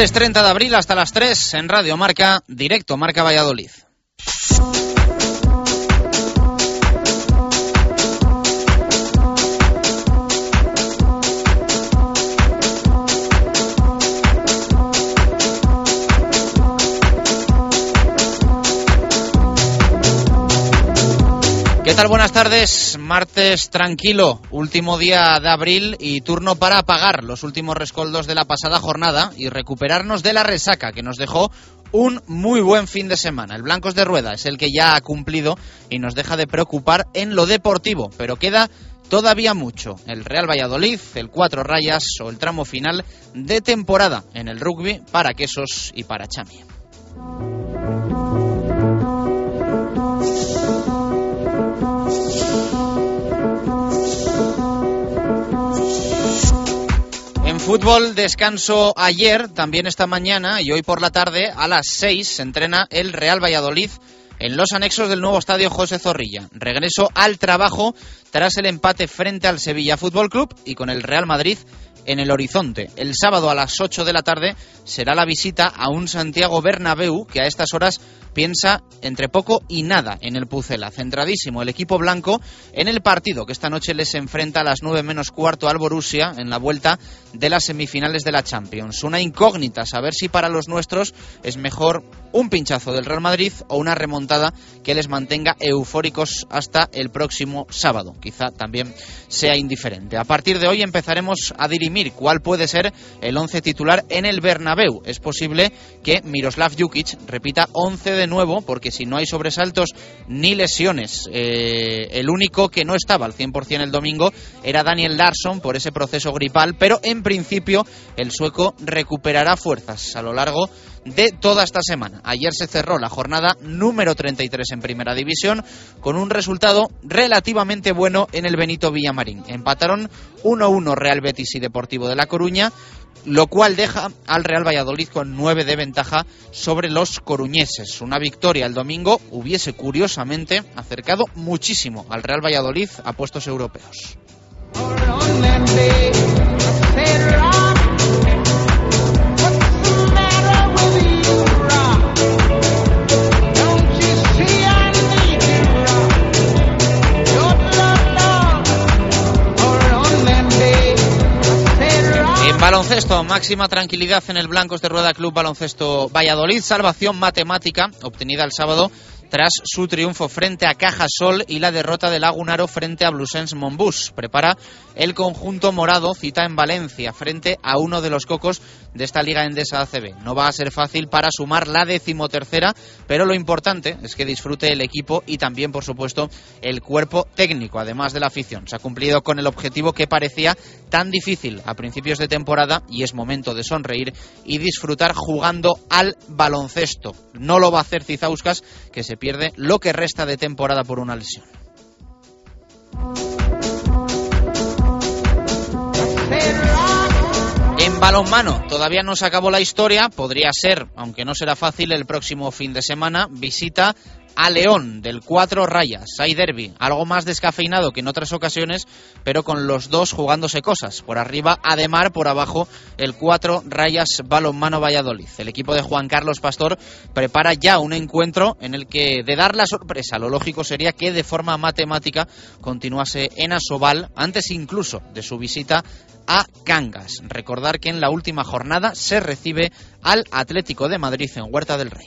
Martes 30 de abril hasta las 3 en Radio Marca, directo Marca Valladolid. Buenas tardes. Martes tranquilo, último día de abril y turno para apagar los últimos rescoldos de la pasada jornada y recuperarnos de la resaca que nos dejó un muy buen fin de semana. El Blancos de Rueda es el que ya ha cumplido y nos deja de preocupar en lo deportivo, pero queda todavía mucho. El Real Valladolid, el Cuatro Rayas o el tramo final de temporada en el rugby para Quesos y para Chami. Fútbol, descanso ayer, también esta mañana y hoy por la tarde a las 6 se entrena el Real Valladolid en los anexos del nuevo estadio José Zorrilla. Regreso al trabajo tras el empate frente al Sevilla Fútbol Club y con el Real Madrid en el horizonte. El sábado a las 8 de la tarde será la visita a un Santiago Bernabéu que a estas horas piensa entre poco y nada en el Pucela. Centradísimo el equipo blanco en el partido que esta noche les enfrenta a las 9 menos cuarto al Borussia en la vuelta de las semifinales de la Champions. Una incógnita saber si para los nuestros es mejor un pinchazo del Real Madrid o una remontada que les mantenga eufóricos hasta el próximo sábado. Quizá también sea indiferente. A partir de hoy empezaremos a dirimir cuál puede ser el once titular en el Bernabéu. Es posible que Miroslav Jukic repita 11 de nuevo, porque si no hay sobresaltos ni lesiones, eh, el único que no estaba al 100% el domingo era Daniel Larsson por ese proceso gripal, pero en principio el sueco recuperará fuerzas a lo largo de toda esta semana. Ayer se cerró la jornada número 33 en Primera División con un resultado relativamente bueno en el Benito Villamarín. Empataron 1-1 Real Betis y Deportivo de La Coruña, lo cual deja al Real Valladolid con 9 de ventaja sobre los coruñeses. Una victoria el domingo hubiese curiosamente acercado muchísimo al Real Valladolid a puestos europeos. Baloncesto, máxima tranquilidad en el Blancos de Rueda Club Baloncesto Valladolid, salvación matemática obtenida el sábado tras su triunfo frente a Cajasol y la derrota de Lagunaro frente a Blusens Monbus. Prepara el conjunto morado cita en Valencia frente a uno de los cocos de esta Liga Endesa ACB. No va a ser fácil para sumar la decimotercera, pero lo importante es que disfrute el equipo y también, por supuesto, el cuerpo técnico, además de la afición. Se ha cumplido con el objetivo que parecía tan difícil a principios de temporada y es momento de sonreír y disfrutar jugando al baloncesto. No lo va a hacer Cizauskas, que se pierde lo que resta de temporada por una lesión. Balonmano todavía no se acabó la historia, podría ser, aunque no será fácil, el próximo fin de semana visita a León del Cuatro Rayas. Hay derby, algo más descafeinado que en otras ocasiones, pero con los dos jugándose cosas. Por arriba Ademar, por abajo el Cuatro Rayas Balonmano Valladolid. El equipo de Juan Carlos Pastor prepara ya un encuentro en el que, de dar la sorpresa, lo lógico sería que de forma matemática continuase en Asobal, antes incluso de su visita a Cangas. Recordar que en la última jornada se recibe al Atlético de Madrid en Huerta del Rey.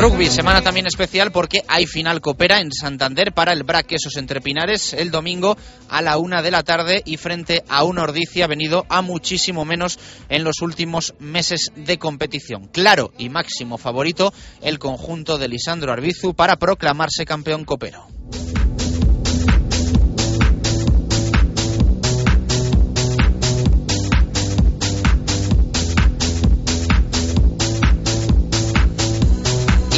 Rugby, semana también especial porque hay final copera en Santander para el BRAC Quesos Entre Pinares el domingo a la una de la tarde y frente a un Ordicia venido a muchísimo menos en los últimos meses de competición. Claro y máximo favorito el conjunto de Lisandro Arbizu para proclamarse campeón copero.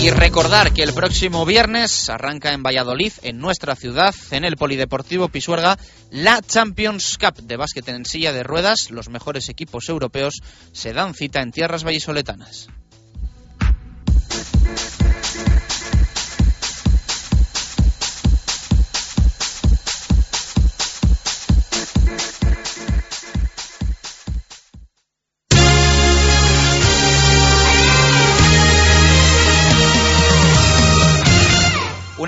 Y recordar que el próximo viernes arranca en Valladolid, en nuestra ciudad, en el Polideportivo Pisuerga, la Champions Cup de básquet en silla de ruedas. Los mejores equipos europeos se dan cita en tierras vallisoletanas.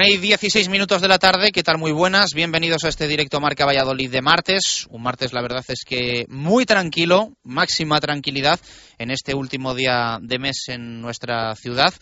Y 16 minutos de la tarde, ¿qué tal? Muy buenas, bienvenidos a este directo Marca Valladolid de martes. Un martes, la verdad es que muy tranquilo, máxima tranquilidad en este último día de mes en nuestra ciudad,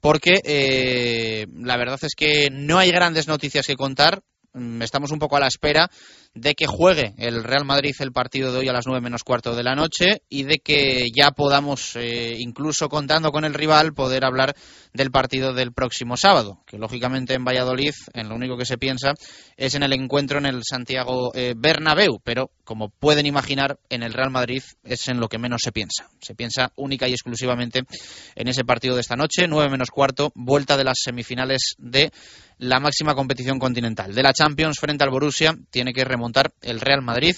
porque eh, la verdad es que no hay grandes noticias que contar. Mm, estamos un poco a la espera de que juegue el Real Madrid el partido de hoy a las nueve menos cuarto de la noche y de que ya podamos, eh, incluso contando con el rival, poder hablar del partido del próximo sábado, que lógicamente en Valladolid, en lo único que se piensa es en el encuentro en el Santiago eh, Bernabéu, pero como pueden imaginar, en el Real Madrid es en lo que menos se piensa. Se piensa única y exclusivamente en ese partido de esta noche, nueve menos cuarto, vuelta de las semifinales de la máxima competición continental. De la Champions frente al Borussia, tiene que remontar el Real Madrid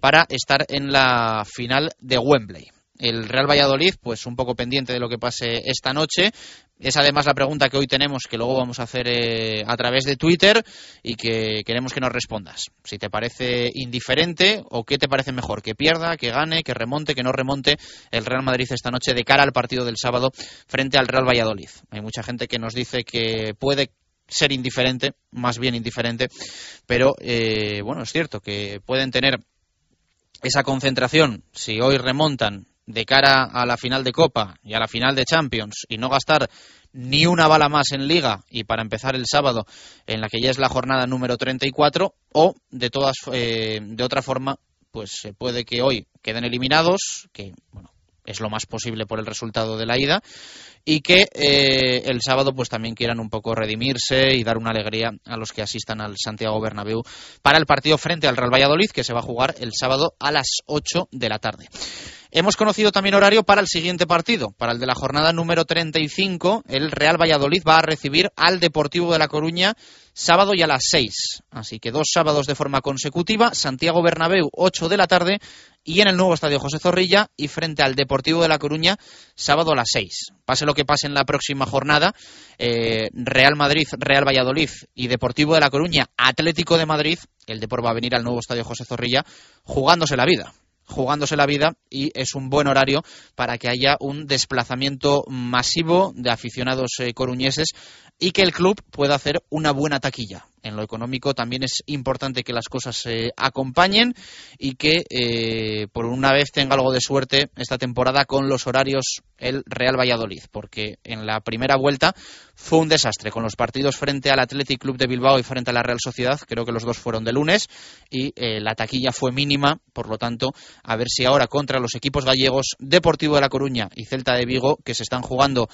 para estar en la final de Wembley. El Real Valladolid, pues un poco pendiente de lo que pase esta noche. Es además la pregunta que hoy tenemos, que luego vamos a hacer eh, a través de Twitter y que queremos que nos respondas. Si te parece indiferente o qué te parece mejor, que pierda, que gane, que remonte, que no remonte el Real Madrid esta noche de cara al partido del sábado frente al Real Valladolid. Hay mucha gente que nos dice que puede ser indiferente, más bien indiferente, pero eh, bueno, es cierto que pueden tener esa concentración si hoy remontan de cara a la final de Copa y a la final de Champions y no gastar ni una bala más en Liga y para empezar el sábado en la que ya es la jornada número 34 o de todas eh, de otra forma pues se puede que hoy queden eliminados que bueno es lo más posible por el resultado de la ida y que eh, el sábado pues también quieran un poco redimirse y dar una alegría a los que asistan al Santiago Bernabéu para el partido frente al Real Valladolid que se va a jugar el sábado a las 8 de la tarde. Hemos conocido también horario para el siguiente partido, para el de la jornada número 35. El Real Valladolid va a recibir al Deportivo de La Coruña sábado y a las 6. Así que dos sábados de forma consecutiva. Santiago Bernabéu, 8 de la tarde. Y en el nuevo estadio José Zorrilla y frente al Deportivo de La Coruña, sábado a las 6. Pase lo que pase en la próxima jornada, eh, Real Madrid, Real Valladolid y Deportivo de La Coruña, Atlético de Madrid, el Depor va a venir al nuevo estadio José Zorrilla jugándose la vida jugándose la vida y es un buen horario para que haya un desplazamiento masivo de aficionados eh, coruñeses y que el club pueda hacer una buena taquilla. En lo económico también es importante que las cosas se acompañen y que eh, por una vez tenga algo de suerte esta temporada con los horarios el Real Valladolid, porque en la primera vuelta fue un desastre con los partidos frente al Athletic Club de Bilbao y frente a la Real Sociedad, creo que los dos fueron de lunes y eh, la taquilla fue mínima, por lo tanto, a ver si ahora contra los equipos gallegos Deportivo de La Coruña y Celta de Vigo, que se están jugando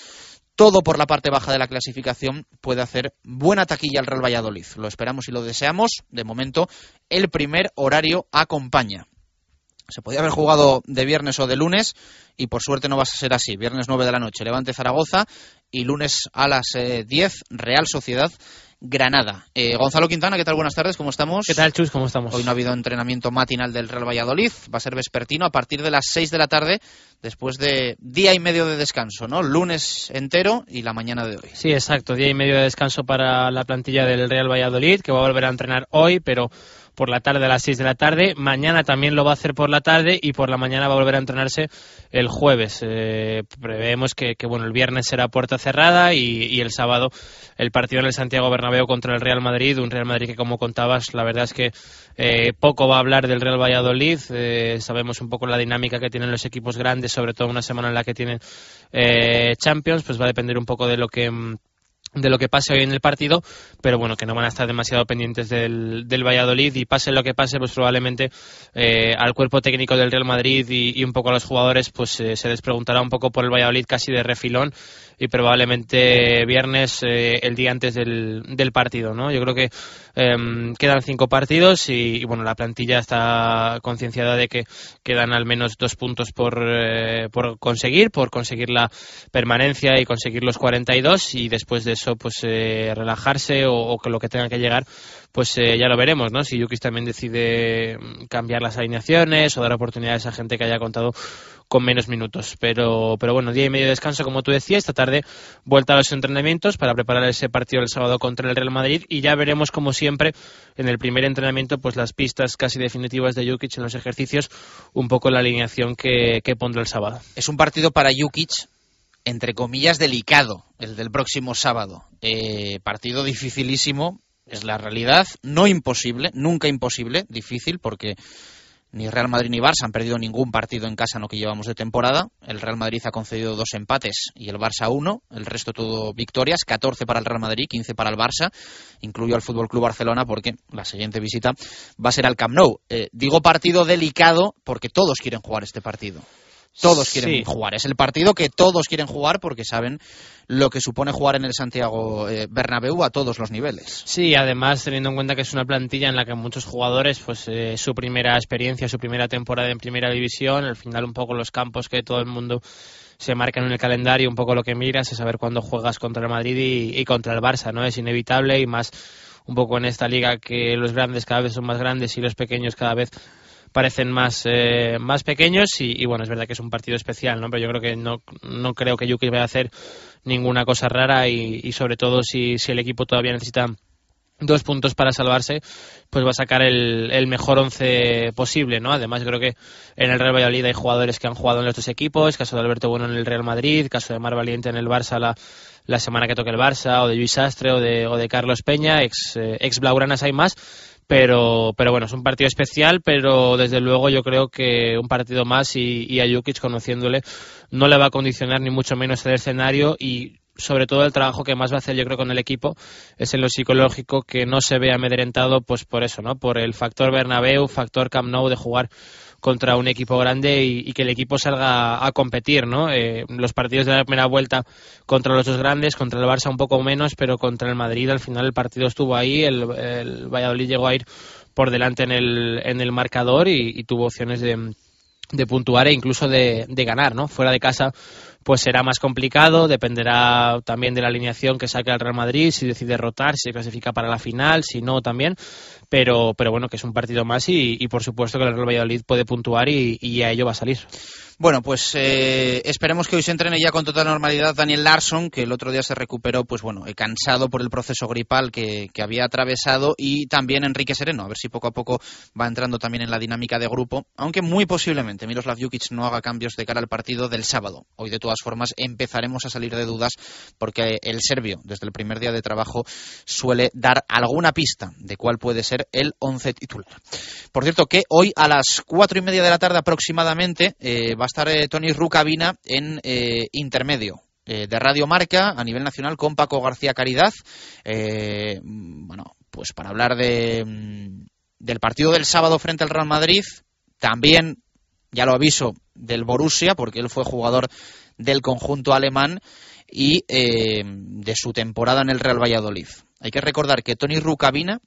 todo por la parte baja de la clasificación, puede hacer buena taquilla al Real Valladolid. Lo esperamos y lo deseamos. De momento, el primer horario acompaña. Se podía haber jugado de viernes o de lunes y por suerte no va a ser así. Viernes 9 de la noche, Levante Zaragoza y lunes a las 10, eh, Real Sociedad Granada. Eh, Gonzalo Quintana, ¿qué tal? Buenas tardes, ¿cómo estamos? ¿Qué tal, Chus? ¿Cómo estamos? Hoy no ha habido entrenamiento matinal del Real Valladolid, va a ser vespertino a partir de las 6 de la tarde, después de día y medio de descanso, ¿no? Lunes entero y la mañana de hoy. Sí, exacto, día y medio de descanso para la plantilla del Real Valladolid, que va a volver a entrenar hoy, pero por la tarde a las 6 de la tarde. Mañana también lo va a hacer por la tarde y por la mañana va a volver a entrenarse el jueves. Eh, preveemos que, bueno, el viernes será puerta cerrada y, el sábado el partido en el Santiago Bernabéu contra el Real Madrid. Un Real Madrid que, como contabas, la verdad es que eh, poco va a hablar del Real Valladolid. Eh, sabemos un poco la dinámica que tienen los equipos grandes, sobre todo una semana en la que tienen Champions. Pues va a depender un poco de lo que mm, de lo que pase hoy en el partido, pero bueno, que no van a estar demasiado pendientes del, del Valladolid y pase lo que pase, pues probablemente eh, al cuerpo técnico del Real Madrid y, un poco a los jugadores, pues eh, se les preguntará un poco por el Valladolid casi de refilón y probablemente viernes eh, el día antes del, del, partido, ¿no? Yo creo que em, quedan cinco partidos y, bueno, la plantilla está concienciada de que quedan al menos dos puntos por, por conseguir, por conseguir la permanencia y conseguir los 42 y después de eso pues eh, relajarse o, que lo que tenga que llegar pues eh, ya lo veremos, ¿no? Si Yukis también decide mm, cambiar las alineaciones o dar oportunidades a gente que haya contado con menos minutos. Pero, pero bueno, día y medio de descanso, como tú decías, esta tarde vuelta a los entrenamientos para preparar ese partido el sábado contra el Real Madrid y ya veremos, como siempre, en el primer entrenamiento, pues las pistas casi definitivas de Jukic en los ejercicios, un poco la alineación que, que pondrá el sábado. Es un partido para Jukic entre comillas, delicado, el del próximo sábado. Eh, partido dificilísimo, es la realidad, no imposible, nunca imposible, difícil, porque ni Real Madrid ni Barça han perdido ningún partido en casa en lo que llevamos de temporada. El Real Madrid ha concedido dos empates y el Barça uno, el resto todo victorias, 14 para el Real Madrid, 15 para el Barça, incluyo al Fútbol Club Barcelona porque la siguiente visita va a ser al Camp Nou. Eh, digo partido delicado porque todos quieren jugar este partido. Todos quieren jugar. Es el partido que todos quieren jugar porque saben lo que supone jugar en el Santiago eh, Bernabéu a todos los niveles. Sí, además teniendo en cuenta que es una plantilla en la que muchos jugadores, pues eh, su primera experiencia, su primera temporada en Primera División, al final un poco los campos que todo el mundo se marcan en el calendario, un poco lo que miras es saber cuándo juegas contra el Madrid y, y contra el Barça, ¿no? Es inevitable y más un poco en esta liga que los grandes cada vez son más grandes y los pequeños cada vez parecen más, eh, más pequeños y, bueno, es verdad que es un partido especial, ¿no? Pero yo creo que no, no creo que Yuki vaya a hacer ninguna cosa rara y, sobre todo si, si el equipo todavía necesita dos puntos para salvarse, pues va a sacar el, el, mejor once posible, ¿no? Además, creo que en el Real Valladolid hay jugadores que han jugado en los dos equipos, caso de Alberto Bueno en el Real Madrid, caso de Mar Valiente en el Barça la, la semana que toque el Barça, o de Luis Astre o de, o de Carlos Peña, ex, eh, ex Blaugranas hay más, pero, pero bueno, es un partido especial, pero desde luego yo creo que un partido más y, y a Jukic conociéndole no le va a condicionar ni mucho menos el escenario y sobre todo el trabajo que más va a hacer yo creo con el equipo es en lo psicológico que no se ve amedrentado pues por eso, ¿no? Por el factor Bernabéu, factor Camp Nou de jugar contra un equipo grande y, que el equipo salga a competir, ¿no? Eh, los partidos de la primera vuelta contra los dos grandes, contra el Barça un poco menos, pero contra el Madrid al final el partido estuvo ahí, el, Valladolid llegó a ir por delante en el, en el marcador y, tuvo opciones de, de puntuar e incluso de, de, ganar, ¿no? Fuera de casa pues será más complicado, dependerá también de la alineación que saque el Real Madrid, si decide rotar, si se clasifica para la final, si no también, pero, pero bueno, que es un partido más y, y por supuesto que el Real Valladolid puede puntuar y, a ello va a salir. Bueno, pues eh, esperemos que hoy se entrene ya con total normalidad Daniel Larson, que el otro día se recuperó, pues bueno, eh, cansado por el proceso gripal que, había atravesado, y también Enrique Sereno, a ver si poco a poco va entrando también en la dinámica de grupo, aunque muy posiblemente Miroslav Jukic no haga cambios de cara al partido del sábado. Hoy de todas formas empezaremos a salir de dudas porque el serbio, desde el primer día de trabajo, suele dar alguna pista de cuál puede ser el once titular. Por cierto, que hoy a las cuatro y media de la tarde aproximadamente eh, va a estar eh, Tony Rucabina en eh, intermedio de Radio Marca a nivel nacional con Paco García Caridad. bueno, pues para hablar de, mm, del partido del sábado frente al Real Madrid, también, ya lo aviso, del Borussia, porque él fue jugador del conjunto alemán y de su temporada en el Real Valladolid. Hay que recordar que Tony Rucabina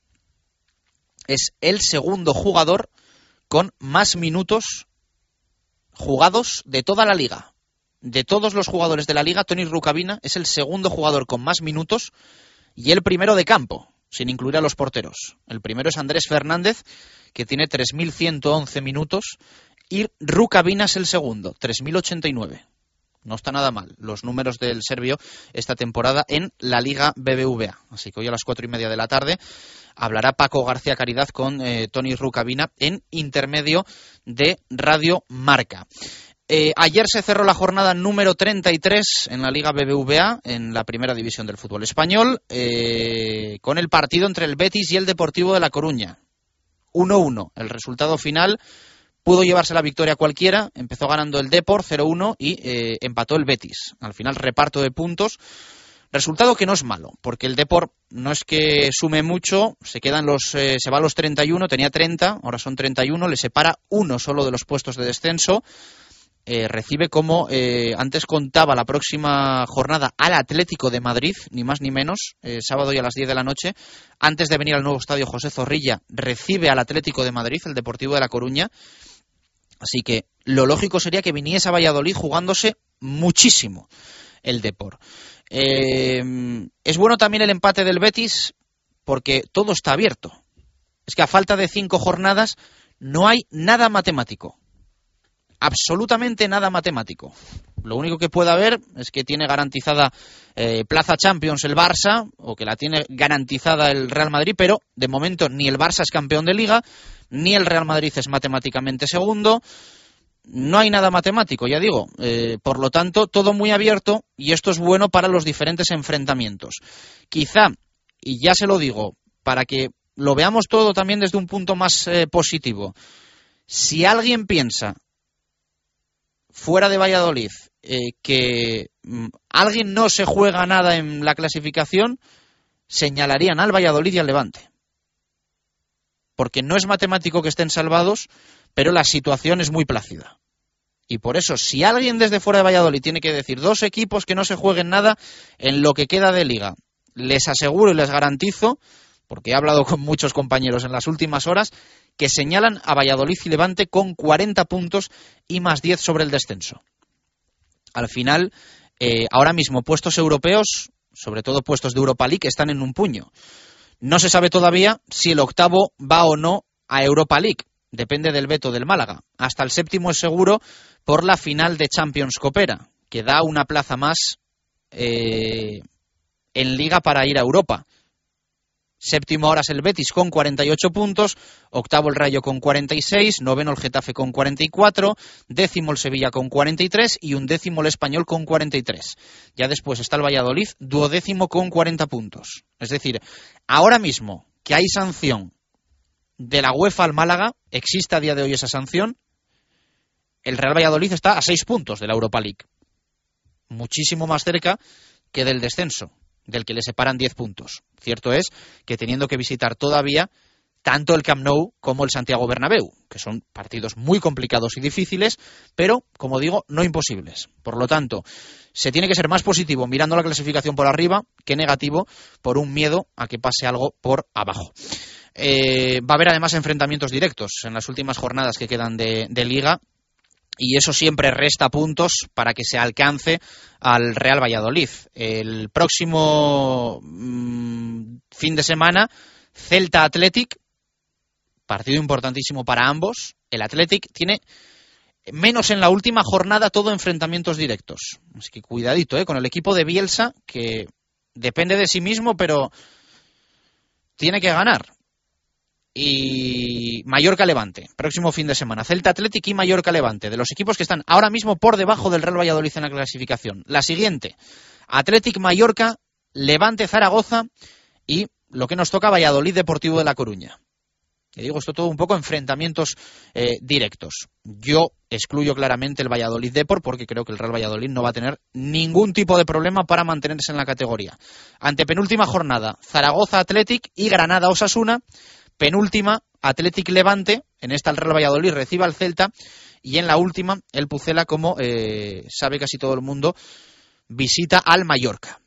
es el segundo jugador con más minutos jugados de toda la liga. De todos los jugadores de la liga, Tony Rucabina es el segundo jugador con más minutos y el primero de campo, sin incluir a los porteros. El primero es Andrés Fernández, que tiene 3.111 minutos, y Rucabina es el segundo, 3.089. No está nada mal los números del serbio esta temporada en la Liga BBVA. Así que hoy a las cuatro y media de la tarde hablará Paco García Caridad con eh, Tony Rucabina en intermedio de Radio Marca. Eh, ayer se cerró la jornada número 33 en la Liga BBVA, en la primera división del fútbol español, eh, con el partido entre el Betis y el Deportivo de La Coruña. 1-1. El resultado final pudo llevarse la victoria cualquiera. Empezó ganando el Depor 0-1 y empató el Betis. Al final, reparto de puntos. Resultado que no es malo, porque el Depor no es que sume mucho, se quedan los, eh, se va a los 31, tenía 30, ahora son 31, le separa uno solo de los puestos de descenso. Eh, recibe como eh, antes contaba la próxima jornada al Atlético de Madrid, ni más ni menos, sábado y a las 10 de la noche, antes de venir al nuevo estadio José Zorrilla, recibe al Atlético de Madrid, el Deportivo de La Coruña. Así que lo lógico sería que viniese a Valladolid jugándose muchísimo el Depor. Eh, es bueno también el empate del Betis porque todo está abierto. Es que a falta de cinco jornadas no hay nada matemático. Absolutamente nada matemático. Lo único que puede haber es que tiene garantizada eh, Plaza Champions el Barça o que la tiene garantizada el Real Madrid, pero de momento ni el Barça es campeón de liga, ni el Real Madrid es matemáticamente segundo no hay nada matemático, ya digo. Eh, por lo tanto, todo muy abierto y esto es bueno para los diferentes enfrentamientos. Quizá, y ya se lo digo, para que lo veamos todo también desde un punto más eh, positivo, si alguien piensa fuera de Valladolid eh, que mm, alguien no se juega nada en la clasificación, señalarían al Valladolid y al Levante. Porque no es matemático que estén salvados, pero la situación es muy plácida. Y por eso, si alguien desde fuera de Valladolid tiene que decir dos equipos que no se jueguen nada en lo que queda de liga, les aseguro y les garantizo, porque he hablado con muchos compañeros en las últimas horas, que señalan a Valladolid y Levante con 40 puntos y más 10 sobre el descenso. Al final, eh, ahora mismo puestos europeos, sobre todo puestos de Europa League, están en un puño. No se sabe todavía si el octavo va o no a Europa League depende del veto del Málaga. Hasta el séptimo es seguro por la final de Champions Copera, que da una plaza más eh, en liga para ir a Europa. Séptimo ahora es el Betis con 48 puntos, octavo el Rayo con 46, noveno el Getafe con 44, décimo el Sevilla con 43 y un décimo el Español con 43. Ya después está el Valladolid, duodécimo con 40 puntos. Es decir, ahora mismo que hay sanción de la UEFA al Málaga, existe a día de hoy esa sanción, el Real Valladolid está a seis puntos de la Europa League. Muchísimo más cerca que del descenso, del que le separan diez puntos. Cierto es que teniendo que visitar todavía tanto el Camp Nou como el Santiago Bernabéu, que son partidos muy complicados y difíciles, pero, como digo, no imposibles. Por lo tanto, se tiene que ser más positivo mirando la clasificación por arriba que negativo por un miedo a que pase algo por abajo. Eh, va a haber además enfrentamientos directos en las últimas jornadas que quedan de, liga y eso siempre resta puntos para que se alcance al Real Valladolid. El próximo mm, fin de semana, Celta Athletic, partido importantísimo para ambos. El Athletic tiene menos en la última jornada todo enfrentamientos directos. Así que cuidadito ¿eh? con el equipo de Bielsa, que depende de sí mismo, pero tiene que ganar y Mallorca Levante, próximo fin de semana. Celta Athletic y Mallorca Levante, de los equipos que están ahora mismo por debajo del Real Valladolid en la clasificación. La siguiente, Athletic Mallorca, Levante Zaragoza y lo que nos toca Valladolid Deportivo de La Coruña. Que digo, esto todo un poco enfrentamientos eh, directos. Yo excluyo claramente el Valladolid Deport porque creo que el Real Valladolid no va a tener ningún tipo de problema para mantenerse en la categoría. Ante penúltima jornada, Zaragoza Athletic y Granada Osasuna. Penúltima, Athletic Levante. En esta el Real Valladolid recibe al Celta. Y en la última, el Pucela, como eh, sabe casi todo el mundo, visita al Mallorca.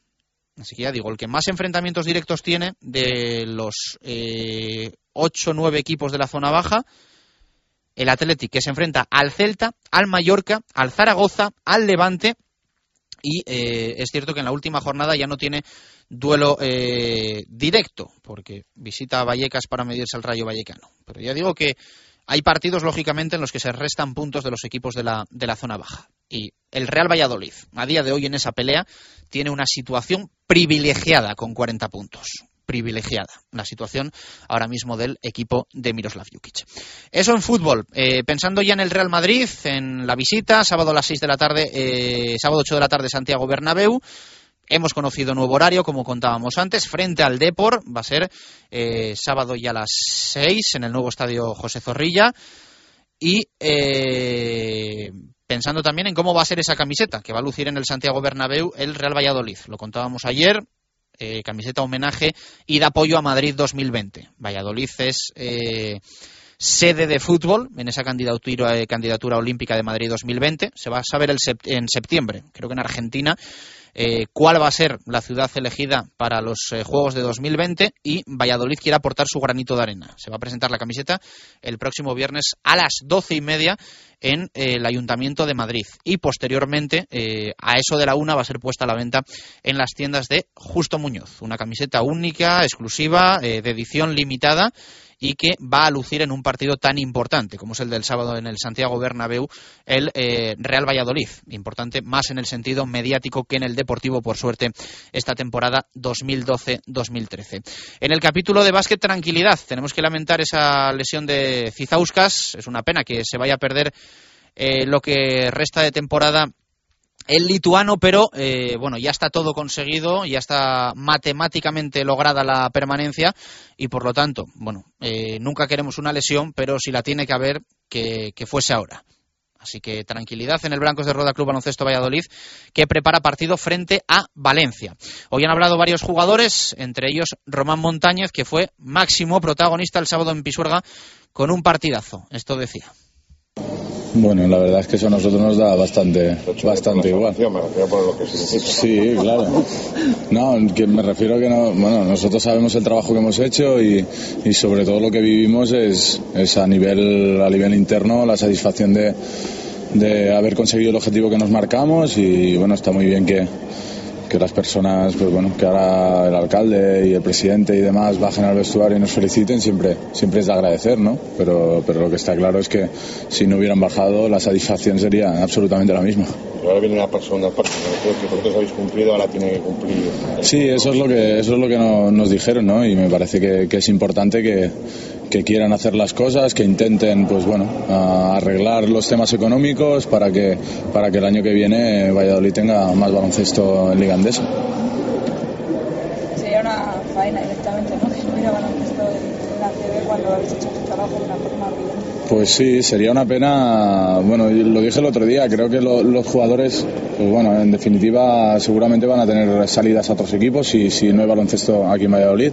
Así que ya digo, el que más enfrentamientos directos tiene de los eh, 8 9 equipos de la zona baja, el Athletic que se enfrenta al Celta, al Mallorca, al Zaragoza, al Levante y eh, es cierto que en la última jornada ya no tiene duelo eh, directo porque visita a Vallecas para medirse al Rayo Vallecano. Pero ya digo que hay partidos, lógicamente, en los que se restan puntos de los equipos de la, de la zona baja. Y el Real Valladolid, a día de hoy en esa pelea, tiene una situación privilegiada con 40 puntos. Privilegiada la situación ahora mismo del equipo de Miroslav Jukic. Eso en fútbol. Eh, pensando ya en el Real Madrid, en la visita, sábado a las 6 de la tarde, eh, sábado 8 de la tarde, Santiago Bernabéu. Hemos conocido nuevo horario, como contábamos antes, frente al Depor. Va a ser eh, sábado ya a las 6 en el nuevo estadio José Zorrilla. Y eh, pensando también en cómo va a ser esa camiseta que va a lucir en el Santiago Bernabéu el Real Valladolid. Lo contábamos ayer. Eh, camiseta homenaje y de apoyo a Madrid 2020. Valladolid es sede de fútbol en esa candidatura, candidatura olímpica de Madrid 2020. Se va a saber el en septiembre, creo que en Argentina eh, cuál va a ser la ciudad elegida para los eh, Juegos de 2020 y Valladolid quiere aportar su granito de arena. Se va a presentar la camiseta el próximo viernes a las doce y media en eh, el Ayuntamiento de Madrid y posteriormente a eso de la una va a ser puesta a la venta en las tiendas de Justo Muñoz. Una camiseta única, exclusiva, de edición limitada y que va a lucir en un partido tan importante como es el del sábado en el Santiago Bernabéu, el eh, Real Valladolid. Importante más en el sentido mediático que en el deportivo, por suerte, esta temporada 2012-2013. En el capítulo de básquet, tranquilidad. Tenemos que lamentar esa lesión de Cizauskas. Es una pena que se vaya a perder eh, lo que resta de temporada el lituano, pero eh, bueno, ya está todo conseguido, ya está matemáticamente lograda la permanencia y por lo tanto, bueno, eh, nunca queremos una lesión, pero si la tiene que haber, que, fuese ahora. Así que tranquilidad en el Blancos de Roda Club Baloncesto Valladolid, que prepara partido frente a Valencia. Hoy han hablado varios jugadores, entre ellos Román Montañez, que fue máximo protagonista el sábado en Pisuerga con un partidazo. Esto decía. Bueno, la verdad es que eso a nosotros nos da bastante, bastante igual. Sí, claro. No, que me refiero a que no, bueno, nosotros sabemos el trabajo que hemos hecho y, y sobre todo lo que vivimos es, es a nivel a nivel interno la satisfacción de, de haber conseguido el objetivo que nos marcamos y bueno, está muy bien que que las personas, pues bueno, que ahora el alcalde y el presidente y demás bajen al vestuario y nos feliciten, siempre, siempre es de agradecer, ¿no? Pero, pero lo que está claro es que si no hubieran bajado, la satisfacción sería absolutamente la misma. Ahora viene la persona, que vosotros habéis cumplido, ahora tiene que cumplir. Sí, eso es lo que, eso es lo que nos dijeron, ¿no? Y me parece que, que es importante que que quieran hacer las cosas, que intenten pues bueno arreglar los temas económicos para que para que el año que viene Valladolid tenga más baloncesto en Liga Andesa. Sería una faena directamente, ¿no? Si hubiera baloncesto en la CB cuando habéis hecho tu trabajo de una forma brillante. Pues sí, sería una pena, bueno, lo dije el otro día, creo que los jugadores, pues bueno, en definitiva seguramente van a tener salidas a otros equipos si, si no hay baloncesto aquí en Valladolid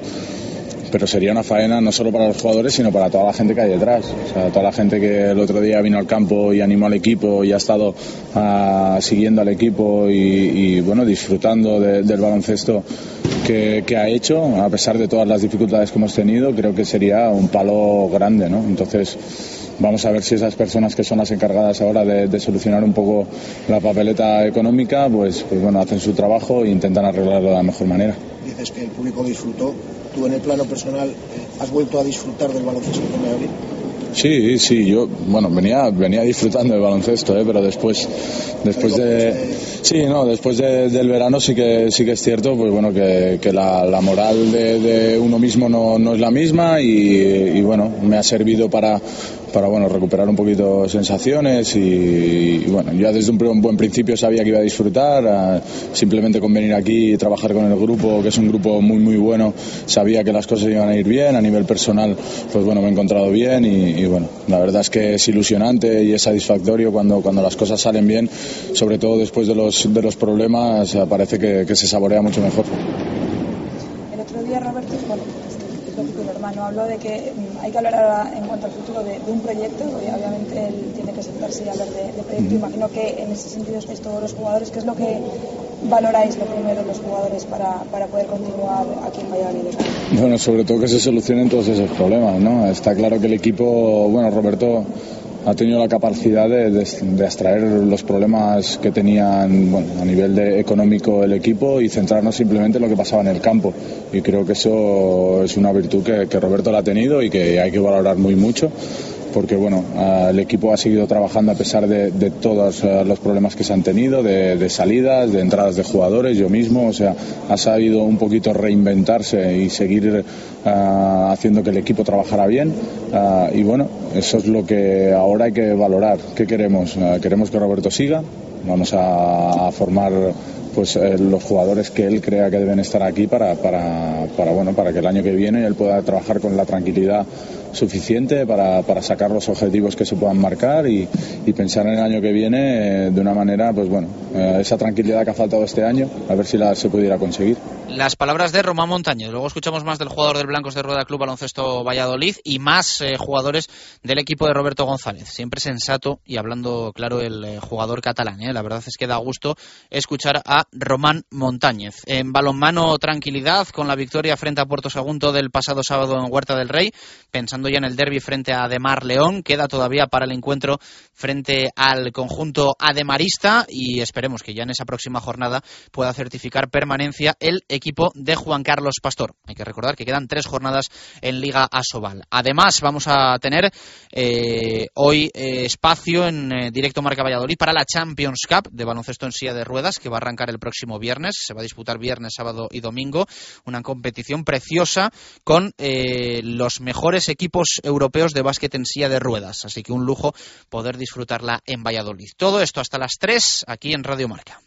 pero sería una faena no solo para los jugadores, sino para toda la gente que hay detrás. O sea, toda la gente que el otro día vino al campo y animó al equipo y ha estado uh, siguiendo al equipo y, bueno, disfrutando de, del baloncesto que, ha hecho, a pesar de todas las dificultades que hemos tenido, creo que sería un palo grande, ¿no? Entonces, vamos a ver si esas personas que son las encargadas ahora de, de solucionar un poco la papeleta económica, pues, pues bueno, hacen su trabajo e intentan arreglarlo de la mejor manera. Dices que el público disfrutó tú en el plano personal has vuelto a disfrutar del baloncesto con Valladolid? Sí, sí, yo, bueno, venía, venía disfrutando del baloncesto, ¿eh? pero después, después de Sí, no, después del verano sí que sí que es cierto, pues bueno, que, la, moral de, uno mismo no, no es la misma y, bueno, me ha servido para, para bueno, recuperar un poquito sensaciones y, bueno, ya desde un, buen principio sabía que iba a disfrutar, simplemente con venir aquí y trabajar con el grupo, que es un grupo muy muy bueno, sabía que las cosas iban a ir bien, a nivel personal, pues bueno, me he encontrado bien y, bueno, la verdad es que es ilusionante y es satisfactorio cuando, cuando las cosas salen bien, sobre todo después de los, de los problemas, parece que, que se saborea mucho mejor. El otro día, Roberto, bueno, hermano habló de que mm, hay que hablar en cuanto al futuro de, un proyecto, obviamente él tiene que sentarse y hablar de, proyecto. Imagino que en ese sentido estáis todos los jugadores. ¿Qué es lo que valoráis lo primero los jugadores para, para poder continuar aquí en Valladolid? Bueno, sobre todo que se solucionen todos esos problemas, ¿no? Está claro que el equipo, bueno, Roberto ha tenido la capacidad de, de, extraer los problemas que tenían a nivel de económico el equipo y centrarnos simplemente en lo que pasaba en el campo. Y creo que eso es una virtud que, que Roberto la ha tenido y que hay que valorar muy mucho porque bueno, el equipo ha seguido trabajando a pesar de, todos eh, los problemas que se han tenido, de, salidas, de entradas de jugadores, yo mismo, o sea, ha sabido un poquito reinventarse y seguir eh, haciendo que el equipo trabajara bien y bueno, eso es lo que ahora hay que valorar. ¿Qué queremos? queremos que Roberto siga, vamos a, formar pues los jugadores que él crea que deben estar aquí para, para, bueno, para que el año que viene él pueda trabajar con la tranquilidad suficiente para, para, sacar los objetivos que se puedan marcar y, pensar en el año que viene eh, de una manera, pues bueno, eh, esa tranquilidad que ha faltado este año, a ver si la se pudiera conseguir. Las palabras de Román Montañez. Luego escuchamos más del jugador del Blancos de Rueda Club Baloncesto Valladolid y más eh, jugadores del equipo de Roberto González. Siempre sensato y hablando claro el jugador catalán. La verdad es que da gusto escuchar a Román Montañez. En balonmano, tranquilidad con la victoria frente a Puerto Segundo del pasado sábado en Huerta del Rey. Pensando ya en el derby frente a Ademar León. Queda todavía para el encuentro frente al conjunto ademarista y esperemos que ya en esa próxima jornada pueda certificar permanencia el equipo de Juan Carlos Pastor. Hay que recordar que quedan tres jornadas en Liga Asobal. Además, vamos a tener eh, hoy eh, espacio en eh, directo Marca Valladolid para la Champions Cup de baloncesto en silla de ruedas que va a arrancar el próximo viernes. Se va a disputar viernes, sábado y domingo. Una competición preciosa con los mejores equipos europeos de básquet en silla de ruedas. Así que un lujo poder disfrutarla en Valladolid. Todo esto hasta las 3 aquí en Radio Marca.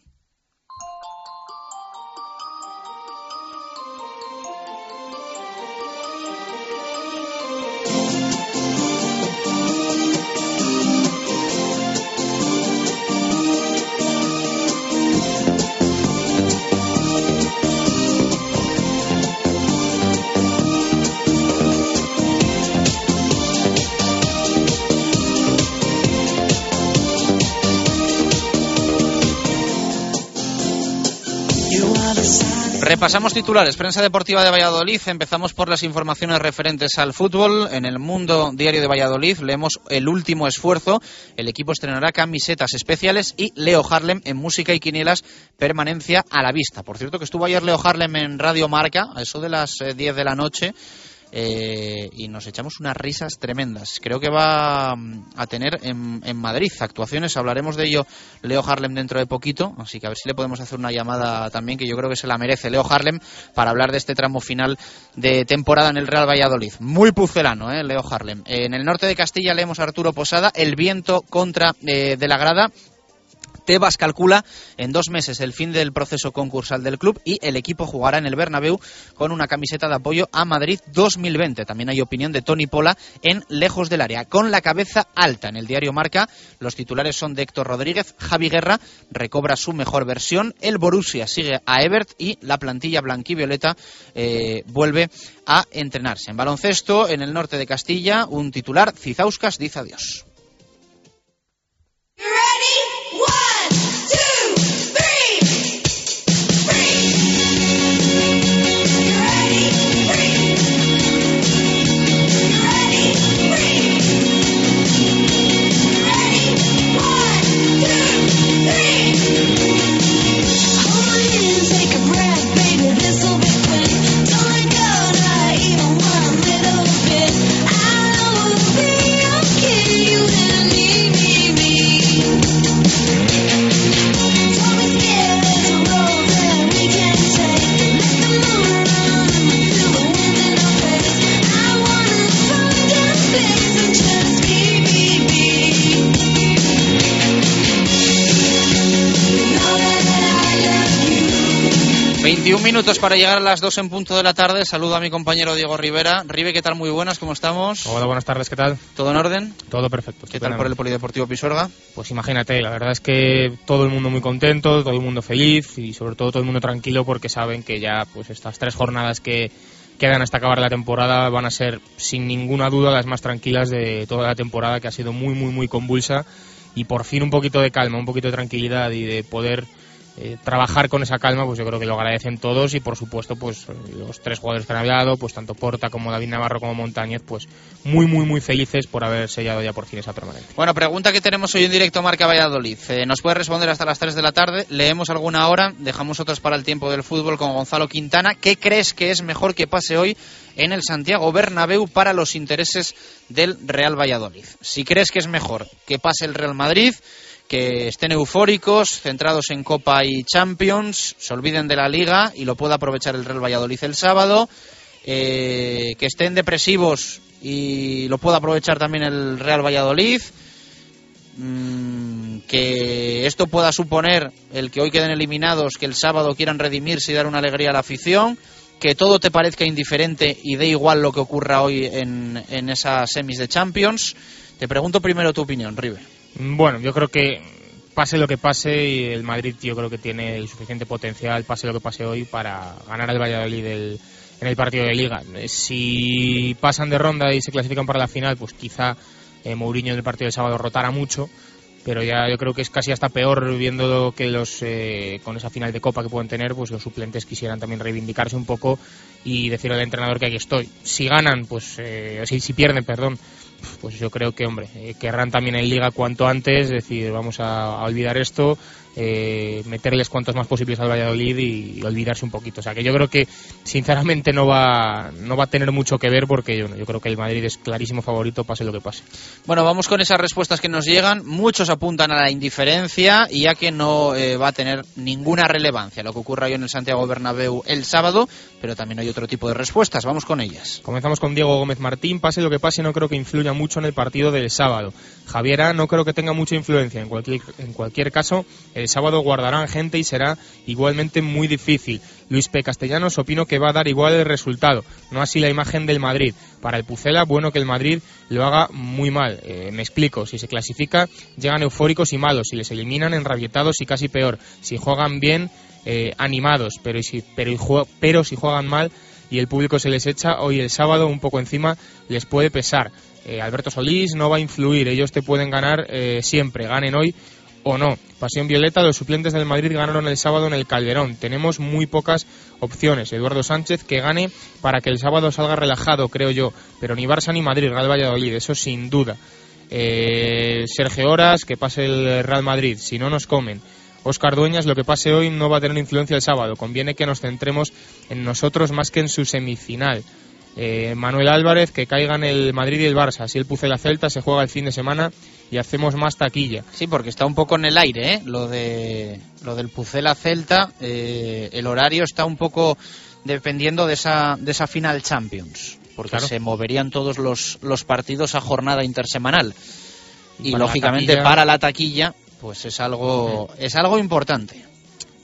Repasamos titulares. Prensa deportiva de Valladolid. Empezamos por las informaciones referentes al fútbol. En el Mundo Diario de Valladolid leemos el último esfuerzo. El equipo estrenará camisetas especiales y Leo Harlem en música y quinielas permanencia a la vista. Por cierto que estuvo ayer Leo Harlem en Radio Marca, a eso de las 10 eh, de la noche. Eh, y nos echamos unas risas tremendas. Creo que va mm, a tener en, Madrid actuaciones, hablaremos de ello Leo Harlem dentro de poquito, así que a ver si le podemos hacer una llamada también, que yo creo que se la merece Leo Harlem, para hablar de este tramo final de temporada en el Real Valladolid. Muy pucelano, ¿eh? Leo Harlem. En el norte de Castilla leemos a Arturo Posada, el viento contra eh, de la grada Tebas calcula en dos meses el fin del proceso concursal del club y el equipo jugará en el Bernabéu con una camiseta de apoyo a Madrid 2020. También hay opinión de Tony Pola en Lejos del Área, con la cabeza alta. En el diario Marca, los titulares son de Héctor Rodríguez, Javi Guerra recobra su mejor versión, el Borussia sigue a Ebert y la plantilla blanquivioleta eh, vuelve a entrenarse. En baloncesto, en el norte de Castilla, un titular, Cizauskas dice adiós. 21 minutos para llegar a las 2 en punto de la tarde. Saludo a mi compañero Diego Rivera. Ribe, ¿qué tal? Muy buenas, ¿cómo estamos? Hola, buenas tardes, ¿qué tal? ¿Todo en orden? Todo perfecto. ¿Qué tal por el Polideportivo Pisuerga? Pues imagínate, la verdad es que todo el mundo muy contento, todo el mundo feliz y sobre todo todo el mundo tranquilo porque saben que ya pues estas tres jornadas que quedan hasta acabar la temporada van a ser sin ninguna duda las más tranquilas de toda la temporada que ha sido muy muy muy convulsa y por fin un poquito de calma, un poquito de tranquilidad y de poder eh, trabajar con esa calma, pues yo creo que lo agradecen todos y por supuesto pues los tres jugadores que han hablado, pues tanto Porta como David Navarro como Montañez, pues muy muy muy felices por haber sellado ya por fin esa permanente. Bueno, pregunta que tenemos hoy en directo Marca Valladolid. Eh, nos puede responder hasta las 3 de la tarde, leemos alguna hora, dejamos otras para el tiempo del fútbol con Gonzalo Quintana. ¿Qué crees que es mejor que pase hoy en el Santiago Bernabéu para los intereses del Real Valladolid? Si crees que es mejor que pase el Real Madrid, que estén eufóricos, centrados en Copa y Champions, se olviden de la Liga y lo pueda aprovechar el Real Valladolid el sábado, eh, que estén depresivos y lo pueda aprovechar también el Real Valladolid, mm, que esto pueda suponer el que hoy queden eliminados, que el sábado quieran redimirse y dar una alegría a la afición, que todo te parezca indiferente y dé igual lo que ocurra hoy en, en esas semis de Champions. Te pregunto primero tu opinión, River. Bueno, yo creo que pase lo que pase el Madrid yo creo que tiene el suficiente potencial, pase lo que pase hoy, para ganar al Valladolid en el partido de liga. Eh, Si pasan de ronda y se clasifican para la final, pues quizá eh, Mourinho en el partido del sábado rotara mucho, pero ya yo creo que es casi hasta peor viendo que los eh, con esa final de copa que pueden tener, pues los suplentes quisieran también reivindicarse un poco y decirle al entrenador que aquí estoy. Si ganan, pues eh, si, si pierden, perdón, pues yo creo que, hombre, eh, querrán también en Liga cuanto antes, es decir, vamos a, a olvidar esto, eh, meterles cuantos más posibles al Valladolid y, y olvidarse un poquito. O sea, que yo creo que, sinceramente, no va, no va a tener mucho que ver porque yo, yo creo que el Madrid es clarísimo favorito, pase lo que pase. Bueno, vamos con esas respuestas que nos llegan. Muchos apuntan a la indiferencia y a que no eh, va a tener ninguna relevancia lo que ocurra hoy en el Santiago Bernabéu el sábado, pero también hay otro tipo de respuestas. Vamos con ellas. Comenzamos con Diego Gómez Martín. Pase lo que pase, no creo que influya mucho en el partido del sábado. Javiera no creo que tenga mucha influencia. En cualquier, en cualquier caso, el sábado guardarán gente y será igualmente muy difícil. Luis P. Castellanos opino que va a dar igual el resultado, no así la imagen del Madrid. Para el Pucela, bueno que el Madrid lo haga muy mal. Eh, me explico, si se clasifica, llegan eufóricos y malos, si les eliminan, enrabietados y casi peor. Si juegan bien, eh, animados, pero, si, pero, pero si juegan mal y el público se les echa, hoy el sábado un poco encima les puede pesar. Eh, Alberto Solís no va a influir, ellos te pueden ganar eh, siempre, ganen hoy o no. Pasión Violeta, los suplentes del Madrid ganaron el sábado en el Calderón. Tenemos muy pocas opciones. Eduardo Sánchez que gane para que el sábado salga relajado, creo yo. Pero ni Barça ni Madrid, Real Valladolid, eso sin duda. Eh, Sergio Horas, que pase el Real Madrid, si no nos comen. Oscar Dueñas, lo que pase hoy no va a tener influencia el sábado. Conviene que nos centremos en nosotros más que en su semifinal. Eh, Manuel Álvarez, que caigan el Madrid y el Barça. Si el Pucela Celta se juega el fin de semana y hacemos más taquilla. Sí, porque está un poco en el aire, ¿eh? Lo, de, lo del Pucela Celta. eh, el horario está un poco dependiendo de esa, de esa final Champions. Porque Claro. se moverían todos los, los partidos a jornada intersemanal. Y, para lógicamente taquilla- para la taquilla, pues es algo, es algo importante.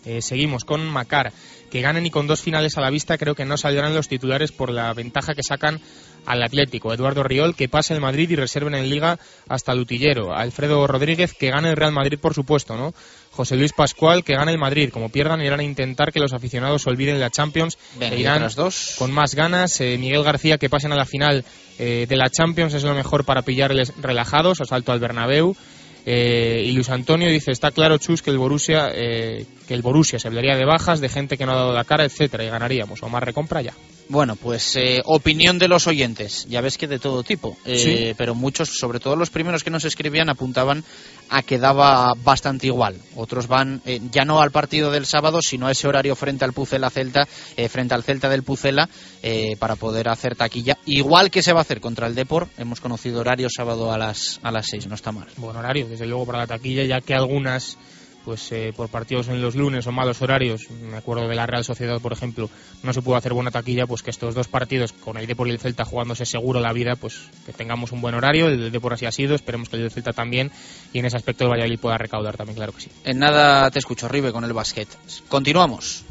Eh, seguimos con Macar. Que ganen y con dos finales a la vista creo que no saldrán los titulares por la ventaja que sacan al Atlético. Eduardo Riol que pase el Madrid y reserven en Liga hasta Lutillero. Alfredo Rodríguez que gane el Real Madrid por supuesto, ¿no? José Luis Pascual que gane el Madrid. Como pierdan irán a intentar que los aficionados olviden la Champions e irán dos. con más ganas. Eh, Miguel García que pasen a la final eh, de la Champions es lo mejor para pillarles relajados. Asalto al Bernabéu. Eh, y Luis Antonio dice, está claro, Chus, que el Borussia, eh, que el Borussia se hablaría de bajas, de gente que no ha dado la cara, etcétera, y ganaríamos. O más recompra ya. Bueno, pues eh, opinión de los oyentes. Ya ves que de todo tipo. Eh, Sí. Pero muchos, sobre todo los primeros que nos escribían, apuntaban a que daba bastante igual. Otros van eh, ya no al partido del sábado, sino a ese horario frente al Pucela Celta, eh, frente al Celta del Pucela, eh, para poder hacer taquilla. Igual que se va a hacer contra el Depor. Hemos conocido horario sábado a las a las 6, no está mal. Buen horario, desde luego, para la taquilla, ya que algunas, pues eh, por partidos en los lunes o malos horarios, me acuerdo de la Real Sociedad, por ejemplo, no se pudo hacer buena taquilla, pues que estos dos partidos, con el Depor y el Celta jugándose seguro la vida, pues que tengamos un buen horario. El Depor así ha sido, esperemos que el Celta también, y en ese aspecto el Valladolid pueda recaudar también, claro que sí. En nada te escucho, Ribe, con el básquet. Continuamos.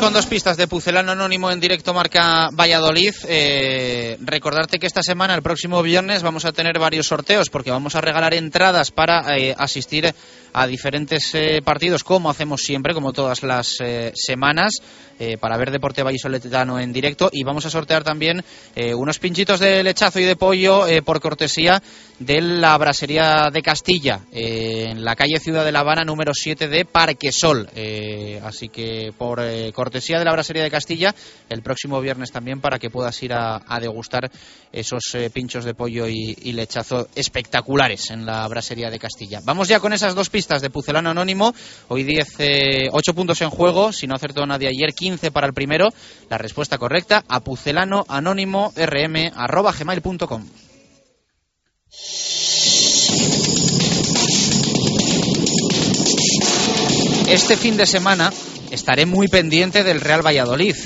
Con dos pistas de Pucelano Anónimo en directo marca Valladolid. Eh, recordarte que esta semana, el próximo viernes, vamos a tener varios sorteos porque vamos a regalar entradas para eh, asistir a diferentes eh, partidos, como hacemos siempre, como todas las semanas, para ver Deporte Vallisoletano en directo. Y vamos a sortear también unos pinchitos de lechazo y de pollo por cortesía de la Brasería de Castilla, en la calle Ciudad de La Habana, número 7 de Parquesol. Así que por eh, cortesía de la Brasería de Castilla, el próximo viernes también para que puedas ir a, degustar esos eh, pinchos de pollo y, y lechazo espectaculares en la Brasería de Castilla. Vamos ya con esas dos pistas de Pucelano Anónimo. Hoy 10, eh, 8 puntos en juego, si no acertó nadie ayer, 15 para el primero. La respuesta correcta a pucelano anónimo rm arroba gmail.com. Este fin de semana estaré muy pendiente del Real Valladolid.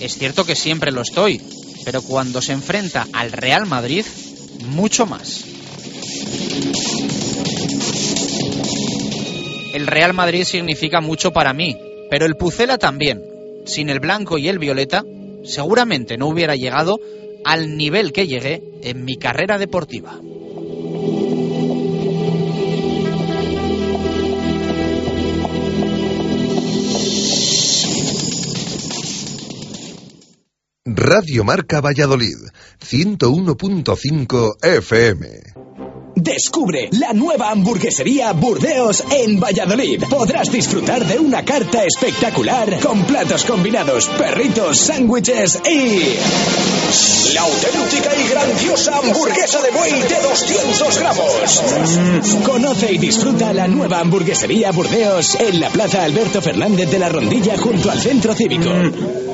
Es cierto que siempre lo estoy, pero cuando se enfrenta al Real Madrid, mucho más. El Real Madrid significa mucho para mí, pero el Pucela también. Sin el blanco y el violeta, seguramente no hubiera llegado al nivel que llegué en mi carrera deportiva. Radio Marca Valladolid, 101.5 FM. Descubre la nueva hamburguesería Burdeos en Valladolid. Podrás disfrutar de una carta espectacular con platos combinados, perritos, sándwiches y... La auténtica y grandiosa hamburguesa de buey de 200 gramos. Conoce y disfruta la nueva hamburguesería Burdeos en la Plaza Alberto Fernández de la Rondilla junto al Centro Cívico.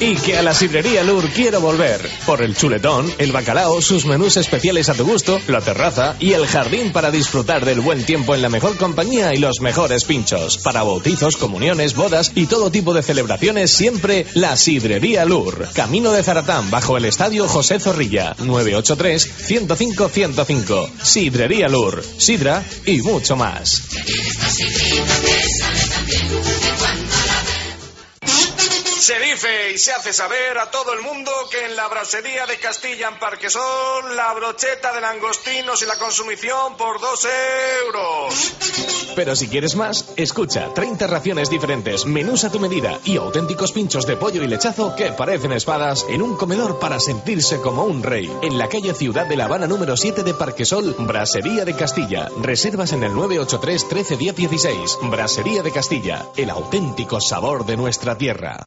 Y que a la sidrería Lur quiero volver. Por el chuletón, el bacalao, sus menús especiales a tu gusto, la terraza y el jardín para disfrutar del buen tiempo en la mejor compañía y los mejores pinchos. Para bautizos, comuniones, bodas y todo tipo de celebraciones, siempre la sidrería Lur. Camino de Zaratán, bajo el estadio José Zorrilla. 983-105-105. Sidrería Lur. Sidra y mucho más. Y se hace saber a todo el mundo que en la brasería de Castilla en Parquesol la brocheta de langostinos y la consumición por dos euros. Pero si quieres más, escucha 30 raciones diferentes, menús a tu medida y auténticos pinchos de pollo y lechazo que parecen espadas en un comedor para sentirse como un rey. En la calle Ciudad de La Habana número 7 de Parquesol, Brasería de Castilla. Reservas en el 983 13 10 16. Brasería de Castilla, el auténtico sabor de nuestra tierra.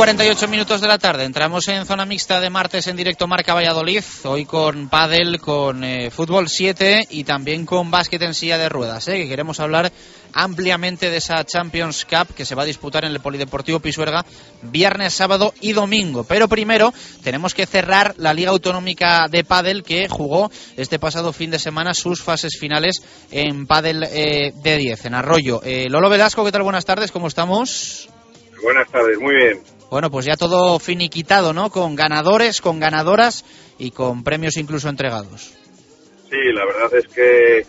48 minutos de la tarde. Entramos en zona mixta de martes en directo Marca Valladolid. Hoy con pádel, con eh, fútbol 7 y también con básquet en silla de ruedas. ¿eh? Que queremos hablar ampliamente de esa Champions Cup que se va a disputar en el Polideportivo Pisuerga viernes, sábado y domingo. Pero primero tenemos que cerrar la Liga Autonómica de Pádel que jugó este pasado fin de semana sus fases finales en Pádel eh, de 10 en Arroyo. Eh, Lolo Velasco, ¿qué tal? Buenas tardes, ¿cómo estamos? Buenas tardes, muy bien. Bueno, pues ya todo finiquitado, ¿no? Con ganadores, con ganadoras y con premios incluso entregados. Sí, la verdad es que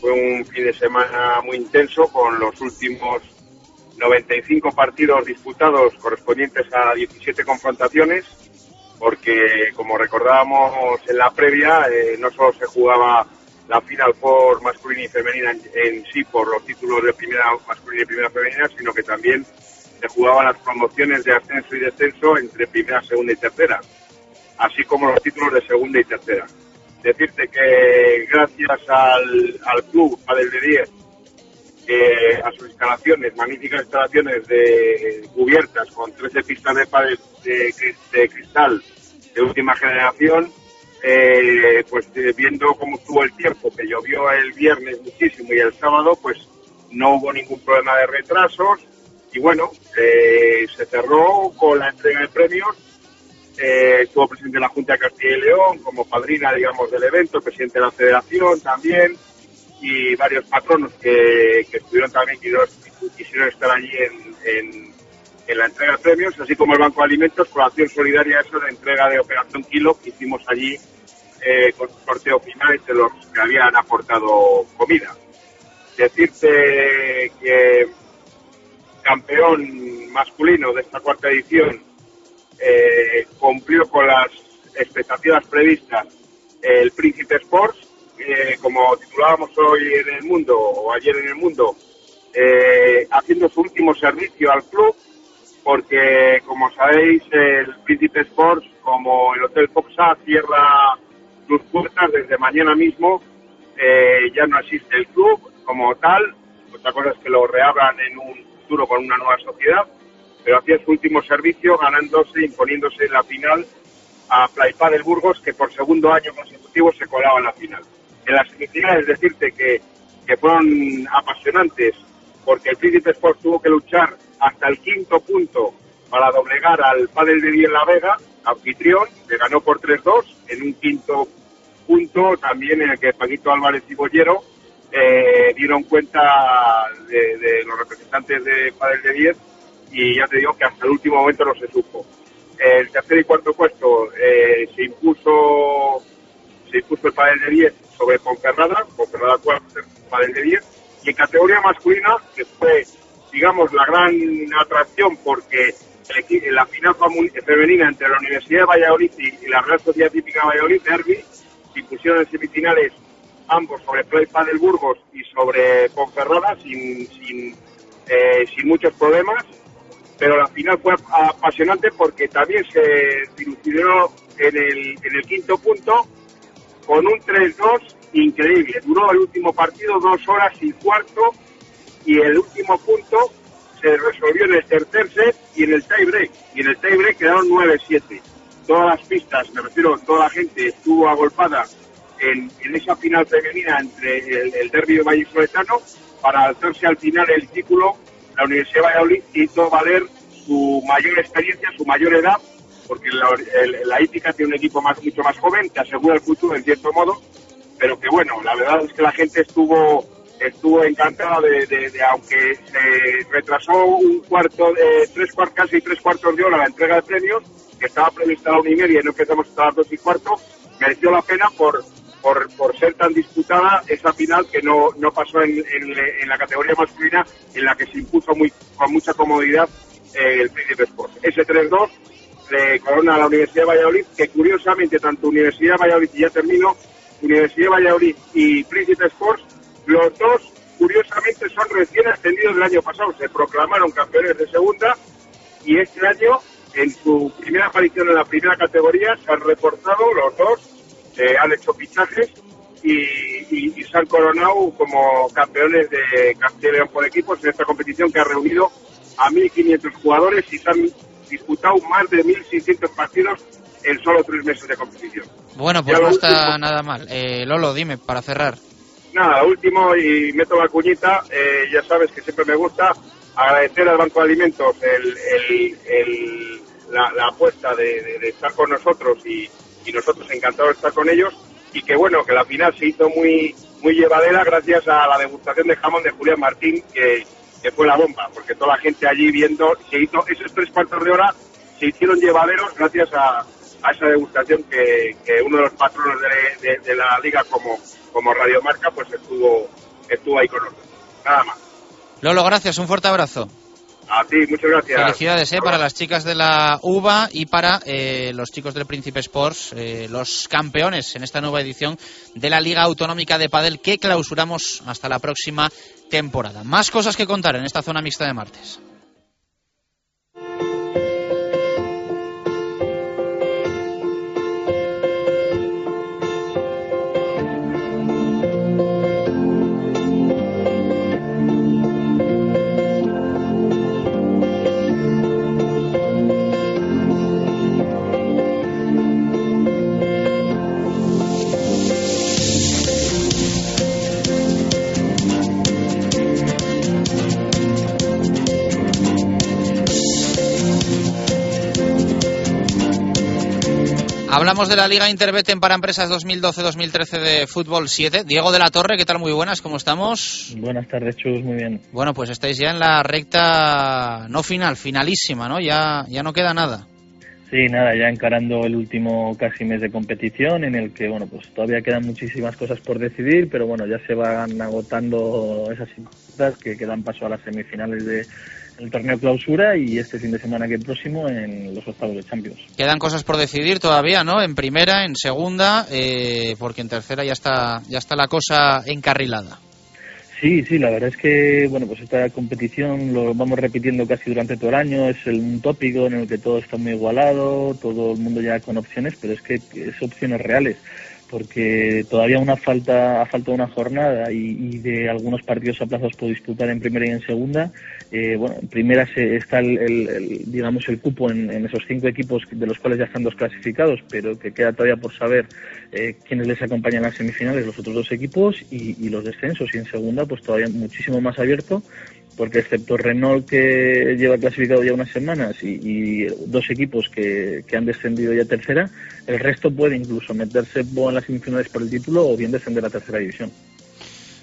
fue un fin de semana muy intenso con los últimos 95 partidos disputados correspondientes a 17 confrontaciones, porque como recordábamos en la previa, eh, no solo se jugaba la Final Four masculina y femenina en, en sí por los títulos de primera masculina y primera femenina, sino que también se jugaban las promociones de ascenso y descenso entre primera, segunda y tercera, así como los títulos de segunda y tercera. Decirte que gracias al, club Padel de 10 eh, a sus instalaciones, magníficas instalaciones de cubiertas con 13 pistas de, de, de cristal de última generación, eh, pues eh, viendo cómo estuvo el tiempo, que llovió el viernes muchísimo y el sábado, pues no hubo ningún problema de retrasos y bueno, eh, se cerró con la entrega de premios. Eh, estuvo presente la Junta de Castilla y León como padrina, digamos, del evento, presidente de la Federación también y varios patronos que, que estuvieron también, quisieron, quisieron estar allí en, en, la entrega de premios, así como el Banco de Alimentos con la acción solidaria eso de entrega de Operación Kilo que hicimos allí eh, con sorteo final entre los que habían aportado comida. Decirte que campeón masculino de esta cuarta edición eh, cumplió con las expectativas previstas el Príncipe Sports, eh, como titulábamos hoy en el mundo o ayer en el mundo, eh, haciendo su último servicio al club, porque como sabéis el Príncipe Sports, como el Hotel Foxa, cierra sus puertas desde mañana mismo, eh, ya no existe el club como tal, otra cosa es que lo reabran en un futuro con una nueva sociedad, pero hacía su último servicio ganándose, imponiéndose en la final a Playpa del Burgos, que por segundo año consecutivo se colaba en la final. En las semifinales, decirte que, que fueron apasionantes, porque el Príncipe Sport tuvo que luchar hasta el quinto punto para doblegar al Padel de Bien La Vega, anfitrión, que ganó por 3-2, en un quinto punto también en el que Paquito Álvarez y Bollero eh, dieron cuenta de, de, los representantes de Padel de 10 y ya te digo que hasta el último momento no se supo. El tercer y cuarto puesto eh, se impuso se impuso el Padel de 10 sobre Ponferrada, Ponferrada cuarto, Padel de 10, y en categoría masculina, que fue, digamos, la gran atracción porque el, la final femenina entre la Universidad de Valladolid y, la Real Sociedad Típica de Valladolid, Derby, se impusieron en semifinales ambos sobre Play Padel Burgos y sobre Ponferrada sin, sin, eh, sin muchos problemas, pero la final fue apasionante porque también se dilucidó en el, en el quinto punto con un 3-2 increíble. Duró el último partido dos horas y cuarto y el último punto se resolvió en el tercer set y en el tie break. Y en el tie break quedaron 9-7. Todas las pistas, me refiero, toda la gente estuvo agolpada en, en esa final femenina entre el, el derbi de Valle Soletano para alzarse al final el título. La Universidad de Valladolid hizo valer su mayor experiencia, su mayor edad, porque la, el, la tiene un equipo más, mucho más joven, que asegura el futuro en cierto modo, pero que bueno, la verdad es que la gente estuvo estuvo encantada de, aunque se retrasó un cuarto de tres cuartos casi tres cuartos de hora la entrega de premios que estaba prevista a la una y media y no empezamos hasta las dos y cuarto mereció la pena por por, ser tan disputada esa final que no, no pasó en, la categoría masculina en la que se impuso muy, con mucha comodidad eh, el Príncipe Sport. Ese 3-2 le corona a la Universidad de Valladolid, que curiosamente tanto Universidad de Valladolid, y ya termino, Universidad de Valladolid y Príncipe Sports, los dos curiosamente son recién ascendidos del año pasado, se proclamaron campeones de segunda y este año en su primera aparición en la primera categoría se han reportado los dos eh, han hecho fichajes y, y, y, se han coronado como campeones de León por equipos en esta competición que ha reunido a 1.500 jugadores y se han disputado más de 1.600 partidos en solo tres meses de competición. Bueno, pues no está último, nada mal. Eh, Lolo, dime, para cerrar. Nada, último, y meto la cuñita, eh, ya sabes que siempre me gusta agradecer al Banco de Alimentos el, el, el, la, la, apuesta de, de, de estar con nosotros y, y nosotros encantados de estar con ellos y que bueno, que la final se hizo muy muy llevadera gracias a la degustación de jamón de Julián Martín que, fue la bomba, porque toda la gente allí viendo, se hizo esos tres cuartos de hora, se hicieron llevaderos gracias a, esa degustación que, uno de los patronos de, la liga como, como Radiomarca pues estuvo, estuvo ahí con nosotros. Nada más. Lolo, gracias, un fuerte abrazo. A ti, muchas gracias. Felicidades eh, para las chicas de la UBA y para eh, los chicos del Príncipe Sports, eh, los campeones en esta nueva edición de la Liga Autonómica de Padel que clausuramos hasta la próxima temporada. Más cosas que contar en esta zona mixta de martes. Hablamos de la Liga Interbeten para Empresas 2012-2013 de Fútbol 7. Diego de la Torre, ¿qué tal? Muy buenas, ¿cómo estamos? Buenas tardes, Chus, muy bien. Bueno, pues estáis ya en la recta, no final, finalísima, ¿no? Ya, ya no queda nada. Sí, nada, ya encarando el último casi mes de competición en el que, bueno, pues todavía quedan muchísimas cosas por decidir, pero bueno, ya se van agotando esas cosas que, que dan paso a las semifinales de el torneo clausura y este fin de semana que el próximo en los octavos de Champions. Quedan cosas por decidir todavía, ¿no? En primera, en segunda, eh, porque en tercera ya está, ya está la cosa encarrilada. Sí, sí, la verdad es que bueno, pues esta competición lo vamos repitiendo casi durante todo el año, es un tópico en el que todo está muy igualado, todo el mundo ya con opciones, pero es que es opciones reales porque todavía una falta ha falta una jornada y, de algunos partidos aplazados por disputar en primera y en segunda eh, bueno en primera se, está el, digamos el cupo en, esos cinco equipos de los cuales ya están dos clasificados pero que queda todavía por saber eh, quiénes les acompañan a las semifinales los otros dos equipos y, y los descensos. Y en segunda pues todavía muchísimo más abierto porque excepto Renault que lleva clasificado ya unas semanas y, dos equipos que, han descendido ya tercera, el resto puede incluso meterse en las semifinales por el título o bien descender a tercera división.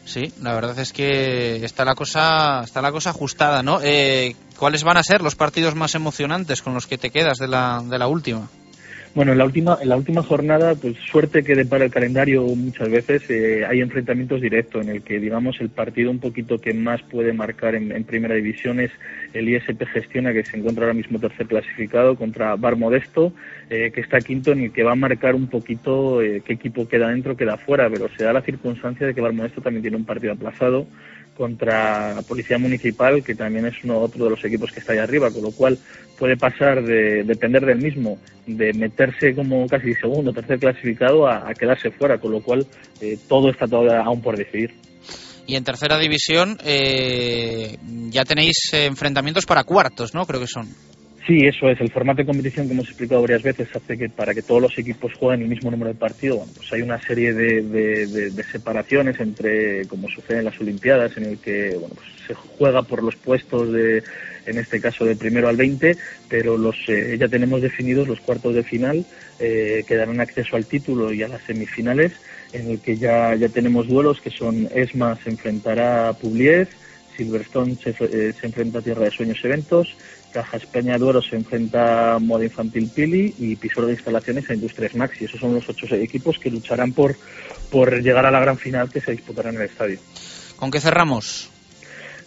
Sí, la verdad es que está la cosa está la cosa ajustada, ¿no? Eh, ¿Cuáles van a ser los partidos más emocionantes con los que te quedas de la, de la última? Bueno, en la última, en la última jornada, pues suerte que depara el calendario muchas veces eh, hay enfrentamientos directos en el que, digamos, el partido un poquito que más puede marcar en, primera división es el ISP Gestiona, que se encuentra ahora mismo tercer clasificado, contra Bar Modesto, eh, que está quinto, en el que va a marcar un poquito eh, qué equipo queda dentro, queda fuera, pero se da la circunstancia de que Bar Modesto también tiene un partido aplazado contra Policía Municipal, que también es uno otro de los equipos que está ahí arriba, con lo cual puede pasar de depender del mismo, de meterse como casi segundo tercer clasificado a, quedarse fuera, con lo cual eh, todo está todavía aún por decidir. Y en tercera división eh, ya tenéis eh, enfrentamientos para cuartos, ¿no? Creo que son. Sí, eso es. El formato de competición que hemos explicado varias veces hace que para que todos los equipos jueguen el mismo número de partidos, pues hay una serie de, de, separaciones entre, como sucede en las Olimpiadas, en el que bueno, pues se juega por los puestos de, en este caso, del primero al 20, pero los eh, ya tenemos definidos los cuartos de final eh, que darán acceso al título y a las semifinales, en el que ya, ya tenemos duelos que son ESMA se enfrentará a Publiez, Silverstone se, eh, se enfrenta a Tierra de Sueños Eventos, Cajas Peña Duero se enfrenta a Moda Infantil Pili y Pisoro de Instalaciones a Industrias Maxi. Esos son los ocho equipos que lucharán por, por llegar a la gran final que se disputará en el estadio. ¿Con qué cerramos?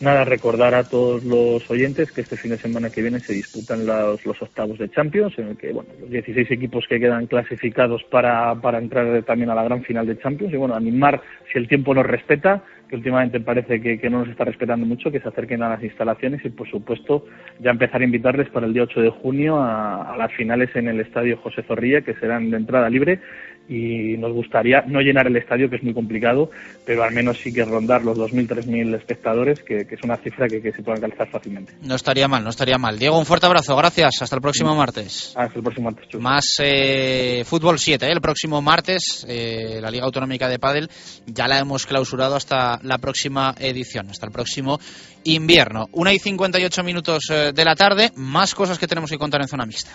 Nada, recordar a todos los oyentes que este fin de semana que viene se disputan los, octavos de Champions, en el que bueno, los 16 equipos que quedan clasificados para, para entrar también a la gran final de Champions. Y bueno, animar, si el tiempo nos respeta, que últimamente parece que, no nos está respetando mucho, que se acerquen a las instalaciones y, por supuesto, ya empezar a invitarles para el día 8 de junio a, a las finales en el Estadio José Zorrilla, que serán de entrada libre y nos gustaría no llenar el estadio, que es muy complicado, pero al menos sí que rondar los 2.000, 3.000 espectadores, que, es una cifra que, se puede alcanzar fácilmente. No estaría mal, no estaría mal. Diego, un fuerte abrazo, gracias. Hasta el próximo martes. Hasta el próximo martes. Más eh, Fútbol 7, ¿eh? el próximo martes, eh, la Liga Autonómica de Padel ya la hemos clausurado hasta la próxima edición, hasta el próximo invierno. Una y 58 minutos de la tarde, más cosas que tenemos que contar en zona mixta.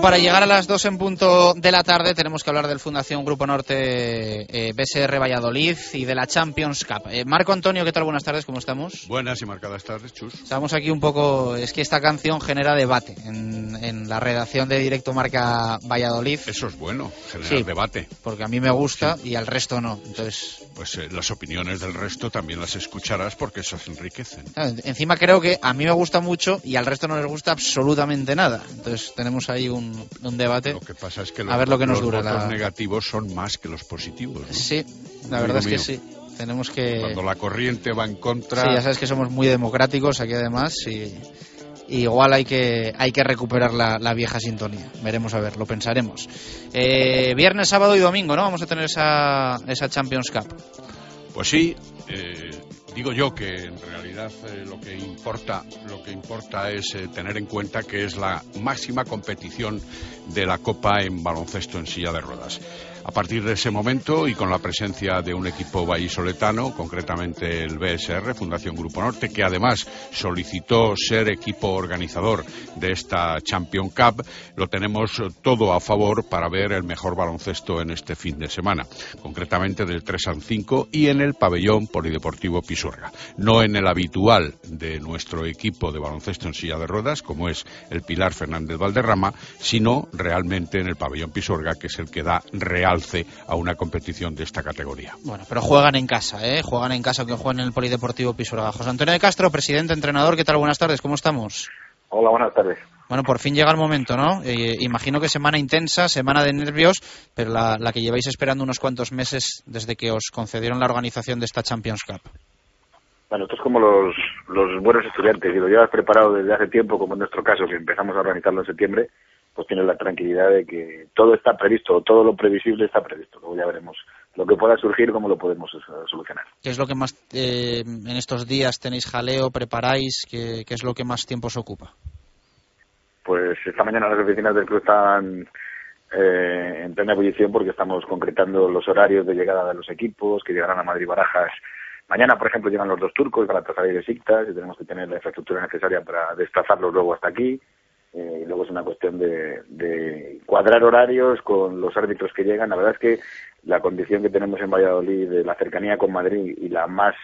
Para llegar a las dos en punto de la tarde tenemos que hablar del Fundación Grupo Norte eh, BSR Valladolid y de la Champions Cup. Eh, Marco Antonio, ¿qué tal? Buenas tardes, ¿cómo estamos? Buenas y marcadas tardes, Chus. Estamos aquí un poco... Es que esta canción genera debate en, en la redacción de Directo Marca Valladolid. Eso es bueno, generar debate. Porque a mí me gusta y al resto no. Entonces... Pues eh, las opiniones del resto también las escucharás porque esas enriquecen. encima creo que a mí me gusta mucho y al resto no les gusta absolutamente nada. Entonces tenemos ahí un un, debate. Lo que pasa es que a ver lo que nos dura. Los negativos son más que los positivos. Sí, la verdad es que sí. Tenemos que. Cuando la corriente va en contra. Sí, ya sabes que somos muy democráticos aquí además y, igual hay que, hay que recuperar la, la vieja sintonía. Veremos a ver, lo pensaremos. Eh, viernes, sábado y domingo, ¿no? Vamos a tener esa, esa Champions Cup. Pues sí, eh, digo yo que en realidad eh, lo que importa lo que importa es eh, tener en cuenta que es la máxima competición de la Copa en baloncesto en silla de ruedas. A partir de ese momento y con la presencia de un equipo vallisoletano, concretamente el BSR, Fundación Grupo Norte, que además solicitó ser equipo organizador de esta Champion Cup, lo tenemos todo a favor para ver el mejor baloncesto en este fin de semana, concretamente del 3 al 5 y en el pabellón polideportivo Pisuerga. No en el habitual de nuestro equipo de baloncesto en silla de ruedas, como es el Pilar Fernández Valderrama, sino realmente en el pabellón Pisuerga, que es el que da real a una competición de esta categoría. Bueno, pero juegan en casa, ¿eh? Juegan en casa, que juegan en el Polideportivo Pisuerga. José Antonio de Castro, presidente, entrenador, ¿qué tal? Buenas tardes, ¿cómo estamos? Hola, buenas tardes. Bueno, por fin llega el momento, ¿no? Eh, imagino que semana intensa, semana de nervios, pero la, la, que lleváis esperando unos cuantos meses desde que os concedieron la organización de esta Champions Cup. Bueno, esto es como los, los buenos estudiantes, y lo llevas preparado desde hace tiempo, como en nuestro caso, que empezamos a organizarlo en septiembre, pues tienes la tranquilidad de que todo está previsto, todo lo previsible está previsto. Luego ya veremos lo que pueda surgir, cómo lo podemos eh, solucionar. ¿Qué es lo que más eh, en estos días tenéis jaleo, preparáis? ¿Qué, ¿Qué, es lo que más tiempo os ocupa? Pues esta mañana las oficinas del club están eh, en plena ebullición porque estamos concretando los horarios de llegada de los equipos que llegarán a Madrid Barajas. Mañana, por ejemplo, llegan los dos turcos, Galatasaray y Besiktas, y tenemos que tener la infraestructura necesaria para desplazarlos luego hasta aquí. Eh, y luego es una cuestión de, de, cuadrar horarios con los árbitros que llegan. La verdad es que la condición que tenemos en Valladolid de la cercanía con Madrid y la más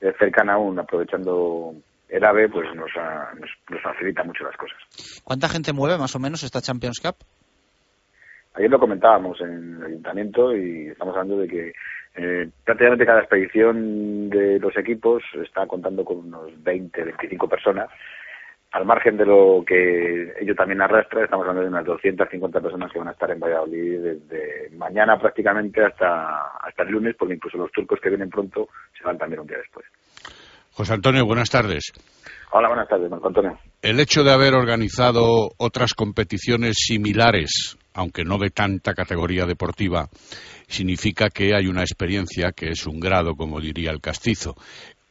eh, cercana aún, aprovechando el AVE, pues nos, ha, nos, nos, facilita mucho las cosas. ¿Cuánta gente mueve más o menos esta Champions Cup? Ayer lo comentábamos en el ayuntamiento y estamos hablando de que eh, prácticamente cada expedición de los equipos está contando con unos 20, 25 personas al margen de lo que ello también arrastra, estamos hablando de unas 250 personas que van a estar en Valladolid desde mañana prácticamente hasta, hasta el lunes, porque incluso los turcos que vienen pronto se van también un día después. José Antonio, buenas tardes. Hola, buenas tardes, Marco Antonio. El hecho de haber organizado otras competiciones similares, aunque no de tanta categoría deportiva, significa que hay una experiencia que es un grado, como diría el castizo.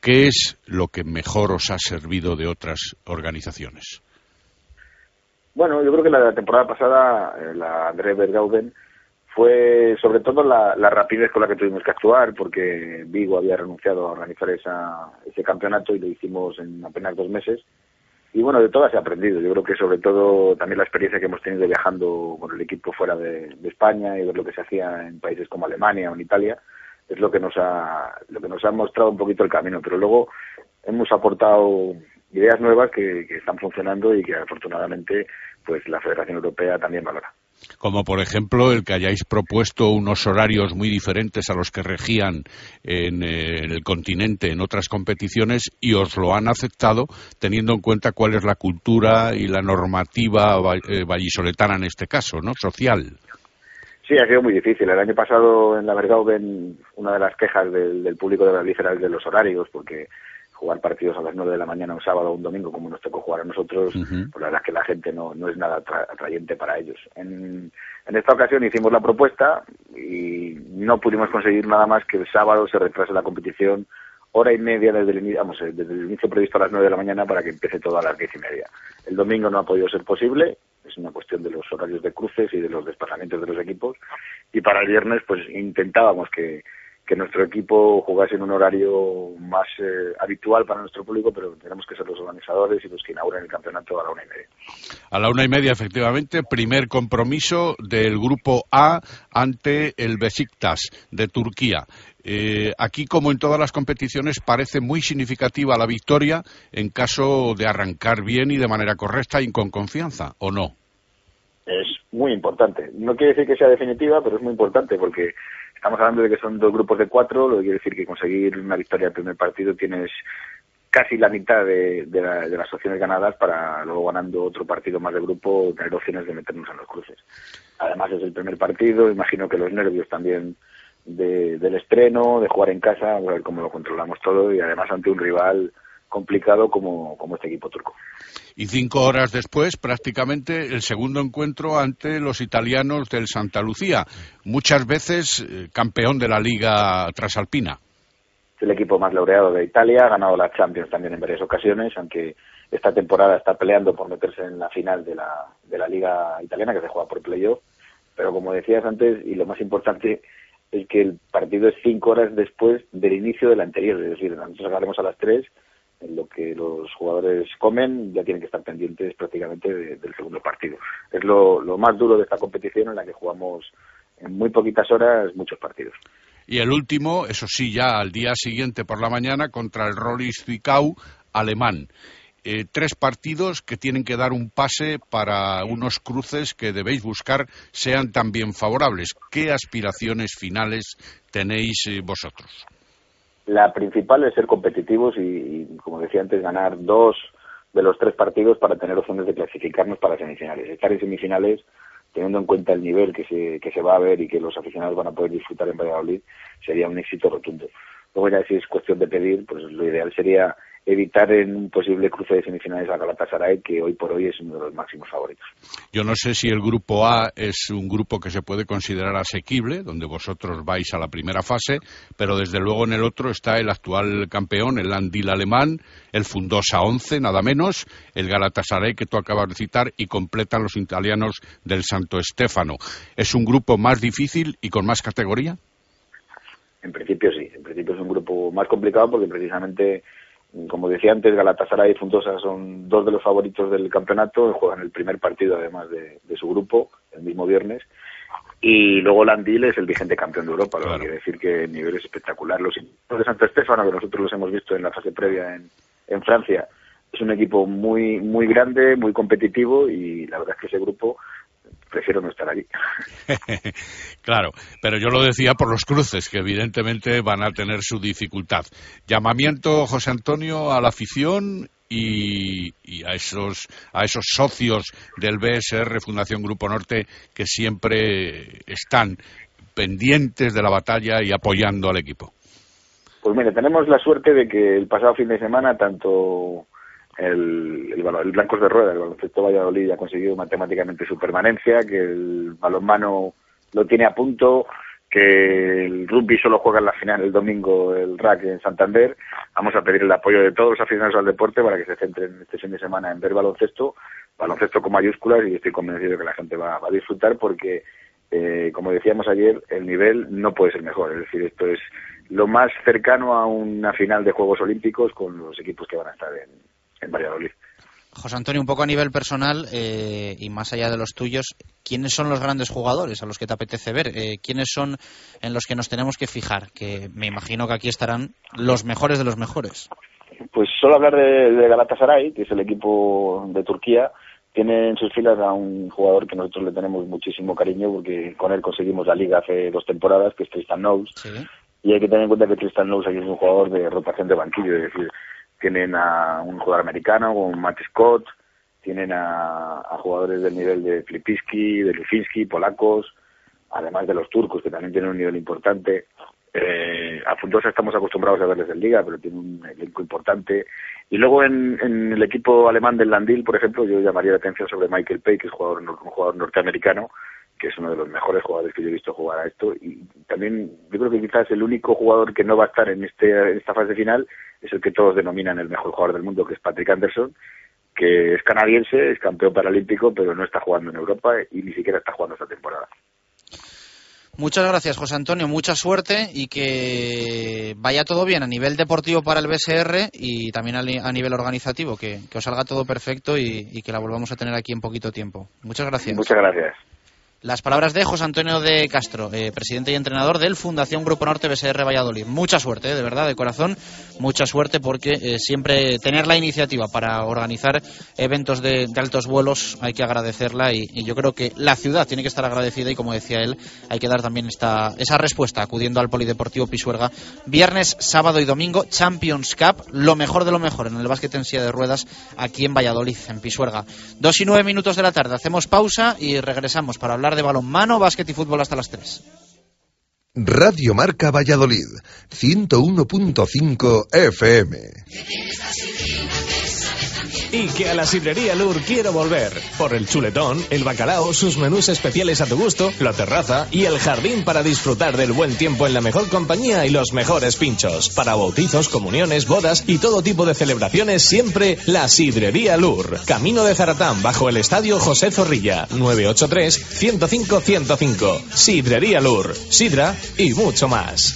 ¿Qué es lo que mejor os ha servido de otras organizaciones? Bueno, yo creo que la temporada pasada, eh, la André Bergauden, fue sobre todo la, la, rapidez con la que tuvimos que actuar, porque Vigo había renunciado a organizar esa, ese campeonato y lo hicimos en apenas dos meses. Y bueno, de todo se ha aprendido. Yo creo que sobre todo también la experiencia que hemos tenido viajando con el equipo fuera de, de España y ver lo que se hacía en países como Alemania o en Italia, es lo que nos ha lo que nos ha mostrado un poquito el camino pero luego hemos aportado ideas nuevas que, que, están funcionando y que afortunadamente pues la Federación Europea también valora como por ejemplo el que hayáis propuesto unos horarios muy diferentes a los que regían en, eh, el continente en otras competiciones y os lo han aceptado teniendo en cuenta cuál es la cultura y la normativa eh, vallisoletana en este caso, ¿no? Social. Sí, ha sido muy difícil. El año pasado en la Bergauben una de las quejas del, del público de la liga era el de los horarios, porque jugar partidos a las nueve de la mañana un sábado o un domingo, como nos tocó jugar a nosotros, uh -huh. pues la verdad es que la gente no, no es nada atra atrayente para ellos. En, en esta ocasión hicimos la propuesta y no pudimos conseguir nada más que el sábado se retrase la competición hora y media desde el, vamos, desde el inicio previsto a las nueve de la mañana para que empiece todo a las diez y media. El domingo no ha podido ser posible, es una cuestión de los horarios de cruces y de los desplazamientos de los equipos. Y para el viernes, pues intentábamos que, nuestro equipo jugase en un horario más eh, habitual para nuestro público, pero tenemos que ser los organizadores y los que inauguren el campeonato a la una y media. A la una y media, efectivamente, primer compromiso del grupo A ante el Besiktas de Turquía. Eh, aquí, como en todas las competiciones, parece muy significativa la victoria en caso de arrancar bien y de manera correcta y con confianza, ¿o no? Es muy importante. No quiere decir que sea definitiva, pero es muy importante porque estamos hablando de que son dos grupos de cuatro, lo que quiere decir que conseguir una victoria al primer partido tienes casi la mitad de, de, la, de, las opciones ganadas para luego ganando otro partido más de grupo tener opciones de meternos en los cruces. Además es el primer partido, imagino que los nervios también de, del estreno, de jugar en casa, a ver cómo lo controlamos todo y además ante un rival complicado como, como este equipo turco. Y cinco horas después, prácticamente, el segundo encuentro ante los italianos del Santa Lucía, muchas veces eh, campeón de la Liga Trasalpina. Es el equipo más laureado de Italia, ha ganado la Champions también en varias ocasiones, aunque esta temporada está peleando por meterse en la final de la, de la Liga Italiana, que se juega por playoff. Pero como decías antes, y lo más importante es que el partido es cinco horas después del inicio del anterior, es decir, nosotros acabaremos a las tres, en lo que los jugadores comen, ya tienen que estar pendientes prácticamente del segundo partido. Es lo, lo más duro de esta competición en la que jugamos en muy poquitas horas muchos partidos. Y el último, eso sí, ya al día siguiente por la mañana contra el Rollis Zwickau alemán. Eh, tres partidos que tienen que dar un pase para unos cruces que debéis buscar sean también favorables. ¿Qué aspiraciones finales tenéis eh, vosotros? La principal es ser competitivos y, como decía antes, ganar dos de los tres partidos para tener opciones de clasificarnos para semifinales. Estar en semifinales, teniendo en cuenta el nivel que se, que se va a ver y que los aficionados van a poder disfrutar en Valladolid, sería un éxito rotundo. Luego ya si es cuestión de pedir, pues lo ideal sería evitar en un posible cruce de semifinales a Galatasaray, que hoy por hoy es uno de los máximos favoritos. Yo no sé si el grupo A es un grupo que se puede considerar asequible, donde vosotros vais a la primera fase, pero desde luego en el otro está el actual campeón, el Andil alemán, el Fundosa 11, nada menos, el Galatasaray que tú acabas de citar y completan los italianos del Santo Estefano. ¿Es un grupo más difícil y con más categoría? En principio sí, en principio es un grupo más complicado porque precisamente como decía antes, Galatasaray y Funtosa son dos de los favoritos del campeonato, juegan el primer partido además de, su grupo, el mismo viernes. Y luego Landil es el vigente campeón de Europa, lo que quiere decir que el nivel es espectacular. Los de Santo Estefano, que nosotros los hemos visto en la fase previa en, en Francia, es un equipo muy muy grande, muy competitivo y la verdad es que ese grupo prefiero no estar allí. claro, pero yo lo decía por los cruces, que evidentemente van a tener su dificultad. Llamamiento, José Antonio, a la afición y, a esos a esos socios del BSR Fundación Grupo Norte que siempre están pendientes de la batalla y apoyando al equipo. Pues mire, tenemos la suerte de que el pasado fin de semana tanto el, el, Blancos de Rueda, el baloncesto Valladolid ha conseguido matemáticamente su permanencia, que el balonmano lo tiene a punto, que el rugby solo juega en la final el domingo el RAC en Santander. Vamos a pedir el apoyo de todos los aficionados al deporte para que se centren este fin de semana en ver baloncesto, baloncesto con mayúsculas y estoy convencido que la gente va, a disfrutar porque, eh, como decíamos ayer, el nivel no puede ser mejor. Es decir, esto es lo más cercano a una final de Juegos Olímpicos con los equipos que van a estar en, en Valladolid. José Antonio, un poco a nivel personal eh, y más allá de los tuyos, ¿quiénes son los grandes jugadores a los que te apetece ver? Eh, ¿Quiénes son en los que nos tenemos que fijar? Que me imagino que aquí estarán los mejores de los mejores. Pues solo hablar de, Galatasaray, que es el equipo de Turquía, tiene en sus filas a un jugador que nosotros le tenemos muchísimo cariño porque con él conseguimos la liga hace dos temporadas, que es Tristan Knowles. Y hay que tener en cuenta que Tristan Knowles aquí es un jugador de rotación de banquillo, es decir, tienen a un jugador americano como Matt Scott, tienen a, jugadores del nivel de Flipiski, de Lufinski, polacos, además de los turcos que también tienen un nivel importante. Eh, a Fundosa estamos acostumbrados a verles en Liga, pero tiene un elenco importante. Y luego en, el equipo alemán del Landil, por ejemplo, yo llamaría la atención sobre Michael Pay, que es jugador, un jugador norteamericano, que es uno de los mejores jugadores que yo he visto jugar a esto. Y también yo creo que quizás el único jugador que no va a estar en, este, en esta fase final es el que todos denominan el mejor jugador del mundo, que es Patrick Anderson, que es canadiense, es campeón paralímpico, pero no está jugando en Europa y ni siquiera está jugando esta temporada. Muchas gracias, José Antonio. Mucha suerte y que vaya todo bien a nivel deportivo para el BSR y también a nivel organizativo, que, os salga todo perfecto y, y, que la volvamos a tener aquí en poquito tiempo. Muchas gracias. Muchas gracias. Las palabras de José Antonio de Castro, eh, presidente y entrenador del Fundación Grupo Norte BSR Valladolid. Mucha suerte, eh, de verdad, de corazón, mucha suerte porque eh, siempre tener la iniciativa para organizar eventos de, altos vuelos hay que agradecerla y, yo creo que la ciudad tiene que estar agradecida y como decía él, hay que dar también esta, esa respuesta acudiendo al Polideportivo Pisuerga. Viernes, sábado y domingo, Champions Cup, lo mejor de lo mejor en el básquet en silla de ruedas aquí en Valladolid, en Pisuerga. Dos y nueve minutos de la tarde, hacemos pausa y regresamos para hablar de balonmano, básquet y fútbol hasta las 3. Radio Marca Valladolid, 101.5 FM. Y que a la sidrería Lur quiero volver. Por el chuletón, el bacalao, sus menús especiales a tu gusto, la terraza y el jardín para disfrutar del buen tiempo en la mejor compañía y los mejores pinchos. Para bautizos, comuniones, bodas y todo tipo de celebraciones, siempre la sidrería Lur. Camino de Zaratán, bajo el estadio José Zorrilla, 983-105-105. Sidrería Lur, sidra y mucho más.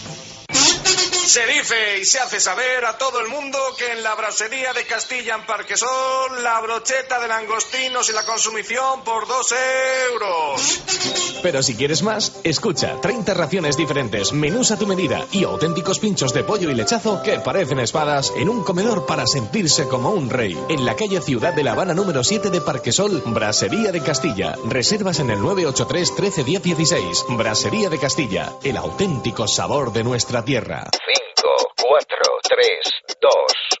Se dice y se hace saber a todo el mundo que en la brasería de Castilla en Parquesol la brocheta de langostinos y la consumición por dos euros. Pero si quieres más, escucha 30 raciones diferentes, menús a tu medida y auténticos pinchos de pollo y lechazo que parecen espadas en un comedor para sentirse como un rey. En la calle Ciudad de La Habana número 7 de Parquesol, Brasería de Castilla. Reservas en el 983 13 10 16. Brasería de Castilla, el auténtico sabor de nuestra tierra. 4, 3, 2, 1.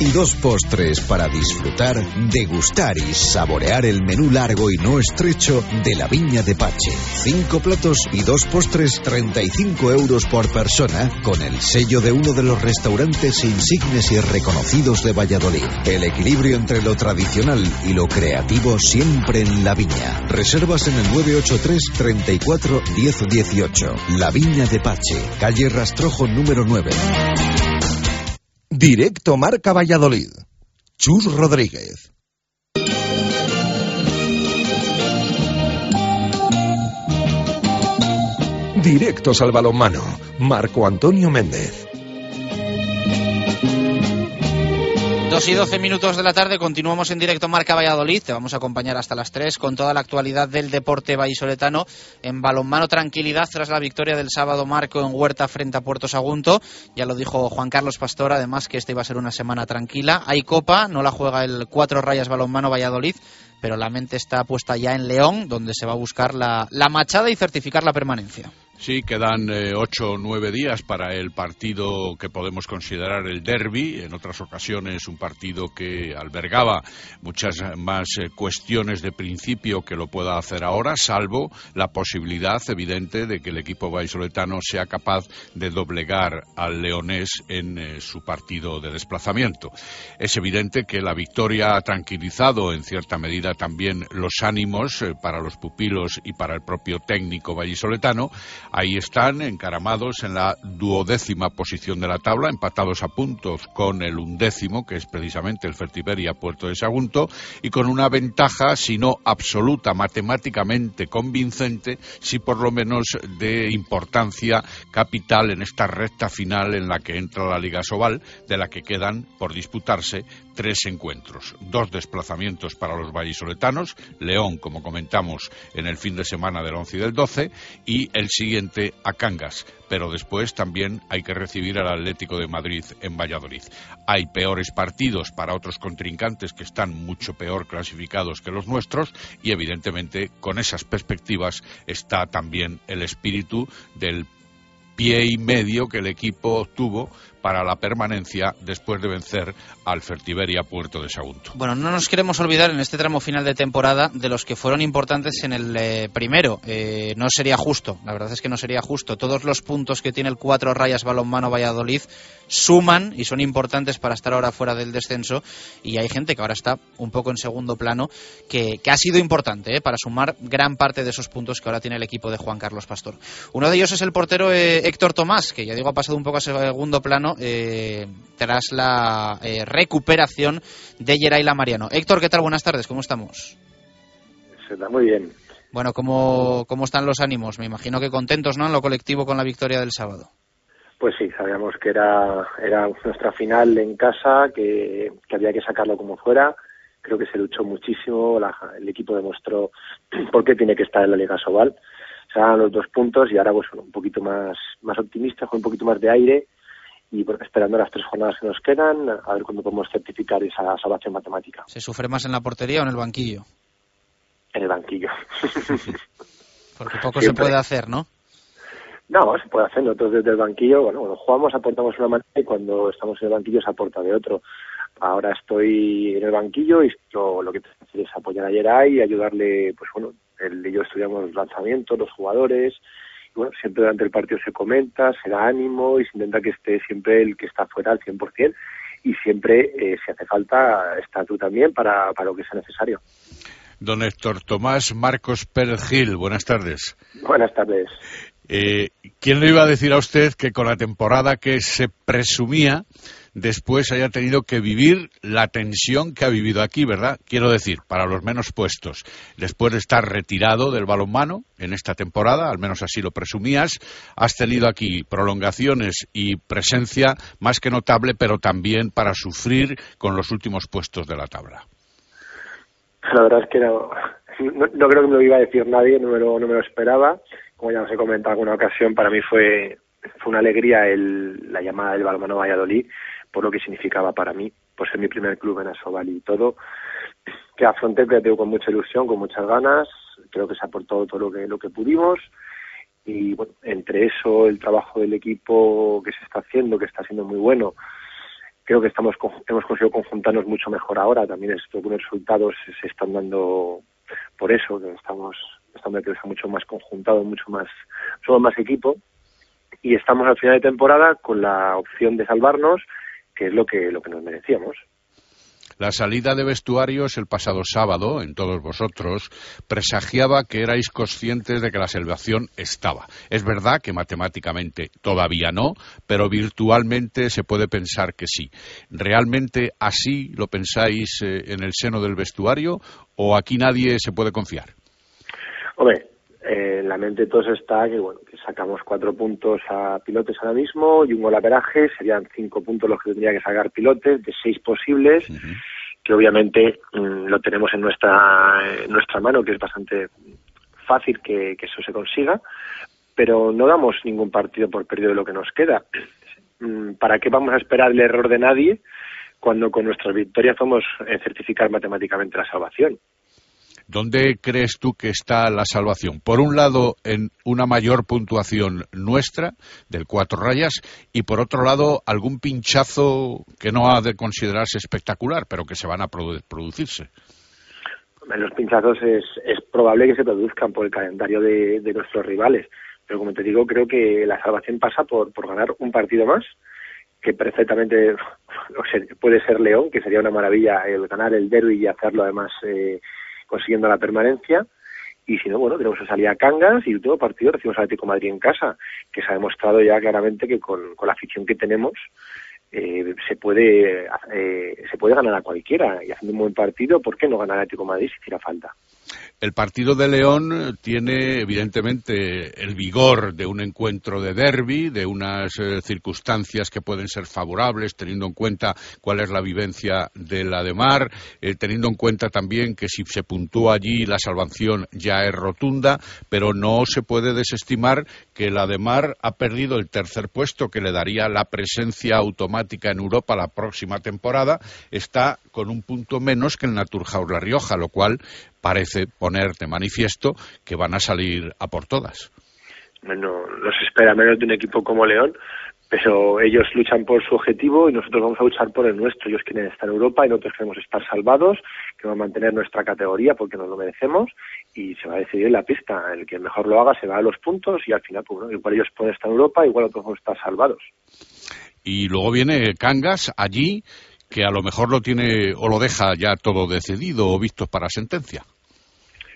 Y dos postres para disfrutar, degustar y saborear el menú largo y no estrecho de la Viña de Pache. Cinco platos y dos postres, 35 euros por persona, con el sello de uno de los restaurantes insignes y reconocidos de Valladolid. El equilibrio entre lo tradicional y lo creativo siempre en la Viña. Reservas en el 983 34 10 18. La Viña de Pache, calle Rastrojo número 9. Directo Marca Valladolid. Chus Rodríguez. Directos al balonmano. Marco Antonio Méndez. Dos y doce minutos de la tarde, continuamos en directo Marca Valladolid. Te vamos a acompañar hasta las tres con toda la actualidad del deporte vallisoletano en balonmano tranquilidad tras la victoria del sábado Marco en Huerta frente a Puerto Sagunto. Ya lo dijo Juan Carlos Pastor, además que esta iba a ser una semana tranquila. Hay Copa, no la juega el Cuatro Rayas Balonmano Valladolid, pero la mente está puesta ya en León, donde se va a buscar la, la machada y certificar la permanencia. Sí, quedan eh, ocho o nueve días para el partido que podemos considerar el derby. En otras ocasiones un partido que albergaba muchas más eh, cuestiones de principio que lo pueda hacer ahora, salvo la posibilidad evidente de que el equipo vallisoletano sea capaz de doblegar al leonés en eh, su partido de desplazamiento. Es evidente que la victoria ha tranquilizado en cierta medida también los ánimos para los pupilos y para el propio técnico vallisoletano Ahí están encaramados en la duodécima posición de la tabla, empatados a puntos con el undécimo, que es precisamente el Fertiberia Puerto de Sagunto, y con una ventaja, si no absoluta, matemáticamente convincente, si por lo menos de importancia capital en esta recta final en la que entra la Liga Sobal, de la que quedan por disputarse tres encuentros, dos desplazamientos para los vallisoletanos, León, como comentamos, en el fin de semana del 11 y del 12, y el siguiente a Cangas. Pero después también hay que recibir al Atlético de Madrid en Valladolid. Hay peores partidos para otros contrincantes que están mucho peor clasificados que los nuestros y evidentemente con esas perspectivas está también el espíritu del pie y medio que el equipo obtuvo para la permanencia después de vencer al Fertiberia Puerto de Sagunto. Bueno, no nos queremos olvidar en este tramo final de temporada de los que fueron importantes en el eh, primero. Eh, no sería justo, la verdad es que no sería justo. Todos los puntos que tiene el cuatro rayas balonmano Valladolid suman y son importantes para estar ahora fuera del descenso. Y hay gente que ahora está un poco en segundo plano que, que ha sido importante eh, para sumar gran parte de esos puntos que ahora tiene el equipo de Juan Carlos Pastor. Uno de ellos es el portero Héctor Tomás, que ya digo ha pasado un poco a segundo plano eh, tras la eh, recuperación de Yeraila Mariano. Héctor, ¿qué tal? Buenas tardes, ¿cómo estamos? Se está muy bien. Bueno, ¿cómo, ¿cómo están los ánimos? Me imagino que contentos, ¿no? En lo colectivo con la victoria del sábado. Pues sí, sabíamos que era, era nuestra final en casa, que, que había que sacarlo como fuera. Creo que se luchó muchísimo, el equipo demostró por qué tiene que estar en la Liga Sobal. Se dan los dos puntos y ahora pues un poquito más, más optimista, con un poquito más de aire y esperando las tres jornadas que nos quedan, a ver cuándo podemos certificar esa salvación matemática. ¿Se sufre más en la portería o en el banquillo? En el banquillo. Porque poco se puede hacer, ¿no? No, se puede hacer. Nosotros desde el banquillo, bueno, cuando jugamos aportamos una manera y cuando estamos en el banquillo se aporta de otro. Ahora estoy en el banquillo y lo, lo que tengo que hacer es apoyar a Yeray y ayudarle, pues bueno, él y yo estudiamos los lanzamientos, los jugadores, y bueno, siempre durante el partido se comenta, se da ánimo y se intenta que esté siempre el que está fuera al 100% y siempre, eh, si hace falta, está tú también para, para lo que sea necesario. Don Héctor Tomás Marcos Pérez Gil, buenas tardes. Buenas tardes. Eh, ¿Quién le iba a decir a usted que con la temporada que se presumía después haya tenido que vivir la tensión que ha vivido aquí, ¿verdad? Quiero decir, para los menos puestos, después de estar retirado del balonmano en esta temporada, al menos así lo presumías, has tenido aquí prolongaciones y presencia más que notable, pero también para sufrir con los últimos puestos de la tabla. La verdad es que no, no, creo que me lo iba a decir nadie, no me lo, no me lo esperaba. Como ya os he comentado en alguna ocasión, para mí fue, fue una alegría el, la llamada del Balmano Valladolid por lo que significaba para mí, por ser mi primer club en Asobal y todo, que afronté, que tengo con mucha ilusión, con muchas ganas, creo que se aportó todo lo que, lo que pudimos y bueno, entre eso, el trabajo del equipo que se está haciendo, que está siendo muy bueno, creo que estamos hemos conseguido conjuntarnos mucho mejor ahora. También estos buenos resultados se están dando por eso, que estamos, estamos mucho más conjuntados, mucho más, somos más equipo. Y estamos al final de temporada con la opción de salvarnos, que es lo que, lo que nos merecíamos. La salida de vestuarios el pasado sábado, en todos vosotros, presagiaba que erais conscientes de que la salvación estaba. Es verdad que matemáticamente todavía no, pero virtualmente se puede pensar que sí. ¿Realmente así lo pensáis eh, en el seno del vestuario o aquí nadie se puede confiar? Hombre, eh, en la mente todos está que bueno que sacamos cuatro puntos a pilotes ahora mismo y un gol a peraje serían cinco puntos los que tendría que sacar pilotes de seis posibles que obviamente mm, lo tenemos en nuestra nuestra mano que es bastante fácil que, eso se consiga pero no damos ningún partido por perdido de lo que nos queda. Mm, para qué vamos a esperar el error de nadie cuando con nuestras victorias podemos eh, certificar matemáticamente la salvación ¿Dónde crees tú que está la salvación? Por un lado, en una mayor puntuación nuestra, del cuatro rayas, y por otro lado, algún pinchazo que no ha de considerarse espectacular, pero que se van a producirse. Los pinchazos es, es probable que se produzcan por el calendario de, nuestros rivales, pero como te digo, creo que la salvación pasa por, por ganar un partido más, que perfectamente puede ser León, que sería una maravilla el ganar el derby y hacerlo además eh, consiguiendo la permanencia. Y si no, bueno, tenemos que salir a Cangas y todo partido recibimos al Atlético Madrid en casa, que se ha demostrado ya claramente que con, con la afición que tenemos eh, se puede eh, se puede ganar a cualquiera y haciendo un buen partido, ¿por qué no ganar al Atlético Madrid si hiciera falta? El partido de León tiene evidentemente el vigor de un encuentro de derby, de unas eh, circunstancias que pueden ser favorables, teniendo en cuenta cuál es la vivencia de la de Mar, eh, teniendo en cuenta también que si se puntúa allí la salvación ya es rotunda, pero no se puede desestimar que la de Mar ha perdido el tercer puesto que le daría la presencia automática en Europa la próxima temporada, está con un punto menos que el Naturhaus La Rioja, lo cual parece poner de manifiesto que van a salir a por todas. Bueno, nos espera menos de un equipo como León, pero ellos luchan por su objetivo y nosotros vamos a luchar por el nuestro. Ellos quieren estar en Europa y nosotros queremos estar salvados, queremos mantener nuestra categoría porque nos lo merecemos y se va a decidir en la pista. El que mejor lo haga se va a los puntos y al final, pues, bueno, igual ellos pueden estar en Europa, igual vamos a estar salvados. Y luego viene Cangas allí que a lo mejor lo tiene o lo deja ya todo decidido o visto para sentencia.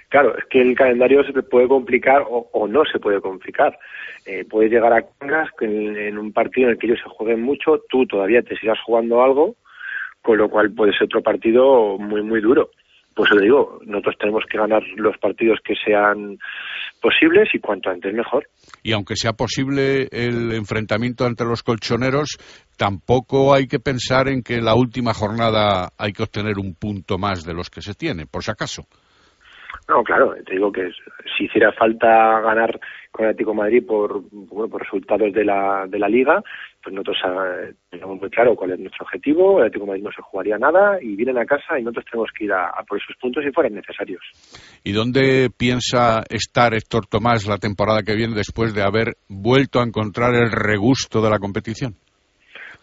Claro, es que el calendario se puede complicar o, no se puede complicar. Eh, puedes llegar a Cangas en, en, un partido en el que ellos se jueguen mucho, tú todavía te sigas jugando algo, con lo cual puede ser otro partido muy, muy duro. Pues lo digo, nosotros tenemos que ganar los partidos que sean posibles y cuanto antes mejor. Y aunque sea posible el enfrentamiento entre los colchoneros, tampoco hay que pensar en que la última jornada hay que obtener un punto más de los que se tiene, por si acaso. No, claro, te digo que si hiciera falta ganar con el Atlético Madrid por, por resultados de la, de la Liga, pues nosotros eh, tenemos muy claro cuál es nuestro objetivo, el Atlético Madrid no se jugaría nada y vienen a casa y nosotros tenemos que ir a, por esos puntos si fueran necesarios. ¿Y dónde piensa estar Héctor Tomás la temporada que viene después de haber vuelto a encontrar el regusto de la competición?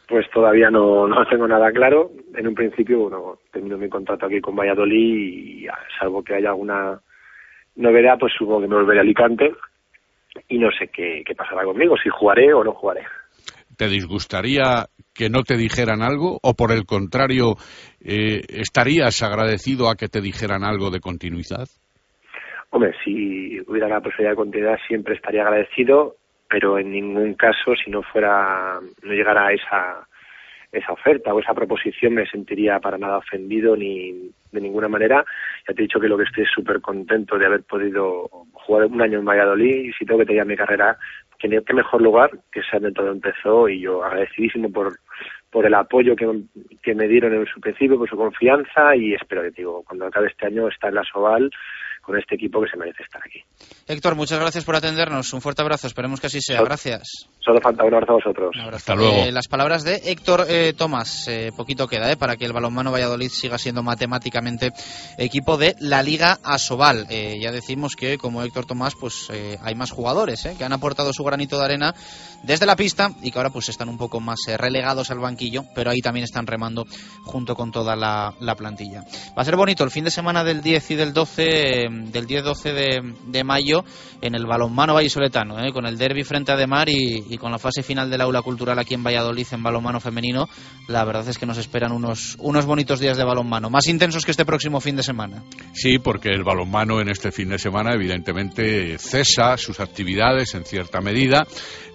Pues todavía no, no tengo nada claro. En un principio, bueno, termino mi contrato aquí con Valladolid y salvo que haya alguna novedad, pues supongo que me volveré a Alicante y no sé qué, qué pasará conmigo, si jugaré o no jugaré. ¿Te disgustaría que no te dijeran algo o por el contrario eh, estarías agradecido a que te dijeran algo de continuidad? Hombre, si hubiera la posibilidad de continuidad siempre estaría agradecido, pero en ningún caso si no fuera, no llegara a esa esa oferta o esa proposición me sentiría para nada ofendido ni de ninguna manera. Ya te he dicho que lo que estoy súper contento de haber podido jugar un año en Valladolid y si tengo que tener mi carrera qué mejor lugar que sea donde todo empezó y yo agradecidísimo por, por el apoyo que, que me dieron en su principio, por su confianza y espero que digo, cuando acabe este año estar en la Soval con este equipo que se merece estar aquí. Héctor, muchas gracias por atendernos. Un fuerte abrazo. Esperemos que así sea. Gracias. Solo falta un abrazo a vosotros. Hasta luego. Eh, las palabras de Héctor eh, Tomás. Eh, poquito queda eh, para que el balonmano Valladolid siga siendo matemáticamente equipo de la Liga Asobal. ya decimos que, como Héctor Tomás, pues hay más jugadores que han aportado su granito de arena desde la pista y que ahora pues están un poco más relegados al banquillo, pero ahí también están remando junto con toda la, la plantilla. Va a ser bonito el fin de semana del 10 y del 12 del 10-12 de, mayo en el balonmano vallisoletano, ¿eh? con el derby frente a Demar y, y, con la fase final del aula cultural aquí en Valladolid en balonmano femenino. La verdad es que nos esperan unos, unos bonitos días de balonmano, más intensos que este próximo fin de semana. Sí, porque el balonmano en este fin de semana evidentemente cesa sus actividades en cierta medida.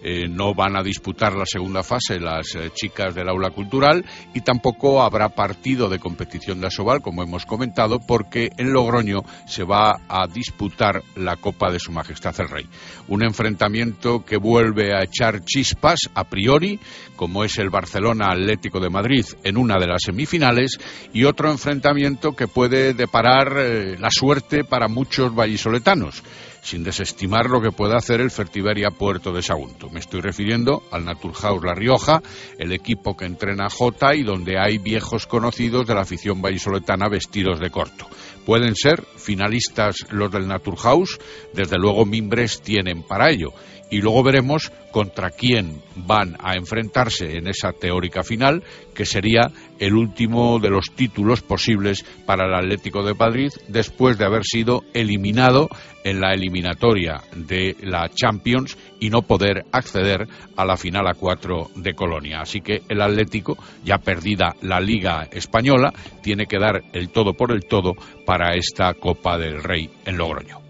Eh, no van a disputar la segunda fase las eh, chicas del aula cultural y tampoco habrá partido de competición de Asobal, como hemos comentado, porque en Logroño se va a disputar la Copa de Su Majestad el Rey. Un enfrentamiento que vuelve a echar chispas a priori, como es el Barcelona Atlético de Madrid en una de las semifinales, y otro enfrentamiento que puede deparar eh, la suerte para muchos vallisoletanos sin desestimar lo que pueda hacer el Fertiberia Puerto de Sagunto. Me estoy refiriendo al Naturhaus La Rioja, el equipo que entrena J y donde hay viejos conocidos de la afición vallisoletana vestidos de corto. Pueden ser finalistas los del Naturhaus, desde luego Mimbres tienen para ello y luego veremos contra quién van a enfrentarse en esa teórica final, que sería el último de los títulos posibles para el Atlético de Madrid después de haber sido eliminado en la eliminatoria de la Champions y no poder acceder a la final a cuatro de Colonia. Así que el Atlético, ya perdida la Liga Española, tiene que dar el todo por el todo para esta Copa del Rey en Logroño.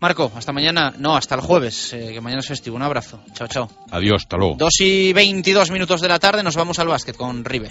Marco, hasta mañana, no, hasta el jueves, eh, que mañana es festivo. Un abrazo. Chao, chao. Adiós, hasta luego. 2 y 22 minutos de la tarde, nos vamos al básquet con Ribe.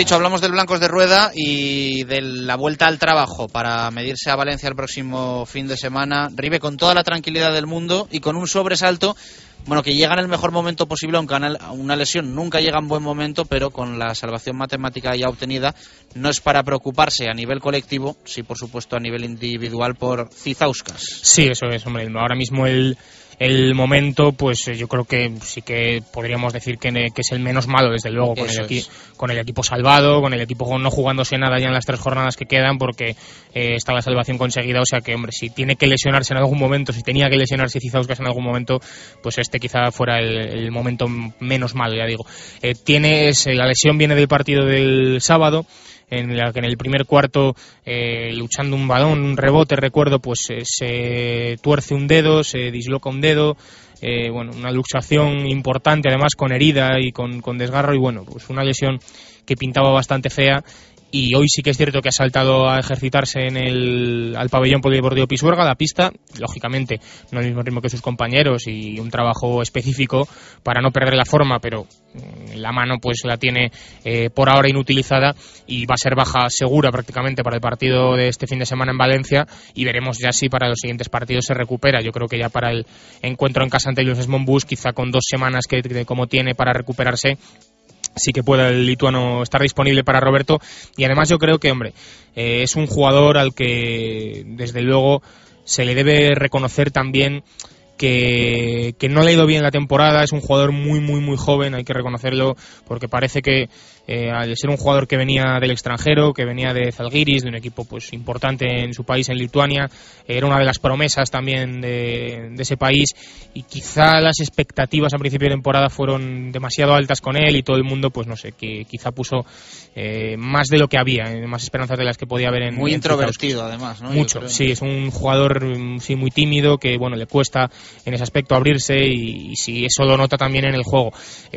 Dicho, hablamos del Blancos de Rueda y de la vuelta al trabajo para medirse a Valencia el próximo fin de semana. Ribe con toda la tranquilidad del mundo y con un sobresalto, bueno, que llega en el mejor momento posible, aunque una lesión nunca llega en buen momento, pero con la salvación matemática ya obtenida, no es para preocuparse a nivel colectivo, sí, por supuesto, a nivel individual por Cizauskas. Sí, eso es, hombre. Ahora mismo el el momento, pues eh, yo creo que sí que podríamos decir que, es el menos malo, desde luego, con el, con el, equipo salvado, con el equipo no jugándose nada ya en las tres jornadas que quedan, porque eh, está la salvación conseguida. O sea que, hombre, si tiene que lesionarse en algún momento, si tenía que lesionarse Cizauskas en algún momento, pues este quizá fuera el, momento menos malo, ya digo. Eh, tienes, la lesión viene del partido del sábado en la que en el primer cuarto, eh, luchando un balón, un rebote, recuerdo, pues eh, se tuerce un dedo, se disloca un dedo, eh, bueno, una luxación importante, además con herida y con, con desgarro, y bueno, pues una lesión que pintaba bastante fea y hoy sí que es cierto que ha saltado a ejercitarse en el, al pabellón polideportivo Pisuerga, la pista, lógicamente no al mismo ritmo que sus compañeros y un trabajo específico para no perder la forma, pero mm, la mano pues la tiene eh, por ahora inutilizada y va a ser baja segura prácticamente para el partido de este fin de semana en Valencia y veremos ya si para los siguientes partidos se recupera. Yo creo que ya para el encuentro en casa ante el Monbus, quizá con dos semanas que como tiene para recuperarse, sí que pueda el lituano estar disponible para Roberto. Y además yo creo que hombre eh, es un jugador al que desde luego se le debe reconocer también que, que, no le ha ido bien la temporada, es un jugador muy, muy, muy joven, hay que reconocerlo, porque parece que eh, al ser un jugador que venía del extranjero, que venía de Zalgiris, de un equipo pues importante en su país, en Lituania, era una de las promesas también de, ese país y quizá las expectativas a principio de temporada fueron demasiado altas con él y todo el mundo, pues no sé, que quizá puso eh, más de lo que había, eh, más esperanzas de las que podía haber en muy introvertido además, ¿no? Mucho, sí, es un jugador sí muy tímido que bueno le cuesta en ese aspecto abrirse y, si eso lo nota también en el juego.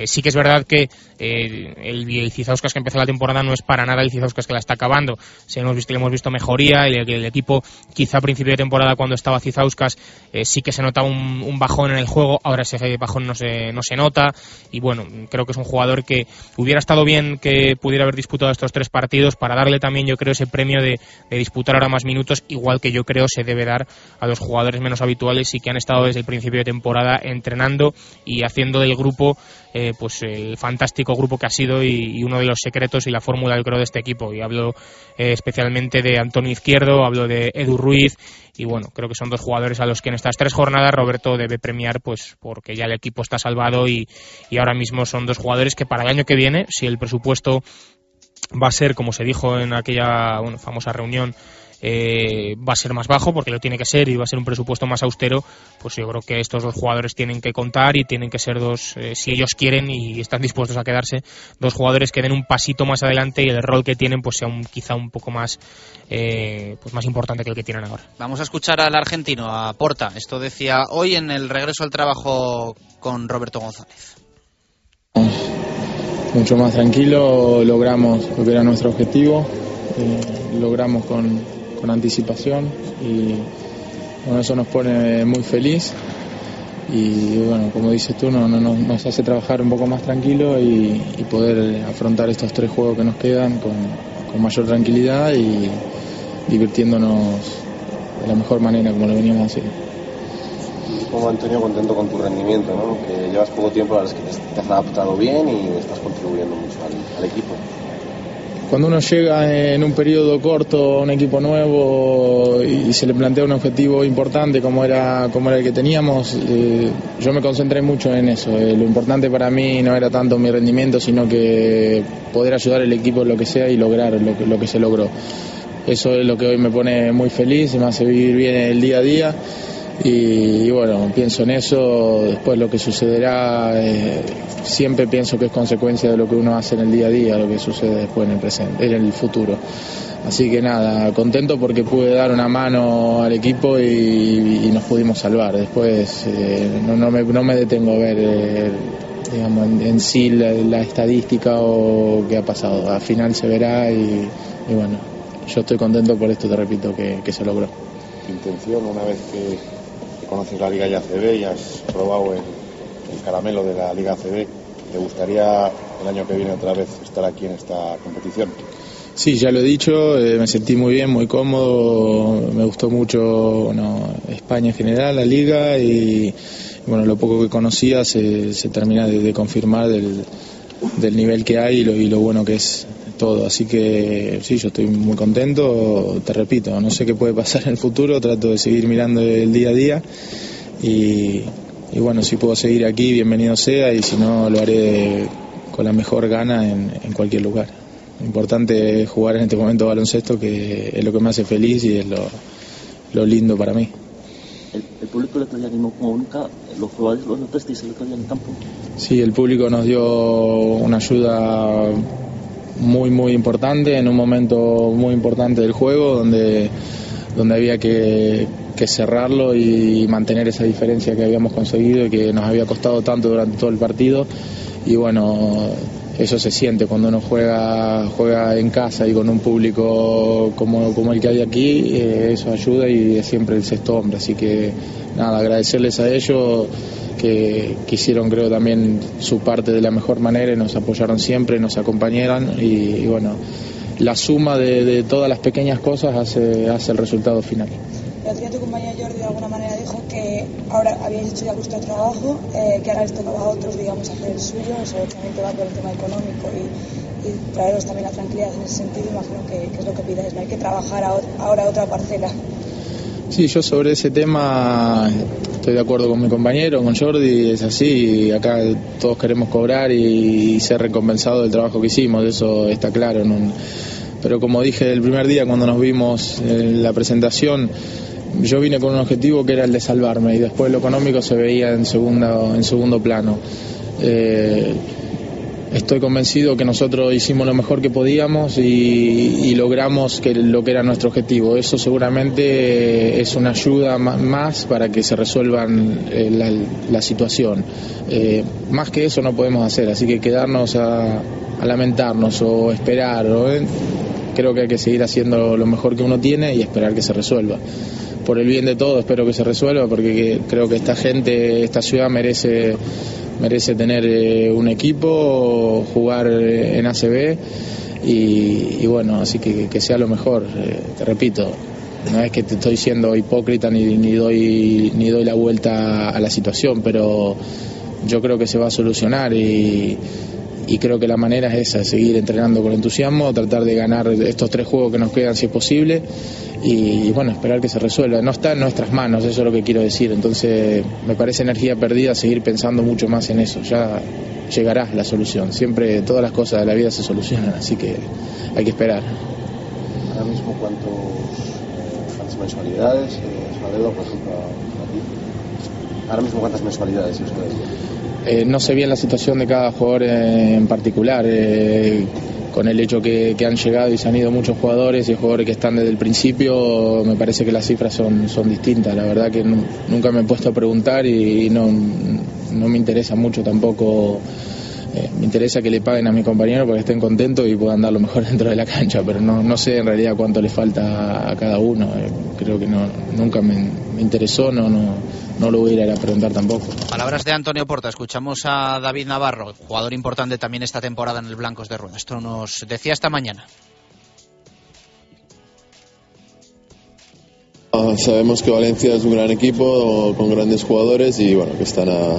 sí que es verdad que el, el Cizauskas que empezó la temporada no es para nada el Cizauskas que la está acabando. Si hemos visto, le hemos visto mejoría, el, el equipo quizá a principio de temporada cuando estaba Cizauskas eh, sí que se nota un, bajón en el juego, ahora ese bajón no se, no se nota y bueno, creo que es un jugador que hubiera estado bien que pudiera haber disputado estos tres partidos para darle también yo creo ese premio de, de disputar ahora más minutos, igual que yo creo se debe dar a los jugadores menos habituales y que han estado desde principio de temporada entrenando y haciendo del grupo eh, pues el fantástico grupo que ha sido y, uno de los secretos y la fórmula del creo de este equipo. Y hablo eh, especialmente de Antonio Izquierdo, hablo de Edu Ruiz y bueno, creo que son dos jugadores a los que en estas tres jornadas Roberto debe premiar pues porque ya el equipo está salvado y, y ahora mismo son dos jugadores que para el año que viene, si el presupuesto va a ser como se dijo en aquella famosa reunión eh, va a ser más bajo porque lo tiene que ser y va a ser un presupuesto más austero, pues yo creo que estos dos jugadores tienen que contar y tienen que ser dos, eh, si ellos quieren y están dispuestos a quedarse, dos jugadores que den un pasito más adelante y el rol que tienen pues sea un, quizá un poco más, eh, pues más importante que el que tienen ahora. Vamos a escuchar al argentino, a Porta. Esto decía hoy en el regreso al trabajo con Roberto González. Mucho más tranquilo, logramos lo que era nuestro objetivo, logramos con, con anticipación y bueno, eso nos pone muy feliz y bueno, como dices tú, no, nos hace trabajar un poco más tranquilo y, poder afrontar estos tres juegos que nos quedan con, mayor tranquilidad y divirtiéndonos de la mejor manera como lo veníamos haciendo. Como Antonio, contento con tu rendimiento, ¿no? que llevas poco tiempo, la verdad es que te has adaptado bien y estás contribuyendo mucho al equipo cuando uno llega en un periodo corto a un equipo nuevo y se le plantea un objetivo importante como era, como era el que teníamos, eh, yo me concentré mucho en eso. Eh, lo importante para mí no era tanto mi rendimiento, sino que poder ayudar al equipo en lo que sea y lograr lo que, lo que se logró. Eso es lo que hoy me pone muy feliz, me hace vivir bien el día a día. Y, bueno, pienso en eso, después lo que sucederá, eh, siempre pienso que es consecuencia de lo que uno hace en el día a día, lo que sucede después en el presente, en el futuro. Así que nada, contento porque pude dar una mano al equipo y, nos pudimos salvar. Después eh, no, me, detengo a ver eh, digamos, en, sí la, estadística o qué ha pasado. Al final se verá y, bueno, yo estoy contento por esto, te repito, que, que se logró. intención una vez que conoces la Liga ACB y has probado el, caramelo de la Liga ACB. ¿Te gustaría el año que viene otra vez estar aquí en esta competición? Sí, ya lo he dicho, eh, me sentí muy bien, muy cómodo, me gustó mucho España en general, la liga y bueno, lo poco que conocía se, termina de, confirmar del, nivel que hay y lo bueno que es todo. Así que sí, yo estoy muy contento, te repito, no sé qué puede pasar en el futuro, trato de seguir mirando el día a día y, bueno, si puedo seguir aquí, bienvenido sea y si no, lo haré con la mejor gana en, cualquier lugar. Lo importante es jugar en este momento baloncesto, que es lo que me hace feliz y es lo, lindo para mí. Como nunca, los jugadores los notasteis el otro día en el campo. Sí, el público nos dio una ayuda muy muy importante, en un momento muy importante del juego donde, donde había que, cerrarlo y mantener esa diferencia que habíamos conseguido y que nos había costado tanto durante todo el partido. Y bueno, eso se siente cuando uno juega, juega en casa y con un público como, como el que hay aquí, eh, eso ayuda y es siempre el sexto hombre. Así que nada, agradecerles a ellos que, que hicieron creo también su parte de la mejor manera y nos apoyaron siempre, nos acompañaron y, y bueno, la suma de, de, todas las pequeñas cosas hace, hace el resultado final. El otro día tu compañero Jordi de alguna manera dijo que ahora habíais hecho ya vuestro trabajo, eh, que ahora les tocaba a otros, digamos, hacer el suyo, eso obviamente va por el tema económico y, y traeros también la tranquilidad en ese sentido, imagino que, que es lo que pidáis, no hay que trabajar ahora otra parcela. Sí, yo sobre ese tema estoy de acuerdo con mi compañero, con Jordi, es así, acá todos queremos cobrar y, ser recompensados del trabajo que hicimos, eso está claro. Pero como dije el primer día cuando nos vimos en la presentación, yo vine con un objetivo que era el de salvarme y después lo económico se veía en, segunda, en segundo plano. Eh, estoy convencido que nosotros hicimos lo mejor que podíamos y, logramos que lo que era nuestro objetivo. Eso seguramente es una ayuda más para que se resuelva eh, la, la, situación. Eh, más que eso no podemos hacer, así que quedarnos a, a lamentarnos o esperar. ¿no? Creo que hay que seguir haciendo lo mejor que uno tiene y esperar que se resuelva por el bien de todos espero que se resuelva porque creo que esta gente, esta ciudad merece merece tener eh, un equipo, jugar eh, en ACB y, bueno, así que, que sea lo mejor, eh, te repito, no es que te estoy siendo hipócrita ni, ni, doy, ni doy la vuelta a la situación, pero yo creo que se va a solucionar y, y creo que la manera es esa, seguir entrenando con entusiasmo, tratar de ganar estos tres juegos que nos quedan si es posible y, bueno, esperar que se resuelva. No está en nuestras manos, eso es lo que quiero decir. Entonces, me parece energía perdida seguir pensando mucho más en eso. Ya llegará la solución. Siempre todas las cosas de la vida se solucionan, así que hay que esperar. Ahora mismo, ¿cuántos, eh, ¿cuántas mensualidades? Eh, por ejemplo? Ahora mismo, ¿cuántas mensualidades es eh, no sé bien la situación de cada jugador en particular. Eh, con el hecho que, que, han llegado y se han ido muchos jugadores y jugadores que están desde el principio, me parece que las cifras son, distintas. La verdad que nunca me he puesto a preguntar y, no me interesa mucho tampoco. Eh, me interesa que le paguen a mis compañeros para que estén contentos y puedan dar lo mejor dentro de la cancha, pero no, no sé en realidad cuánto le falta a cada uno. Eh, creo que no, nunca me, me interesó, no, no, no lo voy a ir a preguntar tampoco. Palabras de Antonio Porta. Escuchamos a David Navarro, jugador importante también esta temporada en el Blancos de Rueda. Esto nos decía esta mañana. Uh, sabemos que Valencia es un gran equipo con grandes jugadores y bueno que están a,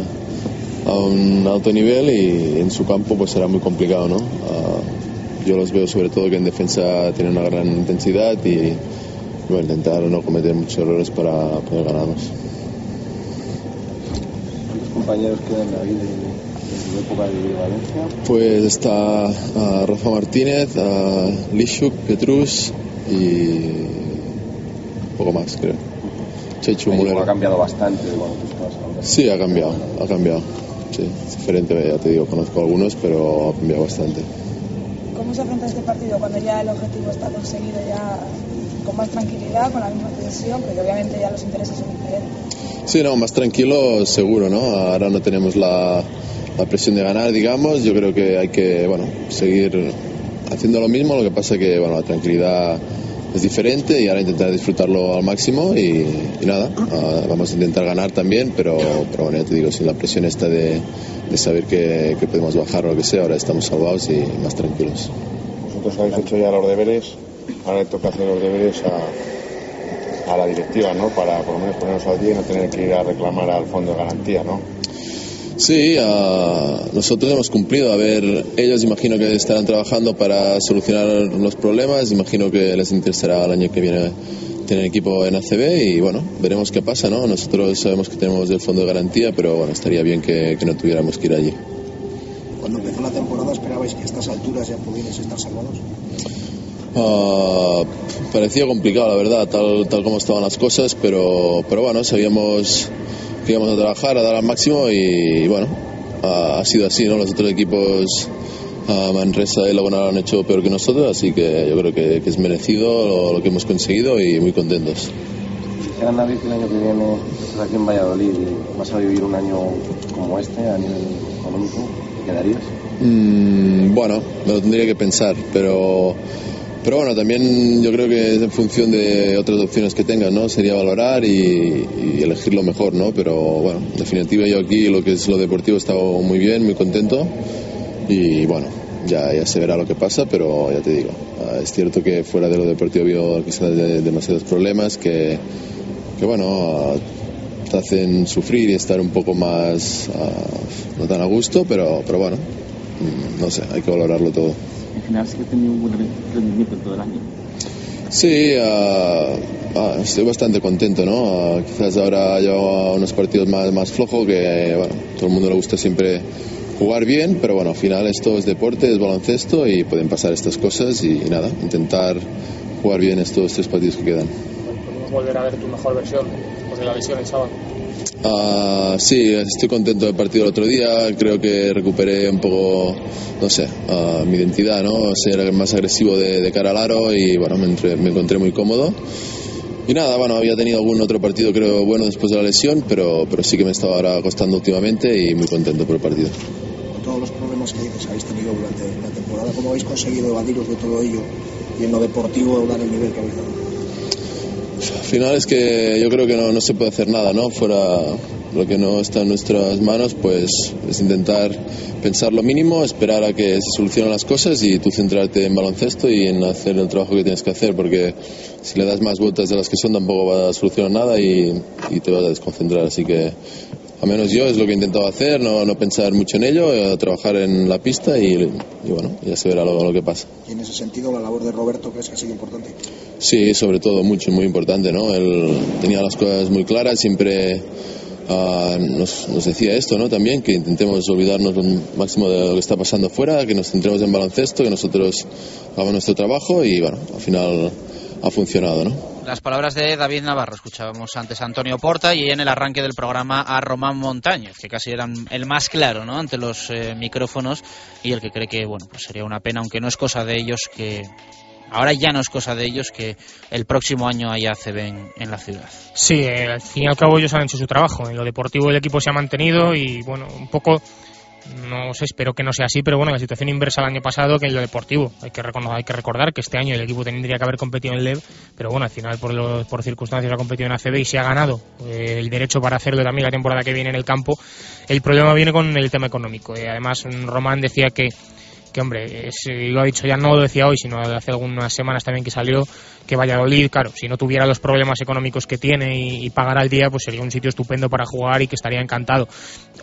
a un alto nivel y en su campo pues será muy complicado, ¿no? Uh, yo los veo sobre todo que en defensa tienen una gran intensidad y bueno, intentar no cometer muchos errores para poder ganarnos compañeros quedan de, de su época de Valencia? Pues está uh, Rafa Martínez, uh, Lishuk, Petrus y poco más, creo. Chechu Mulero. Ha cambiado bastante estabas hablando. Sí, ha cambiado, ha cambiado. Sí, es diferente, ya te digo, conozco algunos, pero ha cambiado bastante. ¿Cómo se afronta este partido cuando ya el objetivo está conseguido, ya con más tranquilidad, con la misma tensión, porque obviamente ya los intereses son diferentes? Sí, no, más tranquilo seguro, ¿no? Ahora no tenemos la, la, presión de ganar, digamos. Yo creo que hay que, bueno, seguir haciendo lo mismo. Lo que pasa que, bueno, la tranquilidad es diferente y ahora intentar disfrutarlo al máximo y, y nada, uh, vamos a intentar ganar también, pero, pero bueno, ya te digo, sin la presión esta de, de saber que, que, podemos bajar o lo que sea, ahora estamos salvados y más tranquilos. Vosotros habéis hecho ya los deberes, ahora le toca hacer los deberes a, a la directiva, ¿no? Para por lo menos ponernos al día y no tener que ir a reclamar al fondo de garantía, ¿no? Sí, uh, nosotros hemos cumplido. A ver, ellos imagino que estarán trabajando para solucionar los problemas. Imagino que les interesará el año que viene tener equipo en ACB y bueno, veremos qué pasa, ¿no? Nosotros sabemos que tenemos el fondo de garantía, pero bueno, estaría bien que, que no tuviéramos que ir allí. Cuando empezó la temporada, ¿esperabais que a estas alturas ya pudierais estar salvados? Uh, parecía complicado, la verdad, tal, tal como estaban las cosas, pero, pero bueno, sabíamos que íbamos a trabajar, a dar al máximo y, y bueno, ha, ha, sido así, ¿no? Los otros equipos, uh, Manresa y Laguna lo han hecho peor que nosotros, así que yo creo que, que es merecido lo, lo, que hemos conseguido y muy contentos. David que el año que viene estás aquí en Valladolid y vas a vivir un año como este a nivel económico, ¿te quedarías? Mm, bueno, me lo tendría que pensar, pero, pero bueno, también yo creo que es en función de otras opciones que tengas, ¿no? Sería valorar y, elegir lo mejor, ¿no? Pero bueno, en definitiva yo aquí lo que es lo deportivo he estado muy bien, muy contento y bueno, ya, ya se verá lo que pasa, pero ya te digo, ah, es cierto que fuera de lo deportivo veo quizás de- demasiados problemas que, que bueno, te hacen sufrir y estar un poco más ah, no tan a gusto, pero, pero bueno, mm, no sé, hay que valorarlo todo. En general sí que ha tenido un buen rendimiento en todo el año. Sí, ah, ah, estoy bastante contento, ¿no? Ah, quizás ahora llevo unos partidos más, más flojos que, bueno, todo el mundo le gusta siempre jugar bien, pero bueno, al final esto es deporte, es baloncesto y pueden pasar estas cosas y, nada, intentar jugar bien estos tres partidos que quedan. Podemos volver a ver tu mejor versión después de la lesión el sábado. Ah, sí, estoy contento del partido del otro día. Creo que recuperé un poco, no sé, ah, mi identidad, ¿no? Ser más agresivo de, cara al aro y bueno, me, encontré muy cómodo. Y nada, bueno, había tenido algún otro partido creo bueno después de la lesión, pero, pero sí que me estaba ahora costando últimamente y muy contento por el partido. Todos los problemas que habéis tenido durante la temporada, ¿cómo habéis conseguido evadiros de todo ello y en lo deportivo dar el nivel que habéis dado? Al final es que yo creo que no, no se puede hacer nada, ¿no? Fuera lo que no está en nuestras manos, pues es intentar pensar lo mínimo, esperar a que se solucionen las cosas y tú centrarte en baloncesto y en hacer el trabajo que tienes que hacer, porque si le das más vueltas de las que son tampoco va a solucionar nada y, y te vas a desconcentrar. Así que, a menos yo, es lo que he intentado hacer, no, no pensar mucho en ello, eh, trabajar en la pista y, y bueno, ya se verá lo, lo que pasa. Y en ese sentido, la labor de Roberto, ¿crees que ha sido importante? Sí, sobre todo mucho, muy importante, ¿no? Él tenía las cosas muy claras, siempre ah, nos, nos decía esto, ¿no? También que intentemos olvidarnos lo máximo de lo que está pasando fuera, que nos centremos en baloncesto, que nosotros hagamos nuestro trabajo y bueno, al final ha funcionado, ¿no? Las palabras de David Navarro, escuchábamos antes a Antonio Porta y en el arranque del programa a Román Montañez, que casi era el más claro ¿no? ante los eh, micrófonos y el que cree que bueno pues sería una pena, aunque no es cosa de ellos que ahora ya no es cosa de ellos que el próximo año haya ACB en, en la ciudad. Sí, eh, al fin y al cabo ellos han hecho su trabajo. En lo deportivo el equipo se ha mantenido y bueno, un poco, no sé, espero que no sea así, pero bueno, la situación inversa al año pasado que en lo deportivo. Hay que, hay que recordar que este año el equipo tendría que haber competido en LEV, pero bueno, al final por, por circunstancias ha competido en ACB y se ha ganado eh, el derecho para hacerlo también la temporada que viene en el campo. El problema viene con el tema económico. Eh, además, Román decía que que hombre, es, eh, lo ha dicho ya no lo decía hoy, sino hace algunas semanas también que salió, que Valladolid, claro, si no tuviera los problemas económicos que tiene y, y pagara al día, pues sería un sitio estupendo para jugar y que estaría encantado.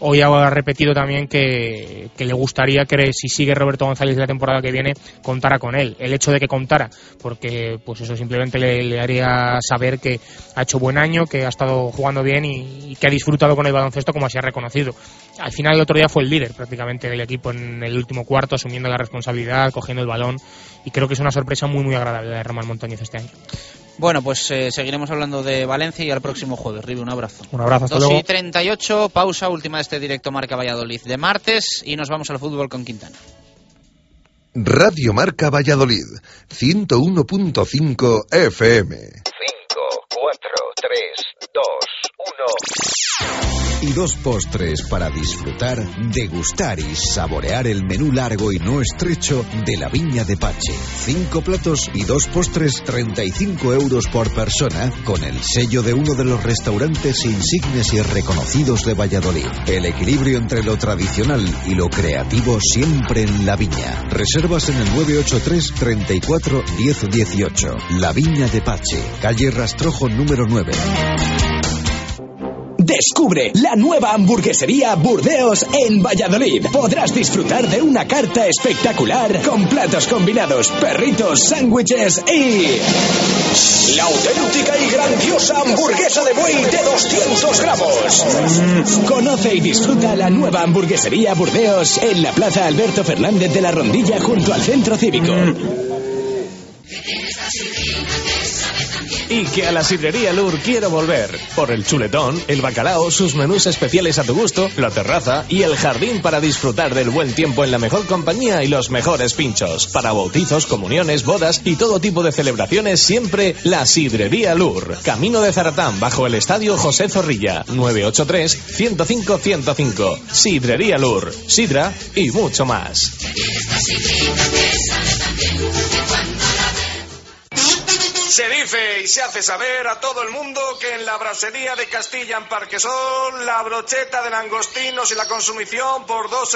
Hoy ha repetido también que, le gustaría que si sigue Roberto González la temporada que viene, contara con él. El hecho de que contara, porque pues eso simplemente le, haría saber que ha hecho buen año, que ha estado jugando bien y, y que ha disfrutado con el baloncesto como así ha reconocido. Al final el otro día fue el líder prácticamente del equipo en el último cuarto, asumiendo la responsabilidad, cogiendo el balón y creo que es una sorpresa muy muy agradable de Román Montañez este año. Bueno, pues eh, seguiremos hablando de Valencia y al próximo jueves. Ribe, un abrazo. Un abrazo, hasta 2 luego. y 38, pausa última de este directo Marca Valladolid de martes y nos vamos al fútbol con Quintana. Radio Marca Valladolid, 101.5 FM. 5, 4, 3, 2, 1. Y dos postres para disfrutar, degustar y saborear el menú largo y no estrecho de la Viña de Pache. Cinco platos y dos postres, 35 euros por persona, con el sello de uno de los restaurantes insignes y reconocidos de Valladolid. El equilibrio entre lo tradicional y lo creativo siempre en la Viña. Reservas en el 983 34 10 18. La Viña de Pache, calle Rastrojo número 9. Descubre la nueva hamburguesería Burdeos en Valladolid. Podrás disfrutar de una carta espectacular con platos combinados, perritos, sándwiches y... La auténtica y grandiosa hamburguesa de buey de 200 gramos. Mm, Conoce y disfruta la nueva hamburguesería Burdeos en la Plaza Alberto Fernández de la Rondilla junto al Centro Cívico. Y que a la sidrería Lur quiero volver. Por el chuletón, el bacalao, sus menús especiales a tu gusto, la terraza y el jardín para disfrutar del buen tiempo en la mejor compañía y los mejores pinchos. Para bautizos, comuniones, bodas y todo tipo de celebraciones, siempre la sidrería Lur. Camino de Zaratán, bajo el estadio José Zorrilla, 983-105-105. Sidrería Lur, sidra y mucho más. Se dice y se hace saber a todo el mundo que en la brasería de Castilla en Parquesol la brocheta de langostinos y la consumición por dos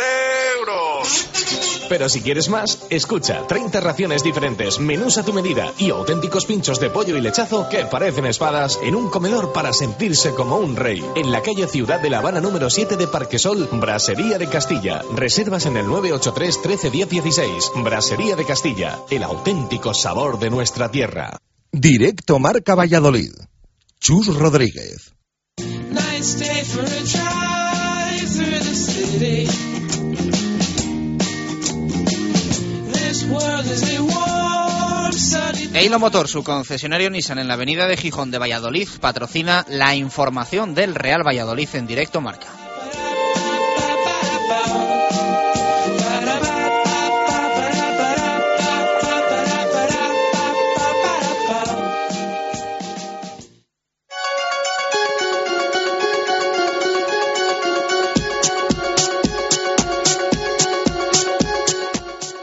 euros. Pero si quieres más, escucha 30 raciones diferentes, menús a tu medida y auténticos pinchos de pollo y lechazo que parecen espadas en un comedor para sentirse como un rey. En la calle Ciudad de La Habana número 7 de Parquesol, Brasería de Castilla. Reservas en el 983 13 10 16. Brasería de Castilla, el auténtico sabor de nuestra tierra. Directo Marca Valladolid. Chus Rodríguez. Eilo Motor, su concesionario Nissan en la avenida de Gijón de Valladolid, patrocina la información del Real Valladolid en directo marca.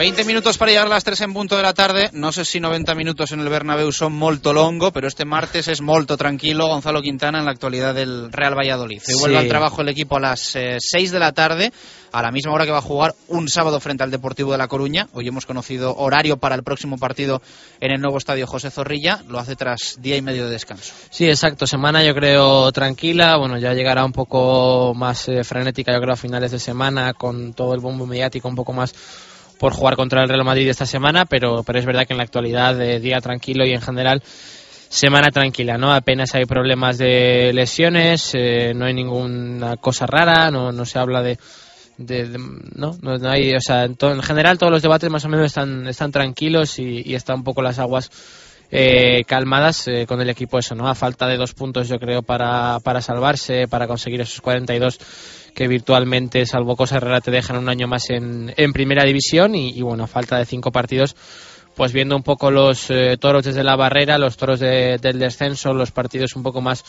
Veinte minutos para llegar a las 3 en punto de la tarde. No sé si 90 minutos en el Bernabéu son molto longo, pero este martes es molto tranquilo. Gonzalo Quintana en la actualidad del Real Valladolid. Hoy vuelve Sí. al trabajo el equipo a las 6 de la tarde, a la misma hora que va a jugar un sábado frente al Deportivo de La Coruña. Hoy hemos conocido horario para el próximo partido en el nuevo estadio José Zorrilla. Lo hace tras día y medio de descanso. Sí, exacto. Semana yo creo tranquila. Bueno, ya llegará un poco más eh, frenética, yo creo, a finales de semana, con todo el bombo mediático un poco más por jugar contra el Real Madrid esta semana, pero, pero es verdad que en la actualidad, de día tranquilo y en general, semana tranquila, ¿no? Apenas hay problemas de lesiones, eh, no hay ninguna cosa rara, no, no se habla de, de- de- no, no, no hay, o sea, en, to- en general todos los debates más o menos están, están tranquilos y, y están un poco las aguas eh, calmadas eh, con el equipo eso, ¿no? A falta de dos puntos yo creo para, para salvarse, para conseguir esos 42 que virtualmente, salvo cosas raras, te dejan un año más en, en primera división y, y, bueno, falta de cinco partidos pues viendo un poco los eh, toros desde la barrera, los toros de- del descenso, los partidos un poco más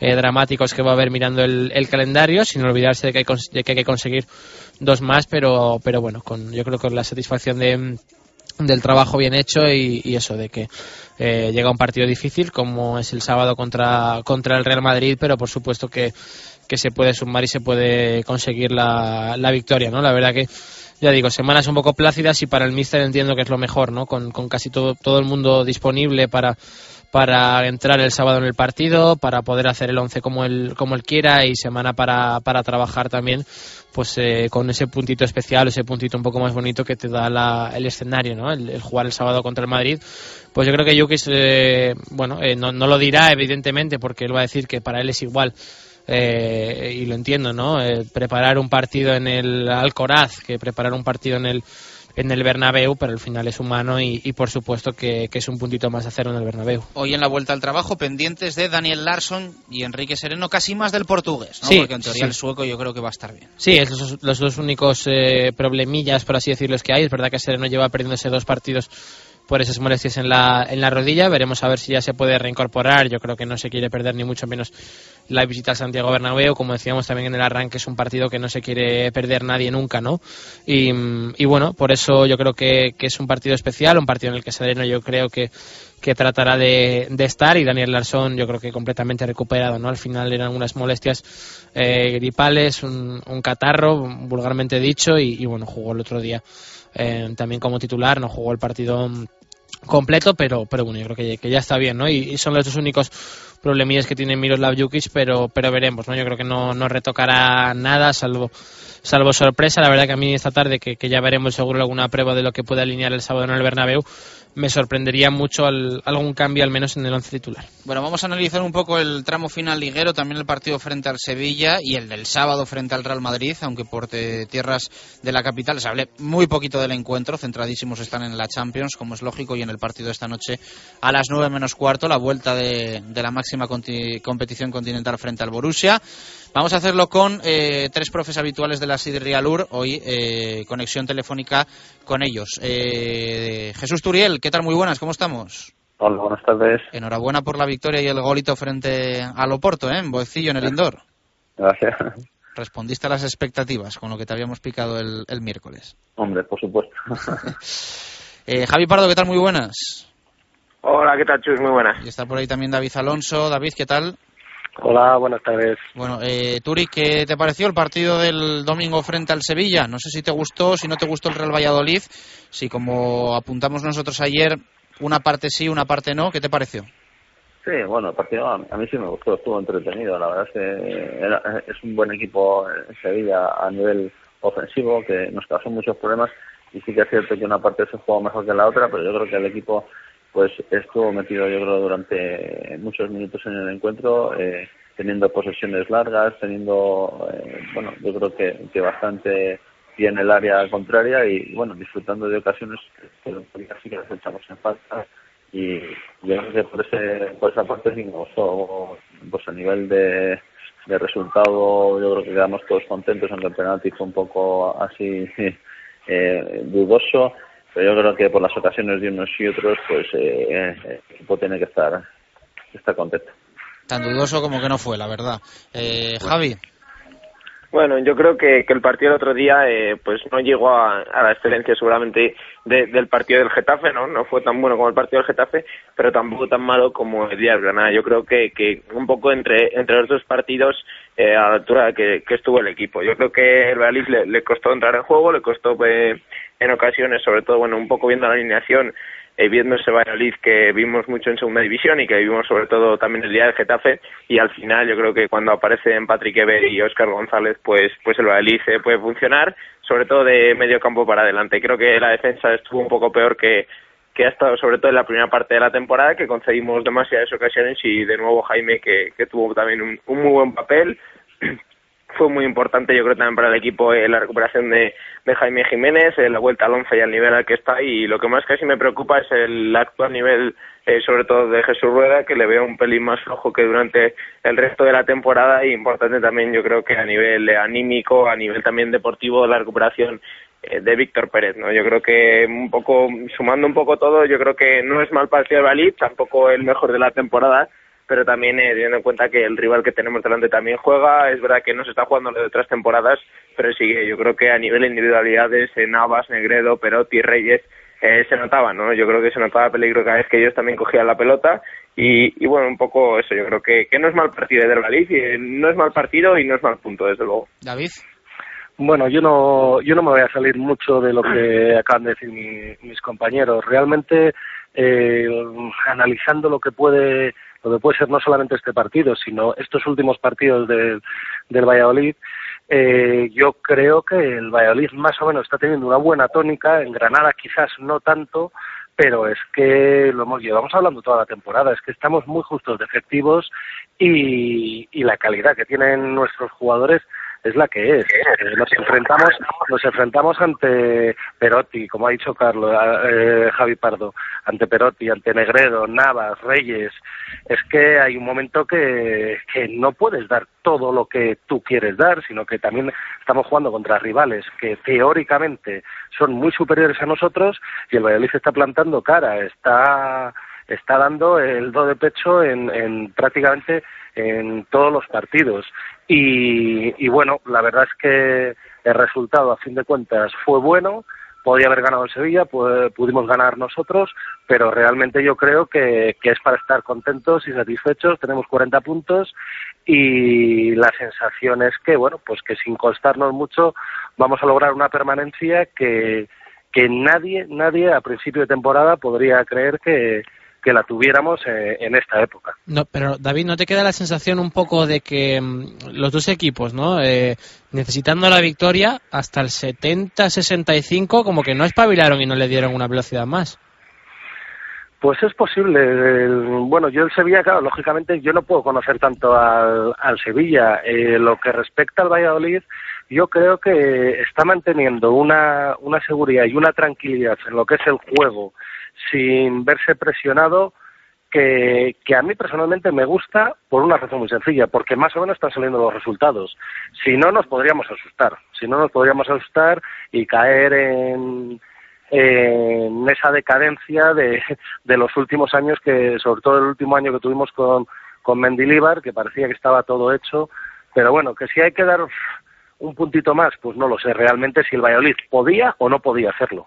eh, dramáticos que va a haber mirando el, el calendario, sin olvidarse de que, hay, de que hay que conseguir dos más, pero, pero bueno, con, yo creo que con la satisfacción de, del trabajo bien hecho y, y eso de que eh, llega un partido difícil como es el sábado contra, contra el Real Madrid, pero por supuesto que, que se puede sumar y se puede conseguir la, la victoria, ¿no? La verdad que ya digo, semanas un poco plácidas y para el míster entiendo que es lo mejor, ¿no? Con, con casi todo, todo el mundo disponible para, para entrar el sábado en el partido, para poder hacer el once como él, como él quiera y semana para, para trabajar también, pues eh, con ese puntito especial, ese puntito un poco más bonito que te da la- el escenario, ¿no? El, el jugar el sábado contra el Madrid. Pues yo creo que Jukic, eh, bueno, eh, no, no lo dirá evidentemente porque él va a decir que para él es igual eh, y lo entiendo, ¿no? Eh, preparar un partido en el Alcoraz que preparar un partido en el en el Bernabéu, pero al final es humano y, y por supuesto que, que es un puntito más hacerlo en el Bernabéu. Hoy en la vuelta al trabajo, pendientes de Daniel Larsson y Enrique Sereno, casi más del portugués, ¿no? Sí, Porque en teoría sí. el sueco yo creo que va a estar bien. Sí, es los, los dos únicos eh, problemillas, por así decirlos, que hay. Es verdad que Sereno lleva perdiéndose dos partidos por esas molestias en la, en la rodilla. Veremos a ver si ya se puede reincorporar. Yo creo que no se quiere perder ni mucho menos la visita al Santiago Bernabéu. Como decíamos también en el arranque, es un partido que no se quiere perder nadie nunca, ¿no? Y, bueno, por eso yo creo que, que es un partido especial, un partido en el que Sereno yo creo que que tratará de, de estar y Daniel Larsson yo creo que completamente recuperado, ¿no? Al final eran unas molestias eh, gripales, un, un catarro, vulgarmente dicho, y, y bueno, jugó el otro día eh, también como titular, no jugó el partido completo, pero, pero bueno, yo creo que, ya está bien, ¿no? Y, y son los dos únicos problemillas que tiene Miroslav Jukic, pero, pero veremos, ¿no? Yo creo que no, no retocará nada, salvo salvo sorpresa, la verdad que a mí esta tarde, que, que ya veremos seguro alguna prueba de lo que puede alinear el sábado en el Bernabéu, me sorprendería mucho al- algún cambio, al menos en el once titular. Bueno, vamos a analizar un poco el tramo final liguero, también el partido frente al Sevilla y el del sábado frente al Real Madrid, aunque por tierras de la capital se hablé muy poquito del encuentro, centradísimos están en la Champions, como es lógico, y en el partido esta noche a las 9 menos cuarto, la vuelta de, la máxima competición continental frente al Borussia. Vamos a hacerlo con eh, tres profes habituales de la SID Rialur, hoy eh, conexión telefónica con ellos. Eh, Jesús Turiel, ¿qué tal? Muy buenas, ¿cómo estamos? Hola, buenas tardes. Enhorabuena por la victoria y el golito frente al Oporto, ¿eh? En Boecillo, en el Indor. Gracias. Respondiste a las expectativas con lo que te habíamos picado el, el miércoles. Hombre, por supuesto. Eh, Javi Pardo, ¿qué tal? Muy buenas. Hola, ¿qué tal, Chus? Muy buenas. Y está por ahí también David Alonso. David, ¿qué tal? Hola, buenas tardes. Bueno, eh, Turi, ¿qué te pareció el partido del domingo frente al Sevilla? No sé si te gustó, si no te gustó el Real Valladolid, si como apuntamos nosotros ayer, una parte sí, una parte no, ¿qué te pareció? Sí, bueno, el partido a a mí sí me gustó, estuvo entretenido. La verdad es que era- es un buen equipo en Sevilla a nivel ofensivo que nos causó muchos problemas y sí que es cierto que una parte se jugó mejor que la otra, pero yo creo que el equipo pues estuvo metido yo creo durante muchos minutos en el encuentro, eh, teniendo posesiones largas, teniendo, eh, bueno, yo creo que, bastante bien el área contraria y bueno, disfrutando de ocasiones que sí que las echamos en falta. Y yo creo que por ese por esa parte sí pues a nivel de, de resultado yo creo que quedamos todos contentos aunque el penalti fue un poco así eh, dudoso pero yo creo que por las ocasiones de unos y otros pues eh, el equipo tiene que estar estar contento Tan dudoso como que no fue, la verdad. Eh, Javi, Bueno, yo creo que, que el partido del otro día eh, pues no llegó a, a la excelencia seguramente de- del partido del Getafe, ¿no? No fue tan bueno como el partido del Getafe, pero tampoco tan malo como el día de Granada. Yo creo que, que un poco entre, entre los dos partidos eh, a la altura que, que estuvo el equipo. Yo creo que el Valladolid le, le costó entrar en juego, le costó eh, en ocasiones, sobre todo, bueno, un poco viendo la alineación, eh, viendo ese Valladolid que vimos mucho en segunda división y que vimos sobre todo también el día del Getafe y al final yo creo que cuando aparecen Patrick Eber y Óscar González pues pues el Valladolid eh, puede funcionar sobre todo de medio campo para adelante. Creo que la defensa estuvo un poco peor que que ha estado sobre todo en la primera parte de la temporada que concedimos demasiadas ocasiones y de nuevo Jaime que, que tuvo también un, un muy buen papel fue muy importante yo creo también para el equipo eh, la recuperación de, de Jaime Jiménez, eh, la vuelta al once y al nivel al que está y lo que más casi me preocupa es el actual nivel eh, sobre todo de Jesús Rueda que le veo un pelín más flojo que durante el resto de la temporada y importante también yo creo que a nivel anímico, a nivel también deportivo la recuperación de Víctor Pérez, ¿no? Yo creo que un poco sumando un poco todo, yo creo que no es mal partido el Valid, tampoco el mejor de la temporada, pero también eh, teniendo en cuenta que el rival que tenemos delante también juega, es verdad que no se está jugando lo de otras temporadas, pero sigue, yo creo que a nivel de individualidades, eh, Navas, Negredo, Perotti, Reyes, eh, se notaba, ¿no? Yo creo que se notaba peligro cada vez que ellos también cogían la pelota y, y bueno, un poco eso, yo creo que, que no es mal partido de Valid, y, eh, no es mal partido y no es mal punto, desde luego. David. Bueno, yo no, yo no me voy a salir mucho de lo que acaban de decir mi- mis compañeros. Realmente, eh, analizando lo que puede, lo que puede ser no solamente este partido, sino estos últimos partidos del, del Valladolid, eh, yo creo que el Valladolid más o menos está teniendo una buena tónica. En Granada quizás no tanto, pero es que lo hemos llevamos hablando toda la temporada. Es que estamos muy justos de efectivos y, y la calidad que tienen nuestros jugadores es la que es. Eh, nos enfrentamos, nos enfrentamos ante Perotti, como ha dicho Carlos, eh, Javi Pardo, ante Perotti, ante Negredo, Navas, Reyes. Es que hay un momento que, que no puedes dar todo lo que tú quieres dar, sino que también estamos jugando contra rivales que teóricamente son muy superiores a nosotros y el Valladolid está plantando cara, está está dando el do de pecho en, en prácticamente en todos los partidos. Y, y bueno, la verdad es que el resultado, a fin de cuentas, fue bueno. Podía haber ganado el Sevilla, pu- pudimos ganar nosotros, pero realmente yo creo que, que es para estar contentos y satisfechos. Tenemos 40 puntos y la sensación es que, bueno, pues que sin costarnos mucho vamos a lograr una permanencia que, que nadie, nadie a principio de temporada podría creer que, que la tuviéramos eh, en esta época. No, pero David, ¿no te queda la sensación un poco de que mm, los dos equipos, ¿no? Eh, necesitando la victoria hasta el 70-65, como que no espabilaron y no le dieron una velocidad más? Pues es posible. El- bueno, yo el Sevilla, claro, lógicamente yo no puedo conocer tanto al, al Sevilla. Eh, lo que respecta al Valladolid, yo creo que está manteniendo una, una seguridad y una tranquilidad en lo que es el juego, sin verse presionado, que, que a mí personalmente me gusta por una razón muy sencilla, porque más o menos están saliendo los resultados. Si no, nos podríamos asustar. Si no, nos podríamos asustar y caer en, en esa decadencia de, de los últimos años, que sobre todo el último año que tuvimos con, con Mendilibar, que parecía que estaba todo hecho. Pero bueno, que si hay que dar un puntito más, pues no lo sé realmente si el Valladolid podía o no podía hacerlo.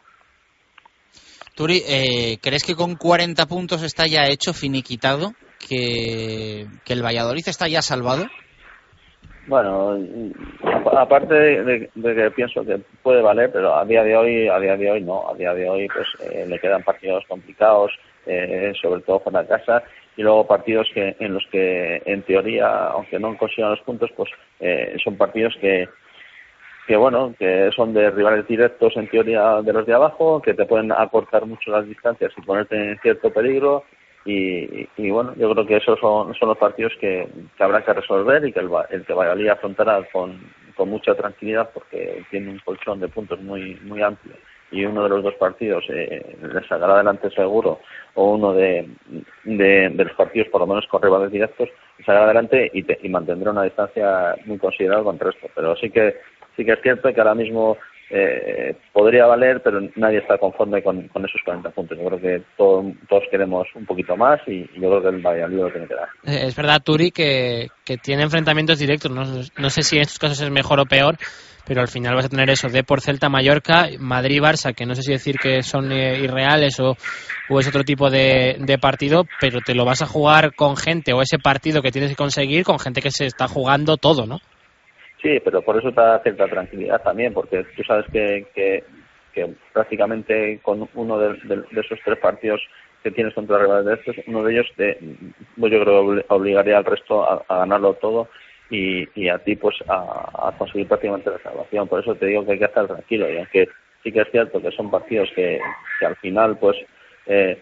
Turi, eh, ¿crees que con 40 puntos está ya hecho, finiquitado? ¿Que, que el Valladolid está ya salvado? Bueno, aparte de, de- de que pienso que puede valer, pero a día de hoy, a día de hoy no, a día de hoy pues eh, le quedan partidos complicados, eh, sobre todo fuera de casa, y luego partidos que en los que en teoría, aunque no consigan los puntos, pues eh, son partidos que que bueno, que son de rivales directos en teoría de los de abajo, que te pueden acortar mucho las distancias y ponerte en cierto peligro. Y, y bueno, yo creo que esos son, los partidos que, que habrá que resolver y que el, el que Valladolid afrontará con, con mucha tranquilidad porque tiene un colchón de puntos muy muy amplio y uno de los dos partidos eh, le sacará adelante seguro o uno de, de, de los partidos por lo menos con rivales directos le sacará adelante y, te- y mantendrá una distancia muy considerable con el resto pero sí que sí que es cierto que ahora mismo eh, podría valer, pero nadie está conforme con, esos 40 puntos. Yo creo que todo- todos queremos un poquito más y, yo creo que el Valladolid lo tiene que dar. Eh, Es verdad, Turi, que, que tiene enfrentamientos directos. No, sé si en estos casos es mejor o peor, pero al final vas a tener eso, de por Celta, Mallorca, Madrid, Barça, que no sé si decir que son eh, irreales o, es otro tipo de partido, pero te lo vas a jugar con gente o ese partido que tienes que conseguir con gente que se está jugando todo, ¿no? Sí, pero por eso te da cierta tranquilidad también, porque tú sabes que, que, que prácticamente con uno de, esos tres partidos que tienes contra rivales de estos, uno de ellos te, pues yo creo obligaría al resto a, ganarlo todo y, a ti pues a, a conseguir prácticamente la salvación. Por eso te digo que hay que estar tranquilo y aunque sí que es cierto que son partidos que, que al final pues eh,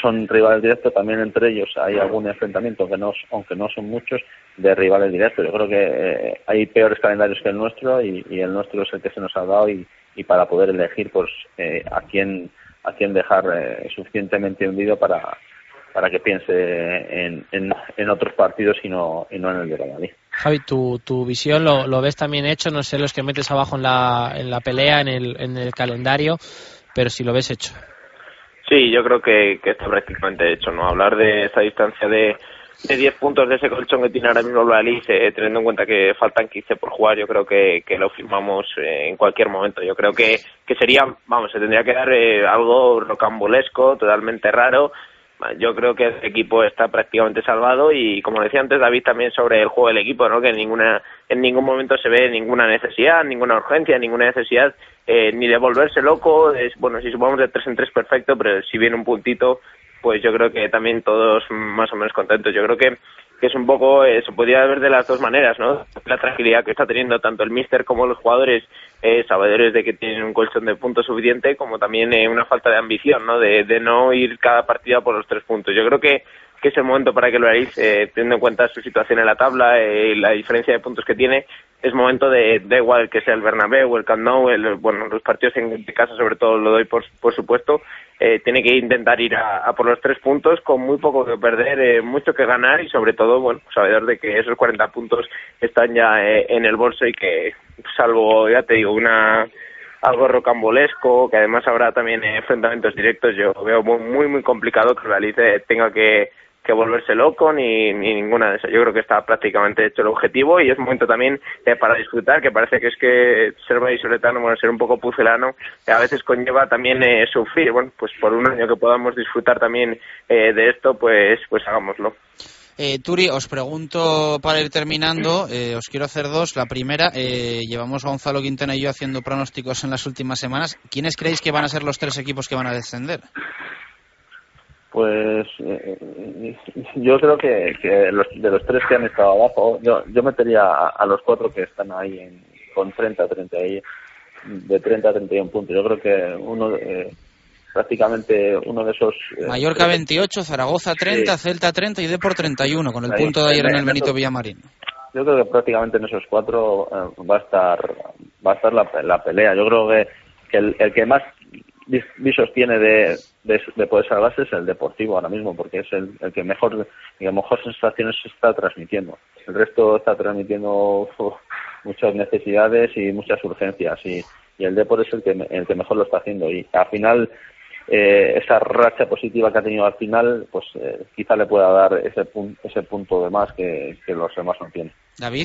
son rivales directos, también entre ellos hay algún enfrentamiento, que no, aunque no son muchos, de rivales directos. Yo creo que eh, hay peores calendarios que el nuestro y, el nuestro es el que se nos ha dado y, y para poder elegir pues eh, a quién a quién dejar eh, suficientemente hundido para para que piense en, en, en otros partidos y no, y no en el de Valladolid. Javi, tu, tu visión lo, lo ves también hecho, no sé los que metes abajo en la, en la pelea, en el, en el calendario, pero si lo ves hecho. Sí, yo creo que, que está prácticamente hecho, ¿no? Hablar de esa distancia de, de 10 puntos de ese colchón que tiene ahora mismo el Valladolid, eh, teniendo en cuenta que faltan 15 por jugar, yo creo que, que lo firmamos eh, en cualquier momento. Yo creo que, que sería, vamos, se tendría que dar eh, algo rocambolesco, totalmente raro. Yo creo que el equipo está prácticamente salvado y, como decía antes David, también sobre el juego del equipo, ¿no? Que en, ninguna, en ningún momento se ve ninguna necesidad, ninguna urgencia, ninguna necesidad eh, ni de volverse loco. Es, bueno, si sumamos de tres en tres, perfecto, pero si viene un puntito, pues yo creo que también todos más o menos contentos. Yo creo que, que es un poco, eh, se podría ver de las dos maneras, ¿no? La tranquilidad que está teniendo tanto el míster como los jugadores, eh, sabedores de que tienen un colchón de puntos suficiente, como también eh, una falta de ambición, ¿no? De, de no ir cada partida por los tres puntos. Yo creo que que es el momento para que lo hagáis, eh, teniendo en cuenta su situación en la tabla, eh, la diferencia de puntos que tiene, es momento de, da igual que sea el Bernabéu, el Camp el, bueno, los partidos en casa sobre todo lo doy por, por supuesto, eh, tiene que intentar ir a, a por los tres puntos con muy poco que perder, eh, mucho que ganar y sobre todo, bueno, sabedor de que esos 40 puntos están ya eh, en el bolso y que, salvo, ya te digo, una algo rocambolesco, que además habrá también eh, enfrentamientos directos, yo veo muy, muy, complicado que el eh, tenga que que volverse loco ni, ni ninguna de esas. Yo creo que está prácticamente hecho el objetivo y es momento también eh, para disfrutar, que parece que es que ser vallisoletano, bueno, ser un poco pucelano, eh, a veces conlleva también eh, sufrir. Bueno, pues por un año que podamos disfrutar también eh, de esto, pues, pues hagámoslo. Eh, Turi, os pregunto para ir terminando, eh, os quiero hacer dos. La primera, eh, llevamos Gonzalo Quintana y yo haciendo pronósticos en las últimas semanas. ¿Quiénes creéis que van a ser los tres equipos que van a descender? Pues eh, yo creo que, que los, de los tres que han estado abajo, yo, yo metería a, a los cuatro que están ahí en, con 30, 30 ahí, de 30 a 31 puntos. Yo creo que uno, eh, prácticamente uno de esos... eh, Mallorca 28, Zaragoza 30, Celta 30 y Depor 31, con el Ahí, punto de ayer en el en Benito eso- Villamarín. yo creo que prácticamente en esos cuatro eh, va a estar va a estar la, la pelea. Yo creo que, que el, el que más visos tiene de, de, de poder salvarse es el Deportivo ahora mismo, porque es el, el que mejor que mejor sensaciones está transmitiendo. El resto está transmitiendo uf, muchas necesidades y muchas urgencias y, y el Depor es el que, me- el que mejor lo está haciendo y al final eh, esa racha positiva que ha tenido al final, pues eh, quizá le pueda dar ese, pun- ese punto de más que, que los demás no tienen. David.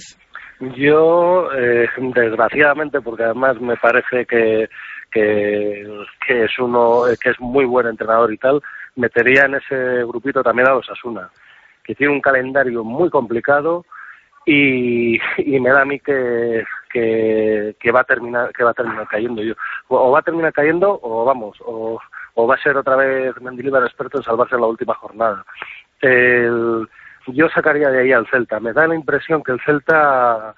Yo, eh, desgraciadamente, porque además me parece que, que, que es uno que es muy buen entrenador y tal, metería en ese grupito también a los Asuna, que tiene un calendario muy complicado y, y me da a mí que, que, que va a terminar que va a terminar cayendo. Yo o va a terminar cayendo o vamos o, o va a ser otra vez Mendilibar experto en salvarse en la última jornada. El, yo sacaría de ahí al Celta. Me da la impresión que el Celta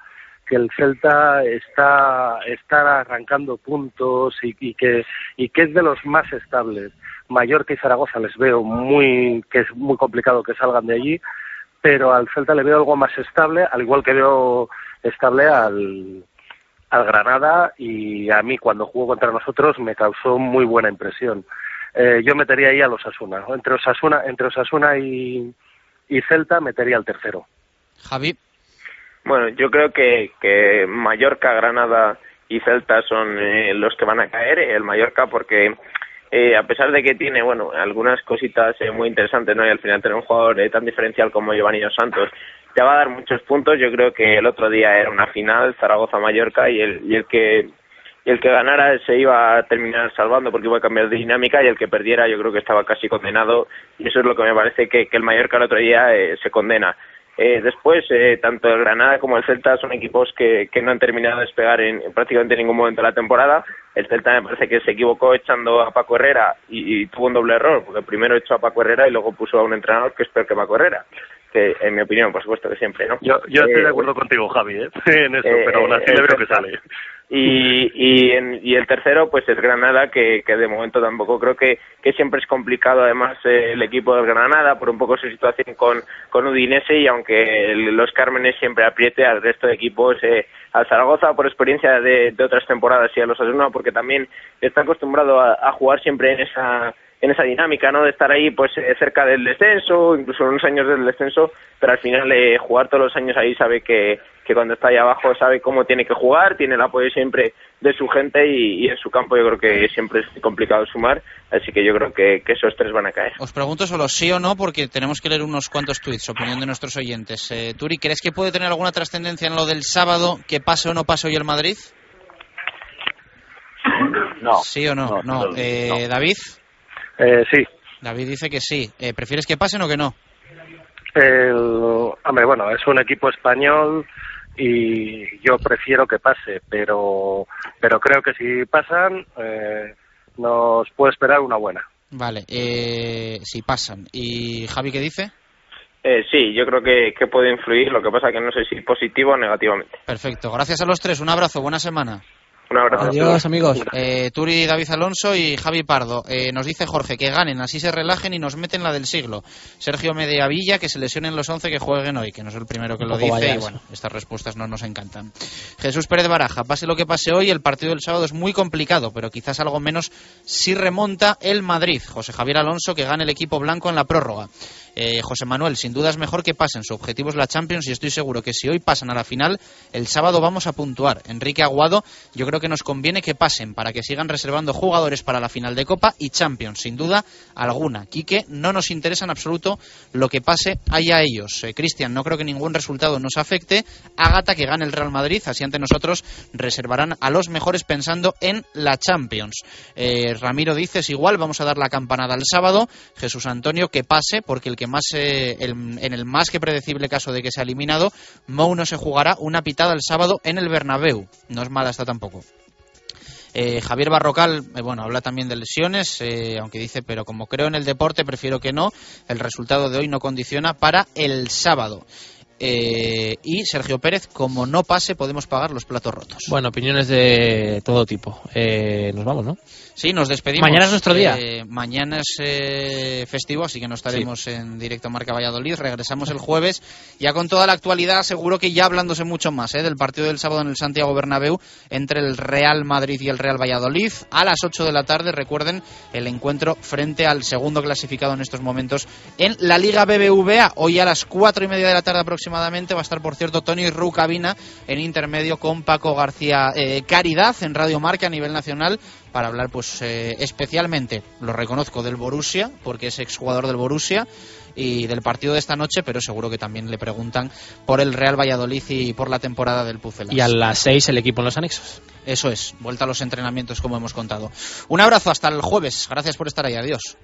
que el Celta está está arrancando puntos y, y que y que es de los más estables Mallorca y Zaragoza les veo muy que es muy complicado que salgan de allí pero al Celta le veo algo más estable, al igual que veo estable al, al Granada y a mí cuando jugó contra nosotros me causó muy buena impresión. Eh, yo metería ahí a los Asuna, entre Osasuna, entre Osasuna y, y Celta metería al tercero. Javi. Bueno, yo creo que, que Mallorca, Granada y Celta son eh, los que van a caer. El Mallorca porque eh, a pesar de que tiene, bueno, algunas cositas eh, muy interesantes, ¿no? Y al final tener un jugador eh, tan diferencial como Giovanni Santos te va a dar muchos puntos. Yo creo que el otro día era una final, Zaragoza-Mallorca, y el, y el que el que ganara se iba a terminar salvando porque iba a cambiar de dinámica y el que perdiera yo creo que estaba casi condenado y eso es lo que me parece que, que el Mallorca el otro día eh, se condena. Eh, después, eh, tanto el Granada como el Celta son equipos que, que no han terminado de despegar en, en prácticamente ningún momento de la temporada. El Celta me parece que se equivocó echando a Paco Herrera y, y tuvo un doble error, porque primero echó a Paco Herrera y luego puso a un entrenador que es peor que Paco Herrera. Que, en mi opinión, por supuesto que siempre, ¿no? Yo, yo estoy Eh, de acuerdo contigo, Javi, ¿eh? en eso, eh, pero aún así eh, le veo que sale. Y, y, en- y el tercero, pues es Granada, que, que de momento tampoco creo que, que siempre es complicado, además, eh, el equipo del Granada, por un poco su situación con, con Udinese, y aunque el- los Cármenes siempre apriete al resto de equipos, eh, al Zaragoza, por experiencia de, de otras temporadas, y a los Asuna, porque también está acostumbrado a, a jugar siempre en esa en esa dinámica, ¿no? De estar ahí, pues, eh, cerca del descenso, incluso unos años del descenso, pero al final eh, jugar todos los años ahí sabe que, que cuando está ahí abajo sabe cómo tiene que jugar, tiene el apoyo siempre de su gente y, y en su campo yo creo que siempre es complicado sumar, así que yo creo que, que esos tres van a caer. Os pregunto solo sí o no, porque tenemos que leer unos cuantos tweets, opinión de nuestros oyentes. Eh, Turi, ¿crees que puede tener alguna trascendencia en lo del sábado, que pase o no pase hoy el Madrid? No. ¿Sí o no? No. no, Eh, no. ¿David? Eh, sí. David dice que sí. Eh, ¿Prefieres que pasen o que no? El, hombre, bueno, es un equipo español y yo prefiero que pase, pero, pero creo que si pasan eh, nos puede esperar una buena. Vale, eh, si pasan. ¿Y Javi qué dice? Eh, sí, yo creo que, que puede influir, lo que pasa que no sé si positivo o negativamente. Perfecto. Gracias a los tres. Un abrazo. Buena semana. Un abrazo. Adiós, amigos. Eh, Turi, David Alonso y Javi Pardo. Eh, nos dice Jorge que ganen, así se relajen y nos meten la del siglo. Sergio Mediavilla, que se lesionen los 11 que jueguen hoy, que no es el primero que lo dice. Y bueno, estas respuestas no nos encantan. Jesús Pérez Baraja, pase lo que pase hoy, el partido del sábado es muy complicado, pero quizás algo menos si remonta el Madrid. José Javier Alonso, que gane el equipo blanco en la prórroga. Eh, José Manuel, sin duda es mejor que pasen. Su objetivo es la Champions y estoy seguro que si hoy pasan a la final, el sábado vamos a puntuar. Enrique Aguado, yo creo que nos conviene que pasen para que sigan reservando jugadores para la final de Copa y Champions, sin duda alguna. Quique, no nos interesa en absoluto lo que pase allá ellos. Eh, Cristian, no creo que ningún resultado nos afecte. Ágata, que gane el Real Madrid, así ante nosotros reservarán a los mejores pensando en la Champions. Eh, Ramiro dice, es igual, vamos a dar la campanada el sábado. Jesús Antonio, que pase, porque el que más, eh, el- en el más que predecible caso de que sea eliminado, Mou no se jugará una pitada el sábado en el Bernabéu. No es mala esta tampoco. Eh, Javier Barrocal, eh, bueno, habla también de lesiones, aunque dice, pero como creo en el deporte, prefiero que no. El resultado de hoy no condiciona para el sábado. Eh, y Sergio Pérez, como no pase, podemos pagar los platos rotos. Bueno, opiniones de todo tipo. Eh, nos vamos, ¿no? Sí, nos despedimos. Mañana es nuestro día. Eh, mañana es eh, festivo, así que no estaremos en directo Marca Valladolid. Regresamos el jueves, ya con toda la actualidad, seguro que ya hablándose mucho más eh, del partido del sábado en el Santiago Bernabéu entre el Real Madrid y el Real Valladolid. A las 8 de la tarde, recuerden, el encuentro frente al segundo clasificado en estos momentos en la Liga BBVA. Hoy a las 4 y media de la tarde aproximadamente va a estar, por cierto, Tony Rucabina en intermedio con Paco García eh, Caridad en Radio Marca a nivel nacional para hablar pues eh, especialmente, lo reconozco, del Borussia, porque es exjugador del Borussia y del partido de esta noche, pero seguro que también le preguntan por el Real Valladolid y por la temporada del Pucelas. Y a las 6 el equipo en los anexos. Eso es, vuelta a los entrenamientos como hemos contado. Un abrazo hasta el jueves, gracias por estar ahí, adiós.